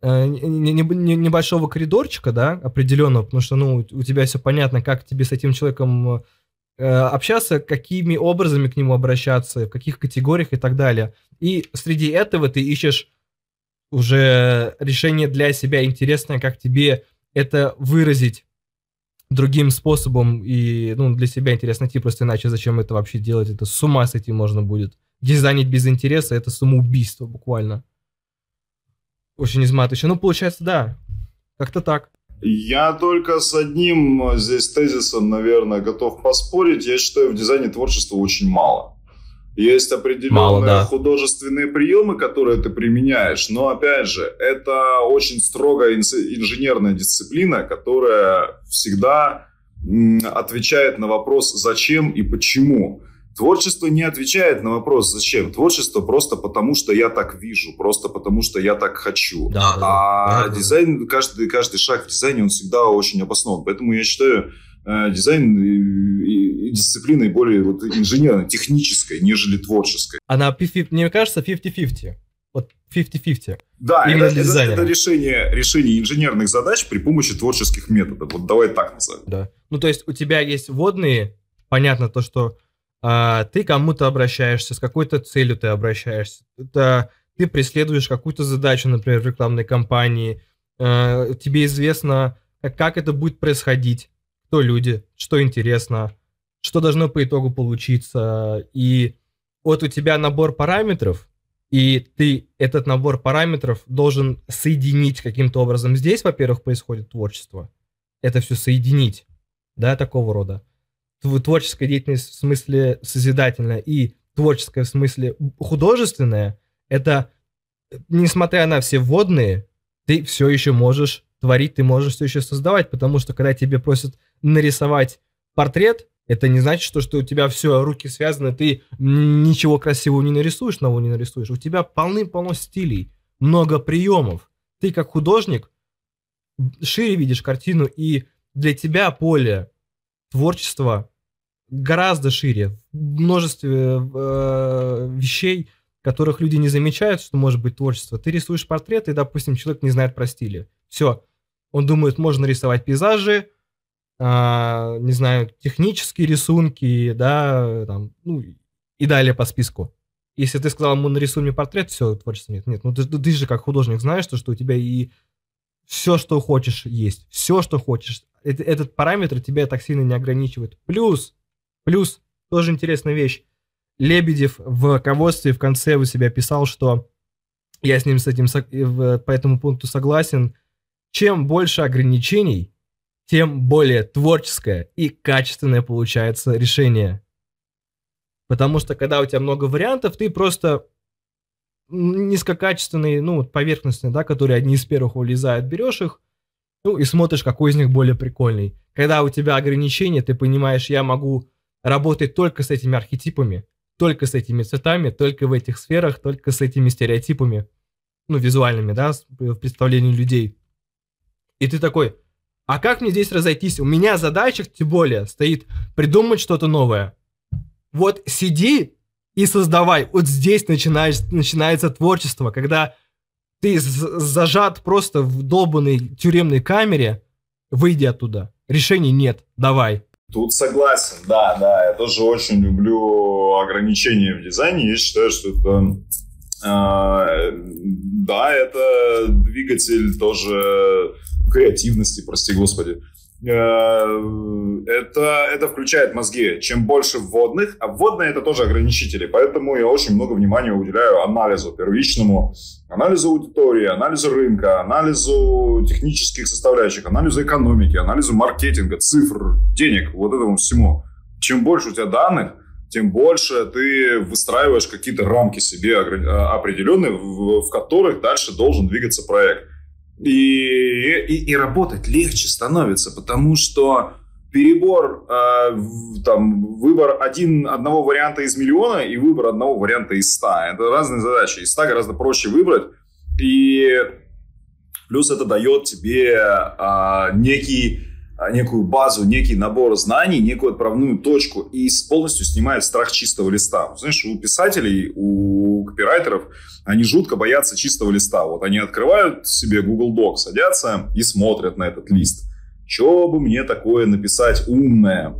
э, небольшого коридорчика, да, определенного, потому что, ну, у тебя все понятно, как тебе с этим человеком э, общаться, какими образами к нему обращаться, в каких категориях и так далее. И среди этого ты ищешь уже решение для себя интересное, как тебе это выразить другим способом и ну, для себя интересно найти, просто иначе зачем это вообще делать, это с ума сойти можно будет. Дизайнить без интереса это самоубийство буквально. Очень изматывающе. Ну, получается, да, как-то так. Я только с одним здесь тезисом, наверное, готов поспорить. Я считаю, в дизайне творчества очень мало. Есть определенные Мало, да. художественные приемы, которые ты применяешь, но опять же, это очень строгая инженерная дисциплина, которая всегда отвечает на вопрос «зачем» и «почему». Творчество не отвечает на вопрос «зачем?». Творчество просто потому, что я так вижу, просто потому, что я так хочу. Да, а да, дизайн, каждый, каждый шаг в дизайне, он всегда очень обоснован. Поэтому я считаю, дизайн и, и дисциплиной более вот инженерной, технической, нежели творческой. Она, мне кажется, 50-50. Вот 50-50. Да, это, это, это решение, решение инженерных задач при помощи творческих методов. Вот давай так назовем. Да. Ну, то есть у тебя есть водные, понятно то, что а, ты кому-то обращаешься, с какой-то целью ты обращаешься. Это ты преследуешь какую-то задачу, например, в рекламной кампании. А, тебе известно, как это будет происходить кто люди, что интересно, что должно по итогу получиться. И вот у тебя набор параметров, и ты этот набор параметров должен соединить каким-то образом. Здесь, во-первых, происходит творчество. Это все соединить, да, такого рода. Творческая деятельность в смысле созидательная и творческая в смысле художественная, это, несмотря на все вводные, ты все еще можешь творить, ты можешь все еще создавать, потому что когда тебе просят нарисовать портрет, это не значит, что, что у тебя все, руки связаны, ты ничего красивого не нарисуешь, нового не нарисуешь. У тебя полны-полно стилей, много приемов. Ты как художник шире видишь картину, и для тебя поле творчества гораздо шире. Множество э, вещей, которых люди не замечают, что может быть творчество. Ты рисуешь портрет, и, допустим, человек не знает про стили. Все. Он думает, можно рисовать пейзажи, а, не знаю, технические рисунки, да, там, ну, и далее по списку. Если ты сказал ему, нарисуй мне портрет, все, творчества нет. Нет, ну ты, ты же как художник знаешь, что, что у тебя и все, что хочешь, есть. Все, что хочешь. Это, этот параметр тебя так сильно не ограничивает. Плюс, плюс, тоже интересная вещь. Лебедев в ководстве в конце у себя писал, что я с ним с этим по этому пункту согласен. Чем больше ограничений, тем более творческое и качественное получается решение. Потому что когда у тебя много вариантов, ты просто низкокачественные, ну, поверхностные, да, которые одни из первых вылезают, берешь их, ну, и смотришь, какой из них более прикольный. Когда у тебя ограничения, ты понимаешь, я могу работать только с этими архетипами, только с этими цветами, только в этих сферах, только с этими стереотипами, ну, визуальными, да, в представлении людей. И ты такой, а как мне здесь разойтись? У меня задача, тем более, стоит придумать что-то новое. Вот сиди и создавай. Вот здесь начинаешь, начинается творчество, когда ты зажат просто в долбанной тюремной камере, выйди оттуда. Решений нет, давай. Тут согласен, да, да. Я тоже очень люблю ограничения в дизайне. Я считаю, что это да, это двигатель тоже креативности, прости господи. Э, это, это включает мозги. Чем больше вводных, а вводные это тоже ограничители, поэтому я очень много внимания уделяю анализу первичному, анализу аудитории, анализу рынка, анализу технических составляющих, анализу экономики, анализу маркетинга, цифр, денег, вот этому всему. Чем больше у тебя данных, тем больше ты выстраиваешь какие-то рамки себе определенные, в которых дальше должен двигаться проект. И, и, и работать легче становится, потому что перебор, э, там, выбор один, одного варианта из миллиона и выбор одного варианта из ста. Это разные задачи. Из ста гораздо проще выбрать. И плюс это дает тебе э, некий а, некую базу, некий набор знаний, некую отправную точку и полностью снимает страх чистого листа. Знаешь, у писателей, у копирайтеров, они жутко боятся чистого листа. Вот они открывают себе Google Doc, садятся и смотрят на этот лист. Что бы мне такое написать умное?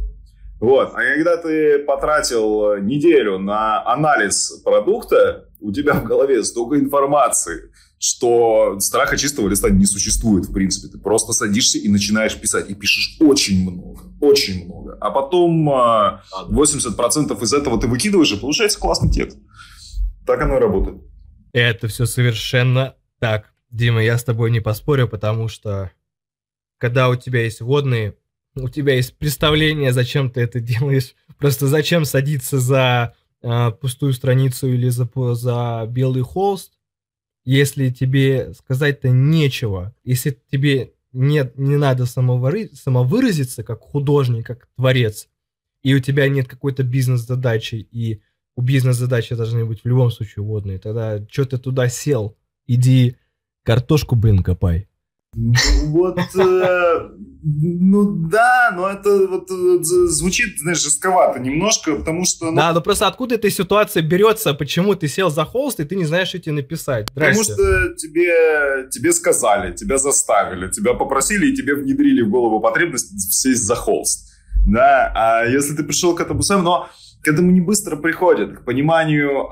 Вот. А когда ты потратил неделю на анализ продукта, у тебя в голове столько информации, что страха чистого листа не существует, в принципе. Ты просто садишься и начинаешь писать. И пишешь очень много, очень много. А потом 80% а, из этого ты выкидываешь, и получается классный текст. Так оно и работает. Это все совершенно так. Дима, я с тобой не поспорю, потому что когда у тебя есть водные, у тебя есть представление, зачем ты это делаешь. Просто зачем садиться за э, пустую страницу или за, за белый холст, если тебе сказать-то нечего, если тебе нет, не надо самовыразиться как художник, как творец, и у тебя нет какой-то бизнес-задачи, и у бизнес-задачи должны быть в любом случае водные, тогда что ты туда сел? Иди картошку, блин, копай. Ну, вот, э, ну да, но это вот э, звучит, знаешь, жестковато немножко, потому что... Ну, да, но просто откуда эта ситуация берется, почему ты сел за холст, и ты не знаешь, что тебе написать? Здрасте. Потому что тебе, тебе сказали, тебя заставили, тебя попросили, и тебе внедрили в голову потребность сесть за холст. Да, а если ты пришел к этому сам, но к этому не быстро приходят, к пониманию,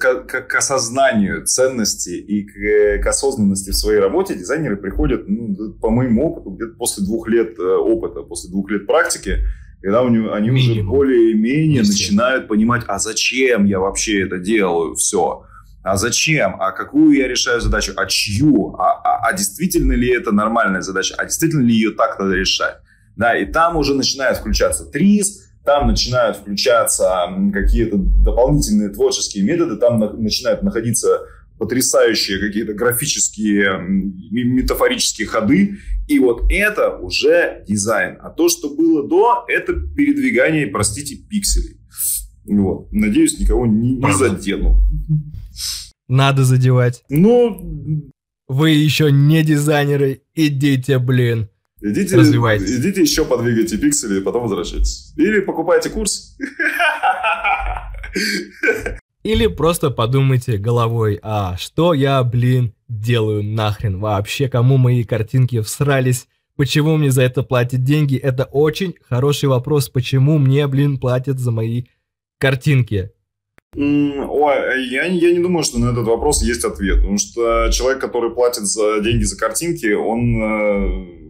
к, к, к осознанию ценности и к, к осознанности в своей работе дизайнеры приходят, ну, по моему опыту, где-то после двух лет э, опыта, после двух лет практики, когда у него, они Минимум. уже более-менее начинают понимать, а зачем я вообще это делаю, все. А зачем? А какую я решаю задачу? А чью? А, а, а действительно ли это нормальная задача? А действительно ли ее так надо решать? Да, и там уже начинает включаться ТРИС, там начинают включаться какие-то дополнительные творческие методы, там на, начинают находиться потрясающие какие-то графические, метафорические ходы. И вот это уже дизайн. А то, что было до, это передвигание, простите, пикселей. Вот. Надеюсь, никого не, не задену. Надо задевать. Ну... Вы еще не дизайнеры, идите, блин. Идите, идите еще подвигайте пиксели, потом возвращайтесь. Или покупайте курс. Или просто подумайте головой, а что я, блин, делаю нахрен вообще, кому мои картинки всрались, почему мне за это платят деньги, это очень хороший вопрос, почему мне, блин, платят за мои картинки. Ой, я, я не думаю, что на этот вопрос есть ответ, потому что человек, который платит за деньги за картинки, он э,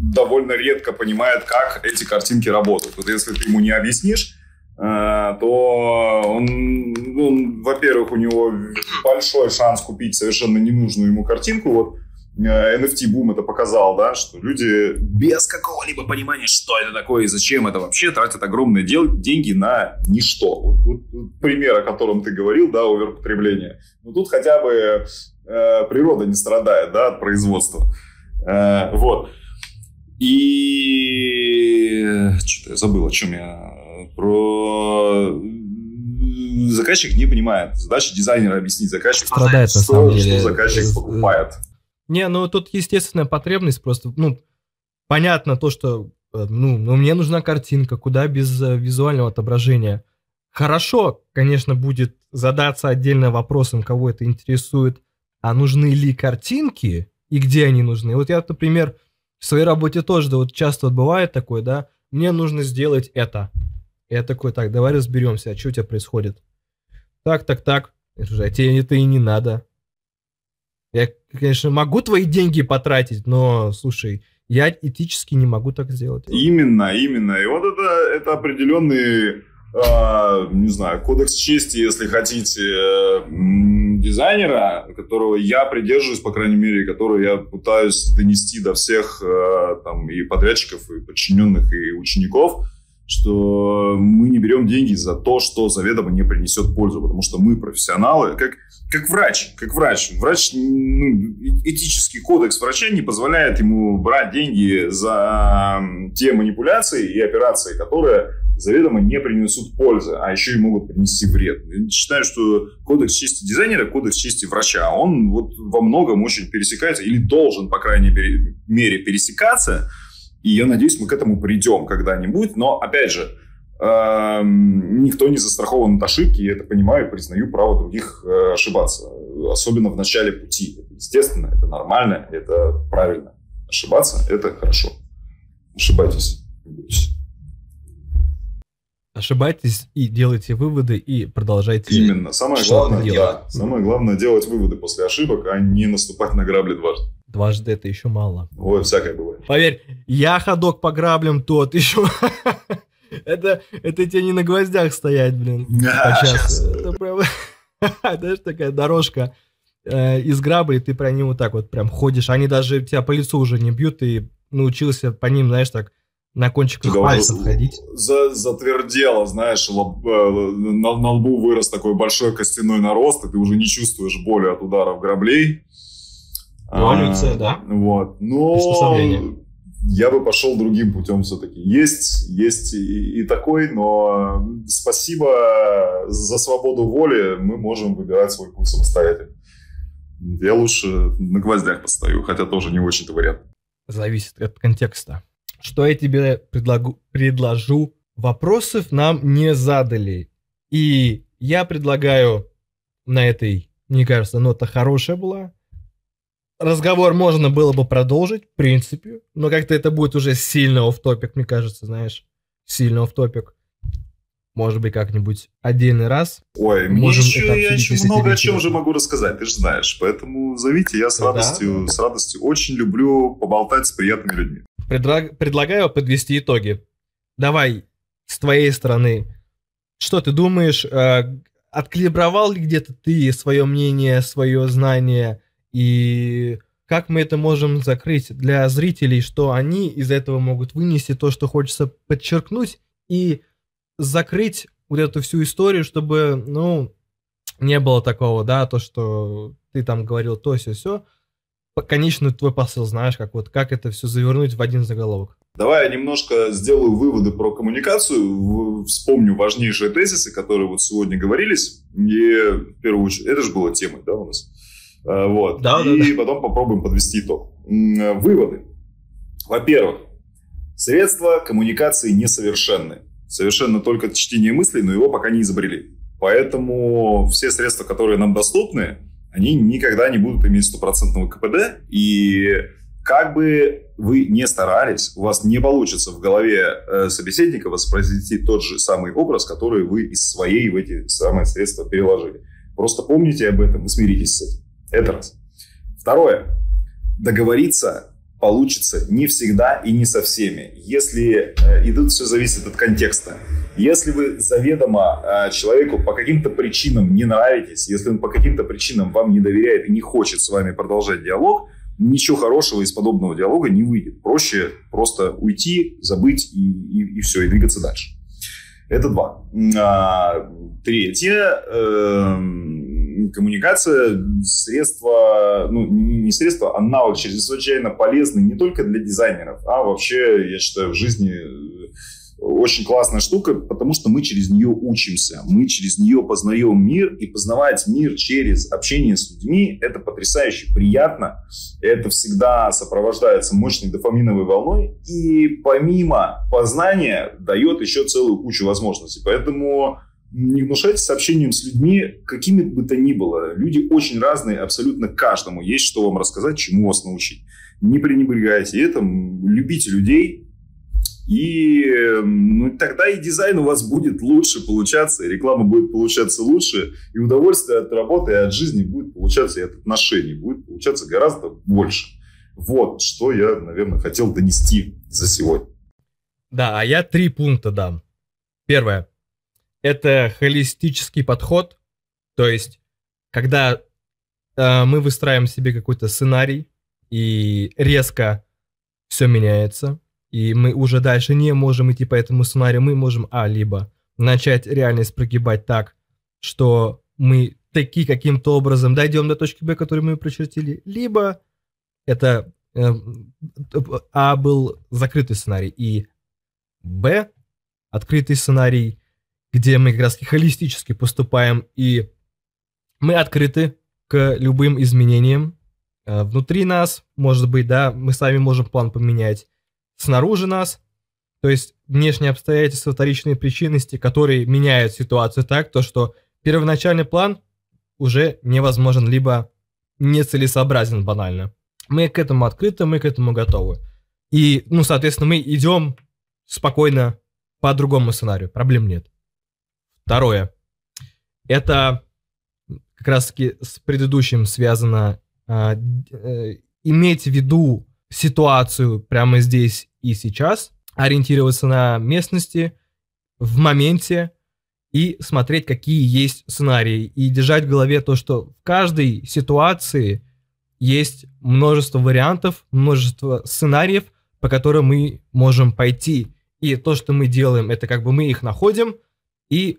довольно редко понимает, как эти картинки работают. Вот если ты ему не объяснишь, э, то он, он во-первых, у него большой шанс купить совершенно ненужную ему картинку. Вот NFT-бум э, это показал, да, что люди без какого-либо понимания, что это такое и зачем это вообще, тратят огромные дел- деньги на ничто. Вот, вот, вот пример, о котором ты говорил, да, оверпотребление. Ну, тут хотя бы э, природа не страдает, да, от производства. Э, вот. И что-то я забыл, о чем я. Про заказчик не понимает. Задача дизайнера объяснить заказчику, Страдает, что, на самом деле. что заказчик покупает. Не, ну тут естественная потребность просто, ну, понятно то, что, э, ну, ну мне нужна картинка, куда без э, визуального отображения. Хорошо, конечно, будет задаться отдельно вопросом, кого это интересует, а нужны ли картинки и где они нужны. Вот я, например, в своей работе тоже, да, вот часто вот бывает такое, да, мне нужно сделать это. Я такой, так, давай разберемся, а что у тебя происходит? Так, так, так, А тебе это и не надо. Я, конечно, могу твои деньги потратить, но, слушай, я этически не могу так сделать. Именно, именно. И вот это, это определенный, э, не знаю, кодекс чести, если хотите, дизайнера, которого я придерживаюсь, по крайней мере, который я пытаюсь донести до всех э, там и подрядчиков, и подчиненных, и учеников, что мы не берем деньги за то, что заведомо не принесет пользу, потому что мы профессионалы, как как врач, как врач. Врач, ну, этический кодекс врача не позволяет ему брать деньги за те манипуляции и операции, которые заведомо не принесут пользы, а еще и могут принести вред. Я считаю, что кодекс чести дизайнера, кодекс чести врача, он вот во многом очень пересекается или должен, по крайней мере, пересекаться. И я надеюсь, мы к этому придем когда-нибудь. Но, опять же, Эм, никто не застрахован от ошибки, я это понимаю, признаю право других э, ошибаться, особенно в начале пути. Это естественно, это нормально, это правильно. Ошибаться – это хорошо. Ошибайтесь, Ошибайтесь и делайте выводы и продолжайте. Именно. Самое главное, да, самое главное делать выводы после ошибок, а не наступать на грабли дважды. Дважды это еще мало. Ой, всякое бывает. Поверь, я ходок по граблям тот еще. [LAUGHS] Это, это тебе не на гвоздях стоять, блин. [LAUGHS] А, сейчас. Это прям, [LAUGHS] знаешь, такая дорожка э, из граба, и ты про него так вот прям ходишь. Они даже тебя по лицу уже не бьют, и научился по ним, знаешь, так на кончиках Говорю, пальцев ходить. За, затвердело, знаешь, лоб, э, на, на лбу вырос такой большой костяной нарост, и ты уже не чувствуешь боли от ударов граблей. Эволюция, а, да? Вот. Но я бы пошел другим путем все-таки. Есть, есть и, и такой, но спасибо за свободу воли, мы можем выбирать свой путь самостоятельно. Я лучше на гвоздях постою, хотя тоже не очень-то вариант. Зависит от контекста. Что я тебе предлагу, предложу? Вопросов нам не задали. И я предлагаю на этой, мне кажется, нота хорошая была разговор можно было бы продолжить, в принципе, но как-то это будет уже сильно оф топик мне кажется, знаешь, сильно оф топик Может быть, как-нибудь отдельный раз. Ой, Можем еще, я еще много о чем же могу рассказать, ты же знаешь. Поэтому зовите, я с радостью, да. с радостью очень люблю поболтать с приятными людьми. Предлагаю подвести итоги. Давай, с твоей стороны, что ты думаешь, э, откалибровал ли где-то ты свое мнение, свое знание, и как мы это можем закрыть для зрителей, что они из этого могут вынести то, что хочется подчеркнуть, и закрыть вот эту всю историю, чтобы, ну, не было такого, да, то, что ты там говорил то, все, все. Конечно, твой посыл знаешь, как вот, как это все завернуть в один заголовок. Давай я немножко сделаю выводы про коммуникацию, вспомню важнейшие тезисы, которые вот сегодня говорились. И в первую очередь, это же была тема, да, у нас? Э, вот. Да, и да, да. потом попробуем подвести итог. Выводы. Во-первых, средства коммуникации несовершенны. Совершенно только чтение мыслей, но его пока не изобрели. Поэтому все средства, которые нам доступны, они никогда не будут иметь стопроцентного КПД. И как бы вы не старались, у вас не получится в голове э, собеседника воспроизвести тот же самый образ, который вы из своей в эти самые средства переложили. Просто помните об этом и смиритесь с этим. Это раз. Второе. Договориться получится не всегда и не со всеми. Если, э, и тут все зависит от контекста. Если вы заведомо э, человеку по каким-то причинам не нравитесь, если он по каким-то причинам вам не доверяет и не хочет с вами продолжать диалог, ничего хорошего из подобного диалога не выйдет. Проще просто уйти, забыть и, и, и все, и двигаться дальше. Это два. А, третье. Э, коммуникация средство, ну, не средство, а навык чрезвычайно полезный не только для дизайнеров, а вообще, я считаю, в жизни э, очень классная штука, потому что мы через нее учимся, мы через нее познаем мир, и познавать мир через общение с людьми – это потрясающе приятно, это всегда сопровождается мощной дофаминовой волной, и помимо познания дает еще целую кучу возможностей. Поэтому не гнушайтесь общением с людьми, какими бы то ни было. Люди очень разные, абсолютно каждому есть что вам рассказать, чему вас научить. Не пренебрегайте этим, любите людей И ну, тогда и дизайн у вас будет лучше получаться, и реклама будет получаться лучше, и удовольствие от работы и от жизни будет получаться, и от отношений будет получаться гораздо больше. Вот, что я, наверное, хотел донести за сегодня. Да, а я три пункта дам. Первое. Это холистический подход, то есть, когда э, мы выстраиваем себе какой-то сценарий, и резко все меняется, и мы уже дальше не можем идти по этому сценарию, мы можем, а, либо начать реальность прогибать так, что мы таки каким-то образом дойдем до точки Б, которую мы прочертили, либо это э, А был закрытый сценарий, и Б открытый сценарий, где мы как раз холистически поступаем, и мы открыты к любым изменениям э, внутри нас, может быть, да, мы сами можем план поменять, снаружи нас, то есть внешние обстоятельства, вторичные причинности, которые меняют ситуацию так, то что первоначальный план уже невозможен, либо нецелесообразен банально. Мы к этому открыты, мы к этому готовы. И, ну, соответственно, мы идем спокойно по другому сценарию, проблем нет. Второе. Это как раз-таки с предыдущим связано а, э, иметь в виду ситуацию прямо здесь и сейчас, ориентироваться на местности, в моменте и смотреть, какие есть сценарии. И держать в голове то, что в каждой ситуации есть множество вариантов, множество сценариев, по которым мы можем пойти. И то, что мы делаем, это как бы мы их находим и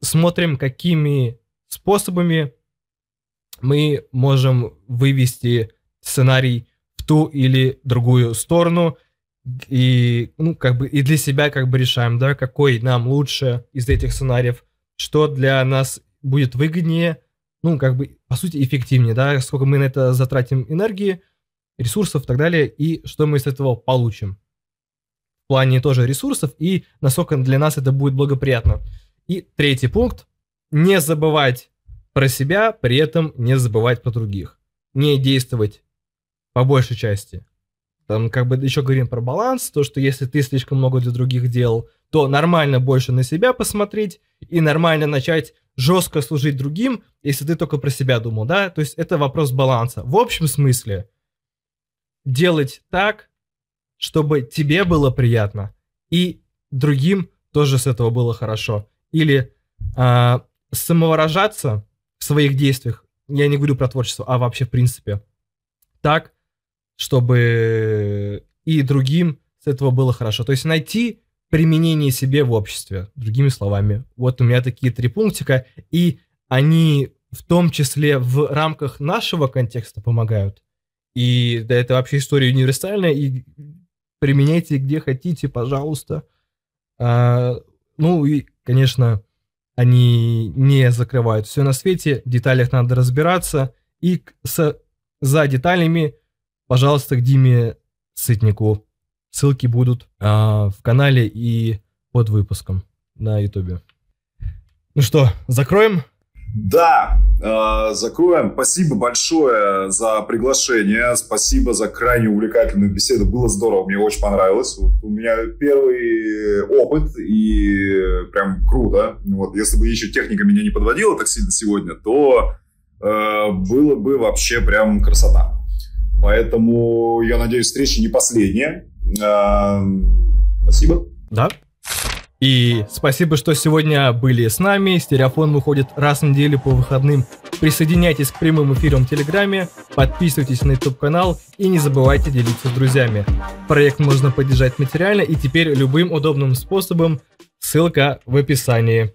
смотрим, какими способами мы можем вывести сценарий в ту или другую сторону, и, ну, как бы, и для себя как бы решаем, да, какой нам лучше из этих сценариев, что для нас будет выгоднее, ну, как бы, по сути, эффективнее, да, сколько мы на это затратим энергии, ресурсов и так далее, и что мы из этого получим. В плане тоже ресурсов, и насколько для нас это будет благоприятно. И третий пункт. Не забывать про себя, при этом не забывать про других. Не действовать по большей части там как бы еще говорим про баланс, то, что если ты слишком много для других дел, то нормально больше на себя посмотреть и нормально начать жестко служить другим, если ты только про себя думал, да? То есть это вопрос баланса. В общем смысле, делать так, чтобы тебе было приятно и другим тоже с этого было хорошо. Или э, самовыражаться в своих действиях, я не говорю про творчество, а вообще в принципе, так, чтобы и другим с этого было хорошо. То есть найти применение себе в обществе, другими словами. Вот у меня такие три пунктика, и они в том числе в рамках нашего контекста помогают. И да, это вообще история универсальная, и применяйте где хотите, пожалуйста. А, ну и, конечно, они не закрывают все на свете, в деталях надо разбираться, и с, за деталями пожалуйста, к Диме Сытнику. Ссылки будут а, в канале и под выпуском на ютубе. Ну что, закроем? Да, э, закроем. Спасибо большое за приглашение. Спасибо за крайне увлекательную беседу. Было здорово, мне очень понравилось. Вот у меня первый опыт и прям круто. Вот, если бы еще техника меня не подводила так сильно сегодня, то э, было бы вообще прям красота. Поэтому я надеюсь, встреча не последняя. А, спасибо. Да. И спасибо, что сегодня были с нами. Стереофон выходит раз в неделю по выходным. Присоединяйтесь к прямым эфирам в Телеграме, подписывайтесь на YouTube канал и не забывайте делиться с друзьями. Проект можно поддержать материально и теперь любым удобным способом. Ссылка в описании.